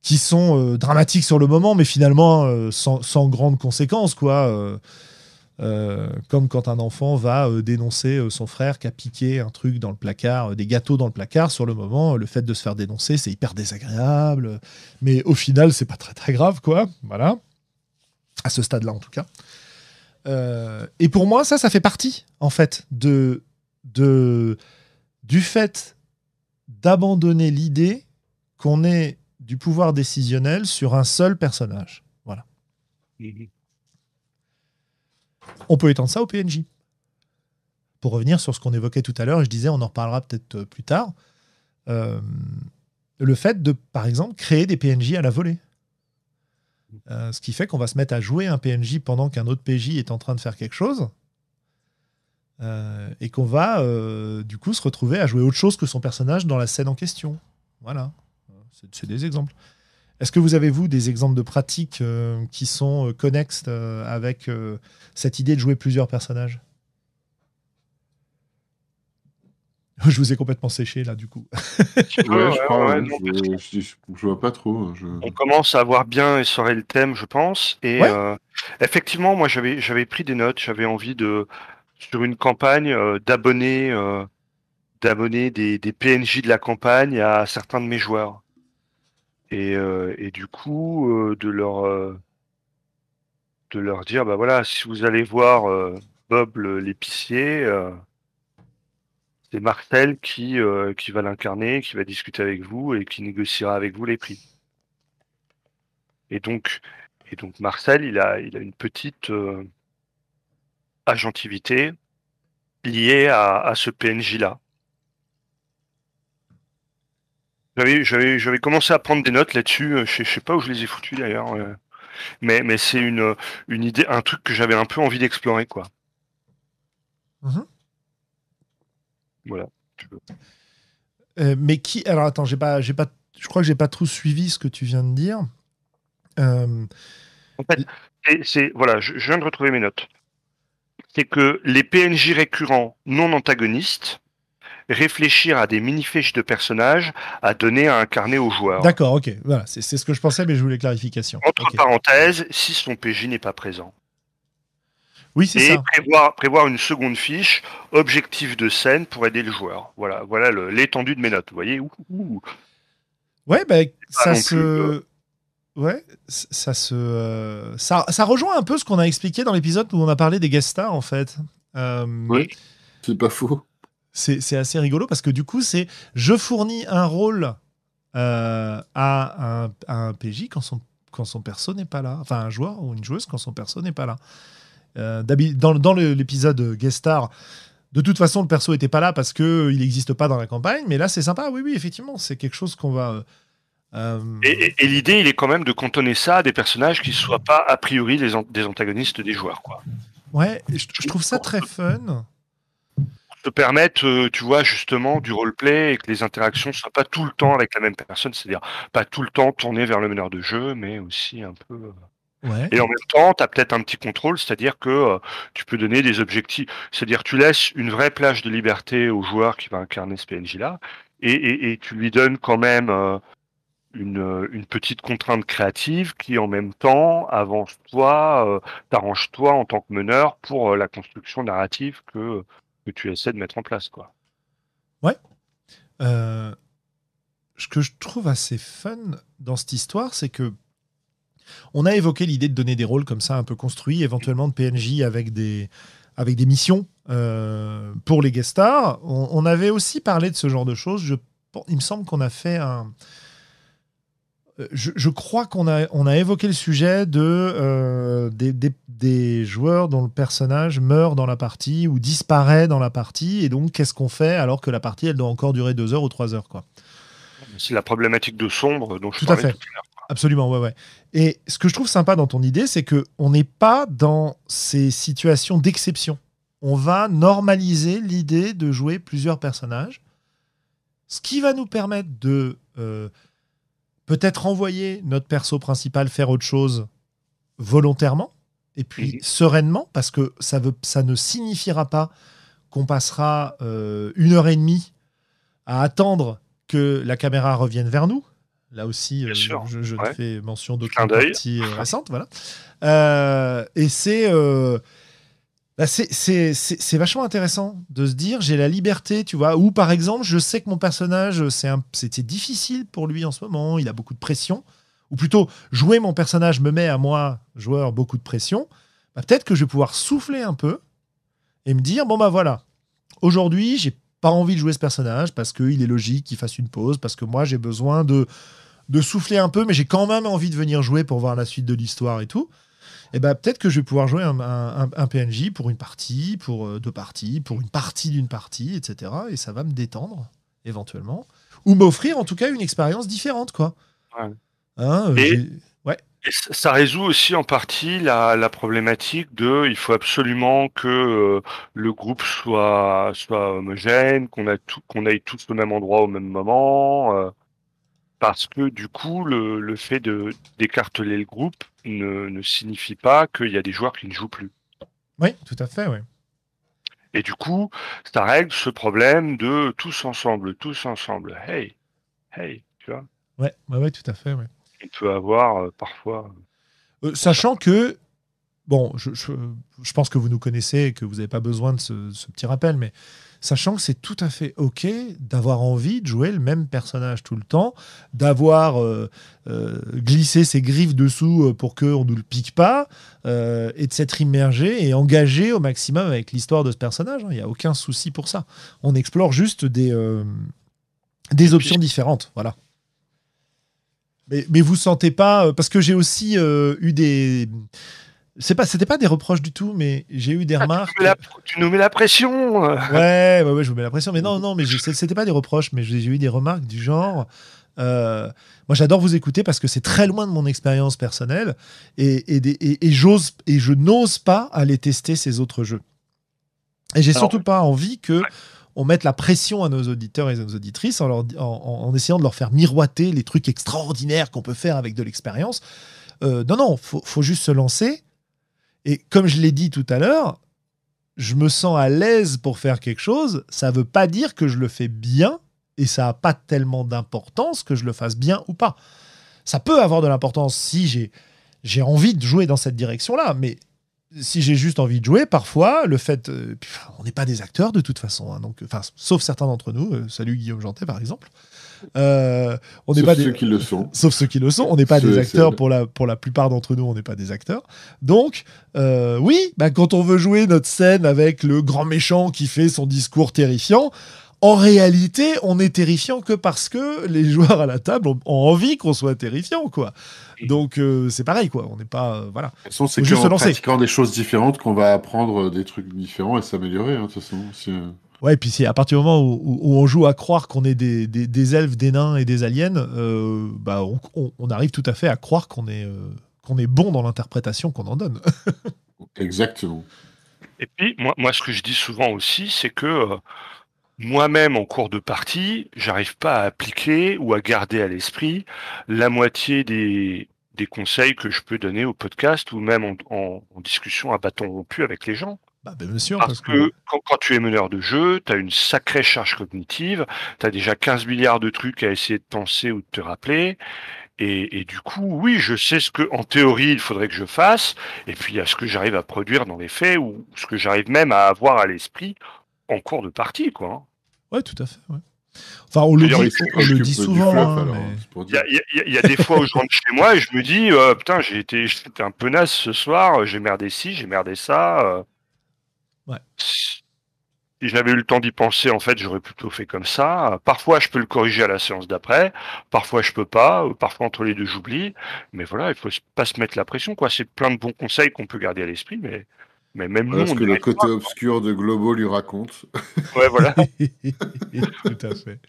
qui sont dramatiques sur le moment, mais finalement sans, sans grandes conséquences, quoi. Euh, comme quand un enfant va euh, dénoncer euh, son frère qui a piqué un truc dans le placard, des gâteaux dans le placard. Sur le moment, le fait de se faire dénoncer, c'est hyper désagréable. Mais au final, c'est pas très très grave, quoi. Voilà. À ce stade-là, en tout cas. Et pour moi, ça, ça fait partie, en fait, de, du fait d'abandonner l'idée qu'on ait du pouvoir décisionnel sur un seul personnage. Voilà. On peut étendre ça au PNJ. Pour revenir sur ce qu'on évoquait tout à l'heure, je disais, on en reparlera peut-être euh, plus tard, euh, le fait de, par exemple, créer des PNJ à la volée. Euh, ce qui fait qu'on va se mettre à jouer un PNJ pendant qu'un autre PJ est en train de faire quelque chose. et qu'on va du coup se retrouver à jouer autre chose que son personnage dans la scène en question. Voilà, c'est des exemples. Est-ce que vous avez, vous, des exemples de pratiques euh, qui sont euh, connexes euh, avec cette idée de jouer plusieurs personnages? (laughs) Je vous ai complètement séché là, du coup. ouais, je, crois, je, vois pas trop. On commence à avoir bien essoré le thème, je pense. Et effectivement, moi, j'avais j'avais pris des notes. J'avais envie de sur une campagne d'abonner d'abonner des, des PNJ de la campagne à certains de mes joueurs. Et, euh, et du coup, euh, de leur euh, de leur dire, bah voilà, si vous allez voir Bob l'épicier, c'est Marcel qui, qui va l'incarner, qui va discuter avec vous et qui négociera avec vous les prix. Et donc, et donc Marcel, il a, il a une petite agentivité liée à, à ce PNJ-là. J'avais, commencé à prendre des notes là-dessus. Euh, je, ne sais pas où je les ai foutues d'ailleurs. Euh. Mais, mais c'est une, une idée, un truc que j'avais un peu envie d'explorer, quoi. Mhm. Voilà. Euh, mais qui Alors attends, j'ai pas, j'ai pas, je crois que j'ai pas trop suivi ce que tu viens de dire. En fait, c'est, voilà, je, viens de retrouver mes notes. C'est que les PNJ récurrents non antagonistes réfléchir à des mini-fiches de personnages à donner à incarner au joueur. D'accord, ok. Voilà, c'est ce que je pensais, mais je voulais clarification. Entre parenthèses, si son PJ n'est pas présent. Oui, c'est ça. Prévoir, prévoir une seconde fiche, objectif de scène pour aider le joueur. Voilà, voilà l'étendue de mes notes. Vous voyez Ouais, bah, ça se. Euh, ouais, ça se. Euh, ça, ça, rejoint un peu ce qu'on a expliqué dans l'épisode où on a parlé des guest stars, en fait. Euh, oui, c'est pas faux c'est assez rigolo parce que du coup, c'est je fournis un rôle euh, à, un, PJ quand son, quand son perso n'est pas là. Enfin, un joueur ou une joueuse quand son perso n'est pas là. Euh, dans dans l'épisode Guest Star, de toute façon, le perso n'était pas là parce qu'il n'existe pas dans la campagne. Mais là, c'est sympa. Oui, oui, effectivement, c'est quelque chose qu'on va. Euh, et, l'idée, il est quand même de cantonner ça à des personnages qui ne soient pas a priori des, des antagonistes des joueurs. Quoi. Ouais, je trouve ça très fun te permettre, euh, tu vois, justement, du roleplay et que les interactions ne soient pas tout le temps avec la même personne, c'est-à-dire pas tout le temps tourné vers le meneur de jeu, mais aussi un peu. Euh, et en même temps, tu as peut-être un petit contrôle, c'est-à-dire que euh, tu peux donner des objectifs. C'est-à-dire tu laisses une vraie plage de liberté au joueur qui va incarner ce PNJ-là, et, et, tu lui donnes quand même une, une, petite contrainte créative qui, en même temps, avance-toi, t'arrange-toi en tant que meneur pour la construction narrative que que tu essaies de mettre en place. Quoi. Ouais. Euh, ce que je trouve assez fun dans cette histoire, c'est que on a évoqué l'idée de donner des rôles comme ça un peu construits, éventuellement de PNJ avec des, avec des missions euh, pour les guest stars. On, avait aussi parlé de ce genre de choses. Je, il me semble qu'on a fait un. je, crois qu'on a, on a évoqué le sujet de des, des, joueurs dont le personnage meurt dans la partie ou disparaît dans la partie, et donc qu'est-ce qu'on fait alors que la partie elle doit encore durer deux heures ou trois heures quoi? C'est la problématique de sombre dont je tout parlais à fait. tout à l'heure. Absolument, ouais, ouais. Et ce que je trouve sympa dans ton idée, c'est que on n'est pas dans ces situations d'exception. On va normaliser l'idée de jouer plusieurs personnages, ce qui va nous permettre de euh, peut-être envoyer notre perso principal faire autre chose volontairement et puis mhm. sereinement, parce que ça, veut, ça ne signifiera pas qu'on passera euh, une heure et demie à attendre que la caméra revienne vers nous. Là aussi, euh, je, fais mention d'autres parties euh, récentes. Voilà. Euh, et c'est. Bah, c'est vachement intéressant de se dire j'ai la liberté, tu vois. Ou par exemple, je sais que mon personnage, c'était difficile pour lui en ce moment, il a beaucoup de pression. Ou plutôt, jouer mon personnage me met à moi, joueur, beaucoup de pression. Bah, Peut-être que je vais pouvoir souffler un peu et me dire bon, bah voilà, aujourd'hui, j'ai pas envie de jouer ce personnage parce qu'il est logique qu'il fasse une pause, parce que moi, j'ai besoin de de souffler un peu, mais j'ai quand même envie de venir jouer pour voir la suite de l'histoire et tout. Et eh ben peut-être que je vais pouvoir jouer un, PNJ pour une partie, pour euh, deux parties, pour une partie d'une partie, etc. Et ça va me détendre éventuellement, ou m'offrir en tout cas une expérience différente, quoi. Ouais. Hein, et, ouais. ça résout aussi en partie la, problématique de il faut absolument que euh, le groupe soit soit homogène, qu'on a tout, qu'on aille tous au même endroit au même moment. Euh parce que du coup, le, fait de d'écarteler le groupe ne, signifie pas qu'il y a des joueurs qui ne jouent plus. Oui, tout à fait, oui. Et du coup, ça règle ce problème de tous ensemble, tous ensemble. Hey, hey, tu vois. Ouais, ouais, ouais tout à fait, ouais. Il peut avoir euh, parfois. Euh, sachant que, bon, je, je, pense que vous nous connaissez et que vous n'avez pas besoin de ce, ce petit rappel, mais sachant que c'est tout à fait OK d'avoir envie de jouer le même personnage tout le temps, d'avoir euh, euh, glissé ses griffes dessous euh, pour qu'on ne nous le pique pas, et de s'être immergé et engagé au maximum avec l'histoire de ce personnage. Il n'y a aucun souci pour ça. On explore juste des, des options différentes. Voilà. Mais, mais vous sentez pas, parce que j'ai aussi eu des c'est pas, c'était pas des reproches du tout, mais j'ai eu des ah, remarques. Tu, nous mets la pression. Ouais, ouais, ouais, je vous mets la pression. Mais non, non, mais c'était pas des reproches, mais j'ai eu des remarques du genre. Euh, moi, j'adore vous écouter parce que c'est très loin de mon expérience personnelle et, et, et, j'ose et je n'ose pas aller tester ces autres jeux. Et j'ai surtout pas envie que on mette la pression à nos auditeurs et à nos auditrices en, leur, en, essayant de leur faire miroiter les trucs extraordinaires qu'on peut faire avec de l'expérience. Euh, non, non, faut, faut juste se lancer et comme je l'ai dit tout à l'heure, je me sens à l'aise pour faire quelque chose. Ça ne veut pas dire que je le fais bien et ça n'a pas tellement d'importance que je le fasse bien ou pas. Ça peut avoir de l'importance si j'ai, envie de jouer dans cette direction-là, mais si j'ai juste envie de jouer, parfois, le fait. Euh, on n'est pas des acteurs de toute façon, hein, donc, sauf certains d'entre nous. Euh, salut Guillaume Jantet, par exemple. Euh, on n'est pas ceux qui le sont. (laughs) Sauf ceux qui le sont. On n'est pas des acteurs pour la, pour la plupart d'entre nous. On n'est pas des acteurs. Donc, euh, oui, bah, quand on veut jouer notre scène avec le grand méchant qui fait son discours terrifiant, en réalité, on est terrifiant que parce que les (laughs) joueurs à la table ont, envie qu'on soit terrifiant, quoi. Donc euh, c'est pareil, quoi. On n'est pas, voilà. De toute façon, c'est en pratiquant des choses différentes qu'on va apprendre des trucs différents et s'améliorer. Hein, de toute façon. Ouais, et puis c'est à partir du moment où, on joue à croire qu'on est des, des, elfes, des nains et des aliens, euh, bah on, arrive tout à fait à croire qu'on est, euh, qu'on est bon dans l'interprétation qu'on en donne. (laughs) Exactement. Et puis, moi, moi, ce que je dis souvent aussi, c'est que euh, moi-même, en cours de partie, j'arrive pas à appliquer ou à garder à l'esprit la moitié des, des conseils que je peux donner au podcast ou même en, en discussion à bâton rompu avec les gens. Bah, bien sûr, parce, que, Quand, tu es meneur de jeu, tu as une sacrée charge cognitive, tu as déjà 15 milliards de trucs à essayer de penser ou de te rappeler. Et, du coup, oui, je sais ce que, en théorie, il faudrait que je fasse, et puis il y a ce que j'arrive à produire dans les faits, ou ce que j'arrive même à avoir à l'esprit en cours de partie, quoi. Ouais, tout à fait. Enfin, on le dit, souvent. Il y, a des fois où je rentre chez moi et je me dis, euh, putain, j'ai été, (laughs) un peu naze ce soir, j'ai merdé ci, j'ai merdé ça. Euh. Si j'avais eu le temps d'y penser, en fait, j'aurais plutôt fait comme ça. Parfois, je peux le corriger à la séance d'après. Parfois, je peux pas. Parfois, entre les deux, j'oublie. Mais voilà, il faut pas se mettre la pression, quoi. C'est plein de bons conseils qu'on peut garder à l'esprit, mais, mais même nous, ce que le côté obscur de Globo lui raconte. (laughs) Ouais, voilà. (laughs) Tout à fait.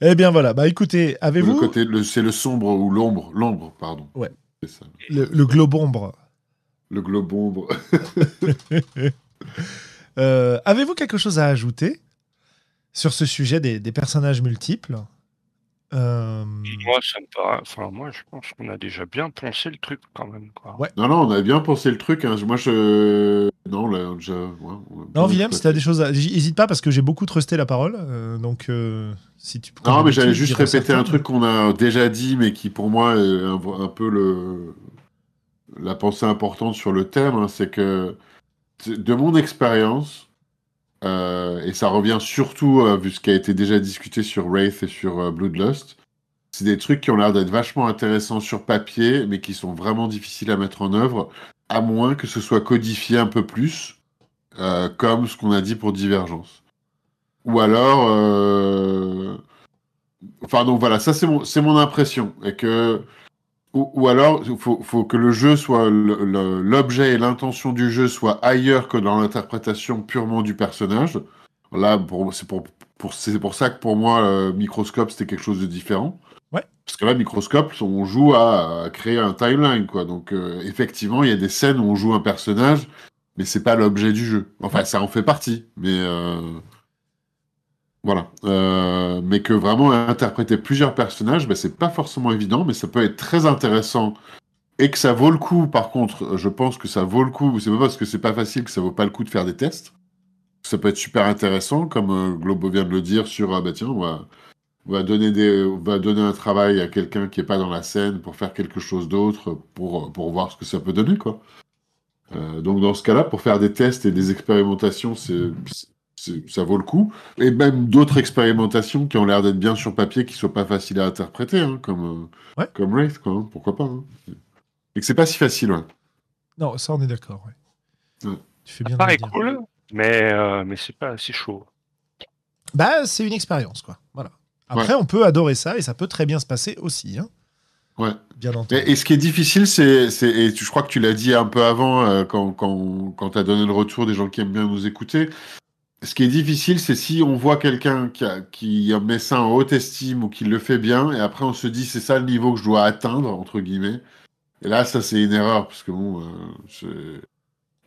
Eh bien, voilà. Bah, écoutez, avez-vous. côté, c'est le sombre ou l'ombre. L'ombre, pardon. Ouais. Ça. Le, le globombre. Le globombre. (laughs) (laughs) Euh, avez-vous quelque chose à ajouter sur ce sujet des, personnages multiples? Euh, Moi, ça me paraît. Enfin, moi, je pense qu'on a déjà bien pensé le truc quand même. Ouais. Non, non, on a bien pensé le truc. Hein. Moi, je. Non, là, je... non, Willem, si tu as des choses à. N'hésite pas parce que j'ai beaucoup trusté la parole. Euh, donc, si tu. Non, mais j'allais juste répéter un truc qu'on a déjà dit, mais qui pour moi est un, peu le. La pensée importante sur le thème, hein, c'est que de mon expérience, euh, et ça revient surtout, euh, vu ce qui a été déjà discuté sur Wraith et sur euh, Bloodlust, c'est des trucs qui ont l'air d'être vachement intéressants sur papier, mais qui sont vraiment difficiles à mettre en œuvre, à moins que ce soit codifié un peu plus, comme ce qu'on a dit pour Divergence. Ou alors... Enfin, donc voilà, ça c'est mon, mon impression. Et que ou, alors, il faut, que le jeu soit l'objet et l'intention du jeu soient ailleurs que dans l'interprétation purement du personnage. Là, c'est pour, pour ça que pour moi, euh, Microscope, c'était quelque chose de différent. Ouais. Parce que là, Microscope, on joue à, créer un timeline, quoi. Donc, euh, effectivement, il y a des scènes où on joue un personnage, mais c'est pas l'objet du jeu. Enfin, ça en fait partie, mais euh, voilà. Euh, mais que vraiment interpréter plusieurs personnages, ben, c'est pas forcément évident, mais ça peut être très intéressant. Et que ça vaut le coup, par contre, je pense que ça vaut le coup. C'est pas parce que c'est pas facile que ça vaut pas le coup de faire des tests. Ça peut être super intéressant, comme euh, Globo vient de le dire, sur ah bah tiens, on va, on va donner des, on va donner un travail à quelqu'un qui est pas dans la scène pour faire quelque chose d'autre, pour, pour voir ce que ça peut donner, quoi. Donc dans ce cas-là, pour faire des tests et des expérimentations, c'est ça vaut le coup. Et même d'autres expérimentations qui ont l'air d'être bien sur papier, qui ne soient pas faciles à interpréter, hein, comme, euh, comme Wraith, quoi, hein, pourquoi pas. Hein. Et que c'est pas si facile. Ouais. Non, ça on est d'accord. Ouais. Tu fais bien. Ça paraît cool, mais, euh, mais c'est pas assez chaud. Bah, c'est une expérience, quoi. Voilà. Après, on peut adorer ça et ça peut très bien se passer aussi. Hein. Ouais. Bien entendu. Et, ce qui est difficile, c'est, et je crois que tu l'as dit un peu avant, euh, quand, quand, quand tu as donné le retour des gens qui aiment bien nous écouter, ce qui est difficile, c'est si on voit quelqu'un qui, qui met ça en haute estime ou qui le fait bien, et après on se dit c'est ça le niveau que je dois atteindre, entre guillemets. Et là, ça c'est une erreur, parce que bon, euh,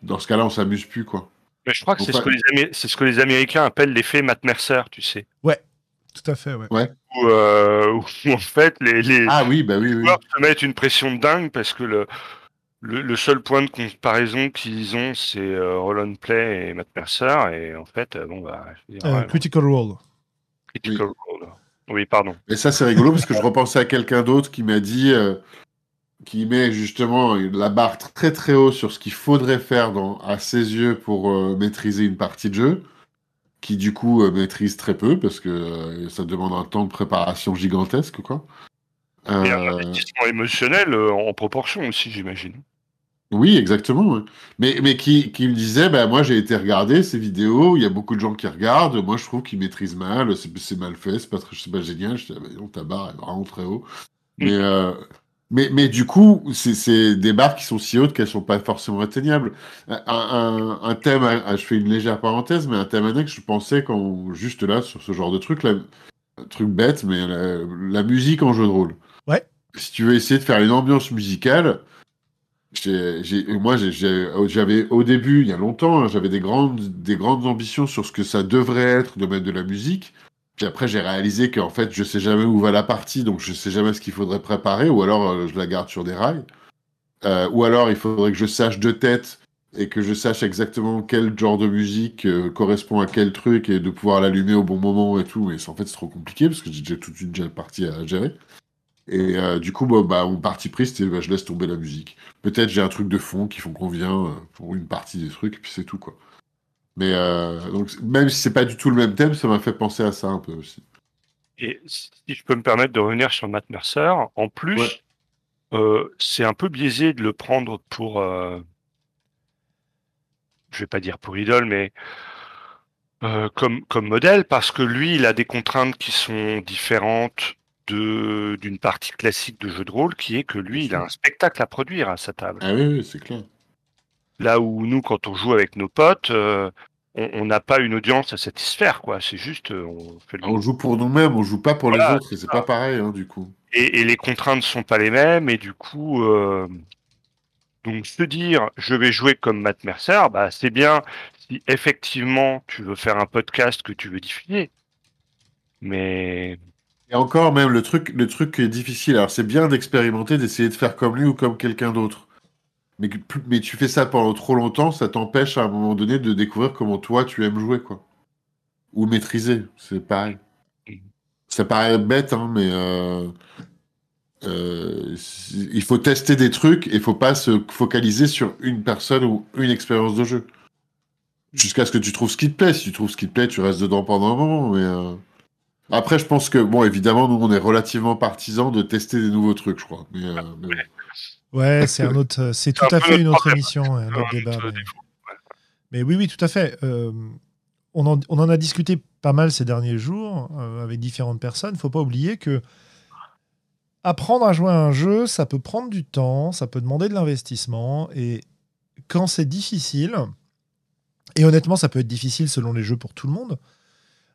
dans ce cas-là, on s'amuse plus, quoi. Mais je crois que c'est ce, que les ce que les Américains appellent l'effet Matt Mercer, tu sais. Ouais, tout à fait, ouais. ouais. Où, euh, (laughs) en fait, les, les, ah, oui, bah oui, oui. se mettent une pression de dingue parce que le, le, seul point de comparaison qu'ils ont, c'est euh, Roll Play et Matt Mercer. Et en fait, euh, bon, bah. Euh, critical Role. Critical oui. Role. Oui, pardon. Et ça, c'est rigolo parce que je repensais à quelqu'un d'autre qui m'a dit. qui met justement la barre très très haut sur ce qu'il faudrait faire dans, à ses yeux pour maîtriser une partie de jeu, qui du coup maîtrise très peu parce que ça demande un temps de préparation gigantesque, quoi. Et un investissement émotionnel en proportion aussi, j'imagine. Oui, exactement. Mais, mais qui, qui me disait, bah, moi j'ai été regarder ces vidéos, il y a beaucoup de gens qui regardent, moi je trouve qu'ils maîtrisent mal, c'est mal fait, c'est pas, pas génial. Je dis, ah, bah, ta barre est vraiment très haut. Mm. Mais, euh, mais, mais du coup, c'est des barres qui sont si hautes qu'elles sont pas forcément atteignables. Un, un, un thème, je fais une légère parenthèse, mais un thème annexe, je pensais quand, juste là, sur ce genre de truc, là, un truc bête, mais la, la musique en jeu de rôle. Si tu veux essayer de faire une ambiance musicale, moi, j'avais au début, il y a longtemps, hein, j'avais des grandes, des grandes ambitions sur ce que ça devrait être de mettre de la musique. Puis après, j'ai réalisé qu'en fait, je sais jamais où va la partie, donc je sais jamais ce qu'il faudrait préparer, ou alors euh, je la garde sur des rails. Euh, ou alors, il faudrait que je sache de tête et que je sache exactement quel genre de musique euh, correspond à quel truc et de pouvoir l'allumer au bon moment et tout. Mais en fait, c'est trop compliqué parce que j'ai déjà toute une partie à gérer. Et euh, du coup, bah, mon parti pris, c'était bah, je laisse tomber la musique. Peut-être j'ai un truc de fond qui font qu'on vient euh, pour une partie des trucs, et puis c'est tout, quoi. Mais euh, donc, même si c'est pas du tout le même thème, ça m'a fait penser à ça un peu aussi. Et si je peux me permettre de revenir sur Matt Mercer, en plus, c'est un peu biaisé de le prendre pour. je vais pas dire pour idole, mais euh, comme, comme modèle parce que lui, il a des contraintes qui sont différentes d'une partie classique de jeu de rôle, qui est que lui, il a un spectacle à produire à sa table. Ah oui, oui c'est clair. Là où nous, quand on joue avec nos potes, euh, on n'a pas une audience à satisfaire, quoi. C'est juste, euh, on fait le On joue pour nous-mêmes, on joue pas pour Voilà, les autres, et c'est pas pareil, hein, du coup. et, et les contraintes sont pas les mêmes et du coup euh, donc se dire je vais jouer comme Matt Mercer bah c'est bien si effectivement tu veux faire un podcast que tu veux diffuser mais Et encore, même, le truc, le truc qui est difficile, alors c'est bien d'expérimenter, d'essayer de faire comme lui ou comme quelqu'un d'autre. Mais, mais tu fais ça pendant trop longtemps, ça t'empêche à un moment donné de découvrir comment toi tu aimes jouer, quoi. Ou maîtriser, c'est pareil. Ça paraît bête, hein, mais euh, euh, il faut tester des trucs et il faut pas se focaliser sur une personne ou une expérience de jeu. Jusqu'à ce que tu trouves ce qui te plaît. Si tu trouves ce qui te plaît, tu restes dedans pendant un moment, mais... euh, après, je pense que, bon, évidemment, nous, on est relativement partisans de tester des nouveaux trucs, je crois. Mais, euh, mais. Ouais, c'est un autre, c'est (laughs) tout à fait une autre émission, un autre débat. mais- oui, oui, tout à fait. Euh, on, en, on en a discuté pas mal ces derniers jours euh, avec différentes personnes. Il faut pas oublier que apprendre à jouer à un jeu, ça peut prendre du temps, ça peut demander de l'investissement. Et quand c'est difficile, et honnêtement, ça peut être difficile selon les jeux pour tout le monde,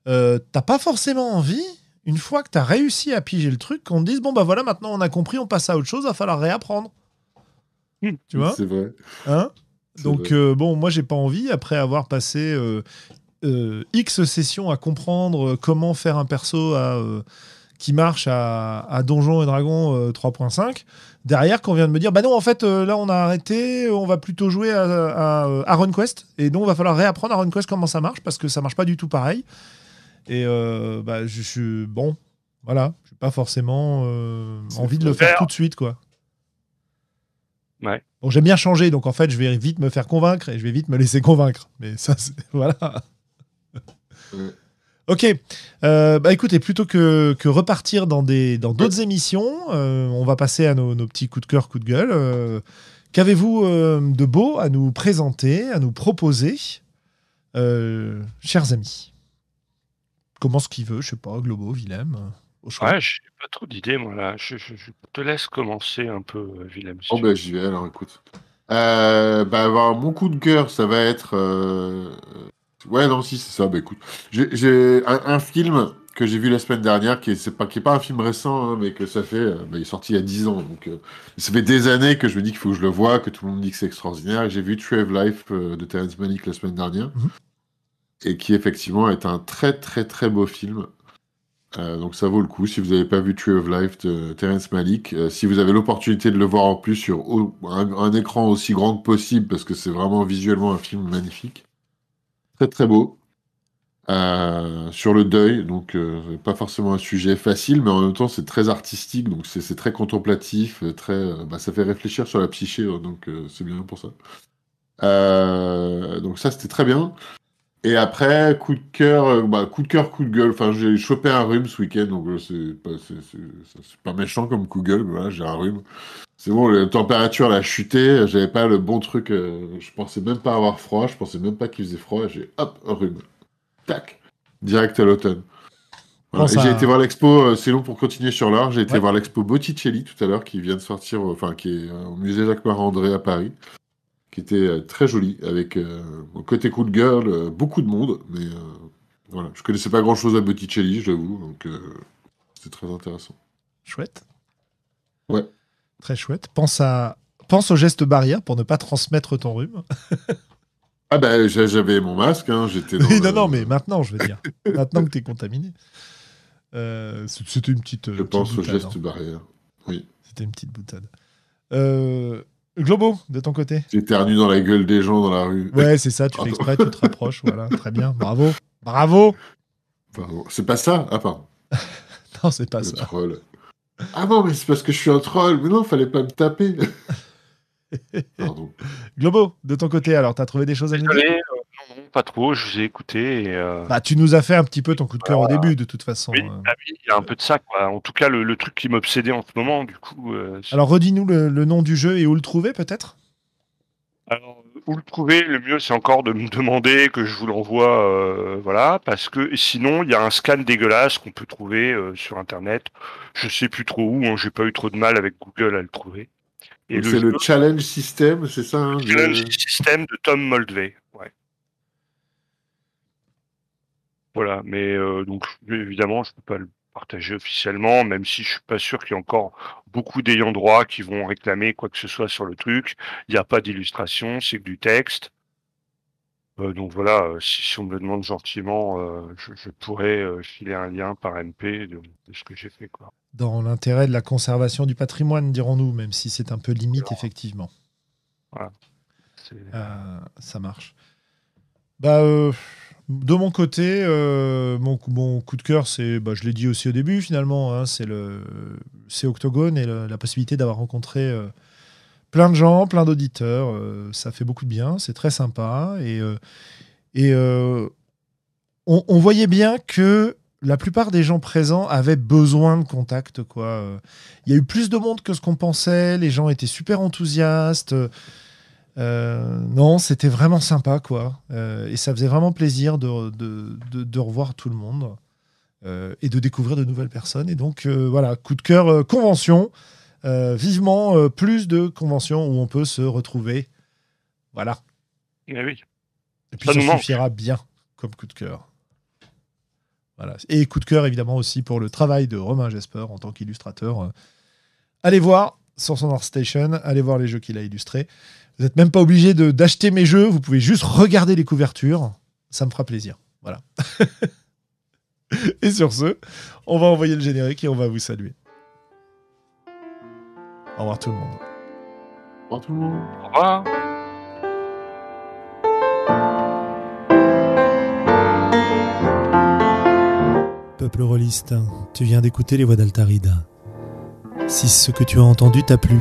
euh, t'as pas forcément envie, une fois que tu as réussi à piger le truc, qu'on te dise bon, bah voilà, maintenant on a compris, on passe à autre chose, va falloir réapprendre. Hmm. Tu vois? C'est vrai. Hein? Donc vrai. euh, bon, moi j'ai pas envie après avoir passé euh, euh, X sessions à comprendre comment faire un perso à, euh, qui marche à, à Donjons et Dragons euh, 3.5. Derrière, qu'on vient de me dire, bah non, en fait, euh, là on a arrêté, on va plutôt jouer à, à, à RunQuest, et donc va falloir réapprendre à RunQuest comment ça marche parce que ça marche pas du tout pareil. Et euh, bah, je suis bon, voilà, j'ai pas forcément euh, envie de le faire faire. tout de suite, quoi. Ouais. Bon, j'aime bien changer, donc en fait, je vais vite me faire convaincre et je vais vite me laisser convaincre. Mais ça. (laughs) Voilà. Ok. Euh, bah écoutez, plutôt que, que repartir dans des dans d'autres émissions, euh, on va passer à nos, nos petits coups de cœur, coups de gueule. Euh, Qu'avez-vous euh, de beau à nous présenter, à nous proposer, euh, chers amis? Comment ce qu'il veut, je sais pas, Globo, Willem euh, au choix. ouais j'ai pas trop d'idées moi là je, je- je te laisse commencer un peu euh, Willem si Oh, bah, veux. j'y vais, alors, écoute. Euh, bah, alors, mon coup de cœur, ça va être... euh, Ouais, non, si, c'est ça. Bah, écoute. J'ai un, un film que j'ai vu la semaine dernière, qui est, pas, qui est pas un film récent, hein, mais que ça fait... euh, bah, il est sorti il y a 10 ans, donc... euh, ça fait des années que je me dis qu'il faut que je le voie, que tout le monde dit que c'est extraordinaire. Et J'ai vu Tree of Life euh, de Terrence Malick la semaine dernière. Mhm. Et qui, effectivement, est un très, très, très beau film. Euh, donc ça vaut le coup si vous n'avez pas vu Tree of Life de Terrence Malick. Euh, si vous avez l'opportunité de le voir en plus sur un, écran aussi grand que possible, parce que c'est vraiment visuellement un film magnifique. Très très beau. Euh, sur le deuil, donc pas forcément un sujet facile, mais en même temps c'est très artistique, donc c'est très contemplatif, très, bah, ça fait réfléchir sur la psyché, euh, donc c'est bien pour ça. Donc ça c'était très bien. Et après, coup de cœur, euh, bah, coup de cœur, coup de gueule. Enfin, j'ai chopé un rhume ce week-end, donc euh, c'est pas, pas méchant comme coup de gueule, mais voilà, j'ai un rhume. C'est bon, la température a chuté, j'avais pas le bon truc, euh, je pensais même pas avoir froid, je pensais même pas qu'il faisait froid, j'ai hop, un rhume. Tac, direct à l'automne. Voilà. Bon, ça- j'ai été voir l'expo, euh, c'est long pour continuer sur l'art, j'ai été Ouais. voir l'expo Botticelli tout à l'heure, qui vient de sortir, enfin, qui est euh, au musée Jacques-Marie-André à Paris qui était euh, très joli, avec euh, côté coup de gueule, euh, beaucoup de monde, mais voilà, je connaissais pas grand chose à Botticelli, je l'avoue, donc c'était très intéressant. Chouette. Ouais. Très chouette. Pense, à... Pense aux gestes barrières pour ne pas transmettre ton rhume. (laughs) Ah bah j'a- j'avais mon masque, hein, j'étais dans Oui, le- non, non, mais maintenant, je veux dire. (laughs) maintenant que tu es contaminé. Euh, C'était une petite. je petite pense aux boutade, gestes hein. barrières. Oui, C'était une petite boutade. Euh, Globo, de ton côté j'éternue dans la gueule des gens dans la rue. Ouais, c'est ça, tu fais exprès, tu te rapproches. (laughs) Voilà, très bien. Bravo. Bravo Pardon. C'est pas ça Ah pardon, (laughs) Non, c'est pas le ça. troll. Ah non, mais c'est parce que je suis un troll, mais non, fallait pas me taper. (laughs) pardon. Globo, de ton côté, alors, t'as trouvé des choses à nous dire? Pas trop, je vous ai écouté. Et, euh, bah, Tu nous as fait un petit peu ton coup de cœur au début, de toute façon. oui, euh. ah oui, il y a un peu de ça, quoi. En tout cas, le, le truc qui m'obsédait en ce moment, du coup. euh, Alors, redis-nous le, le nom du jeu et où le trouver, peut-être? Alors, où le trouver? Le mieux, c'est encore de me demander que je vous l'envoie, euh, voilà, parce que sinon, il y a un scan dégueulasse qu'on peut trouver euh, sur Internet. Je sais plus trop où, hein, j'ai pas eu trop de mal avec Google à le trouver. Et c'est le, Challenge System, c'est ça hein, Le Challenge System de Tom Moldvay, ouais. Voilà, mais euh, donc évidemment, je peux pas le partager officiellement, même si je suis pas sûr qu'il y ait encore beaucoup d'ayants droit qui vont réclamer quoi que ce soit sur le truc. Il n'y a pas d'illustration, c'est que du texte. Euh, donc voilà, euh, si, on me le demande gentiment, euh, je, pourrais filer un lien par MP de, ce que j'ai fait. Quoi. Dans l'intérêt de la conservation du patrimoine, dirons-nous, même si c'est un peu limite, effectivement. Voilà. ça marche. Bah, de mon côté, euh, mon, coup de cœur, c'est, bah, je l'ai dit aussi au début finalement, hein, c'est le, Octogone et la possibilité d'avoir rencontré euh, plein de gens, plein d'auditeurs. Euh, ça fait beaucoup de bien, c'est très sympa et on, voyait bien que la plupart des gens présents avaient besoin de contact. Il y a eu plus de monde que ce qu'on pensait. Les gens étaient super enthousiastes. Euh, non, c'était vraiment sympa, quoi. Euh, et ça faisait vraiment plaisir de, de, revoir tout le monde euh, et de découvrir de nouvelles personnes. Et donc, voilà, coup de cœur, convention. vivement plus de conventions où on peut se retrouver. Voilà. Et, oui. et puis ça, suffira bien comme coup de cœur. Voilà. Et coup de cœur, évidemment, aussi pour le travail de Romain Jesper en tant qu'illustrateur. Allez voir sur son Station, allez voir les jeux qu'il a illustrés. Vous n'êtes même pas obligé d'acheter mes jeux, vous pouvez juste regarder les couvertures. Ça me fera plaisir. Voilà. (laughs) et sur ce, on va envoyer le générique et on va vous saluer. Au revoir tout le monde. Au revoir tout le monde. Au revoir. Peuple rôliste, tu viens d'écouter les voix d'Altarida. Si ce que tu as entendu t'a plu,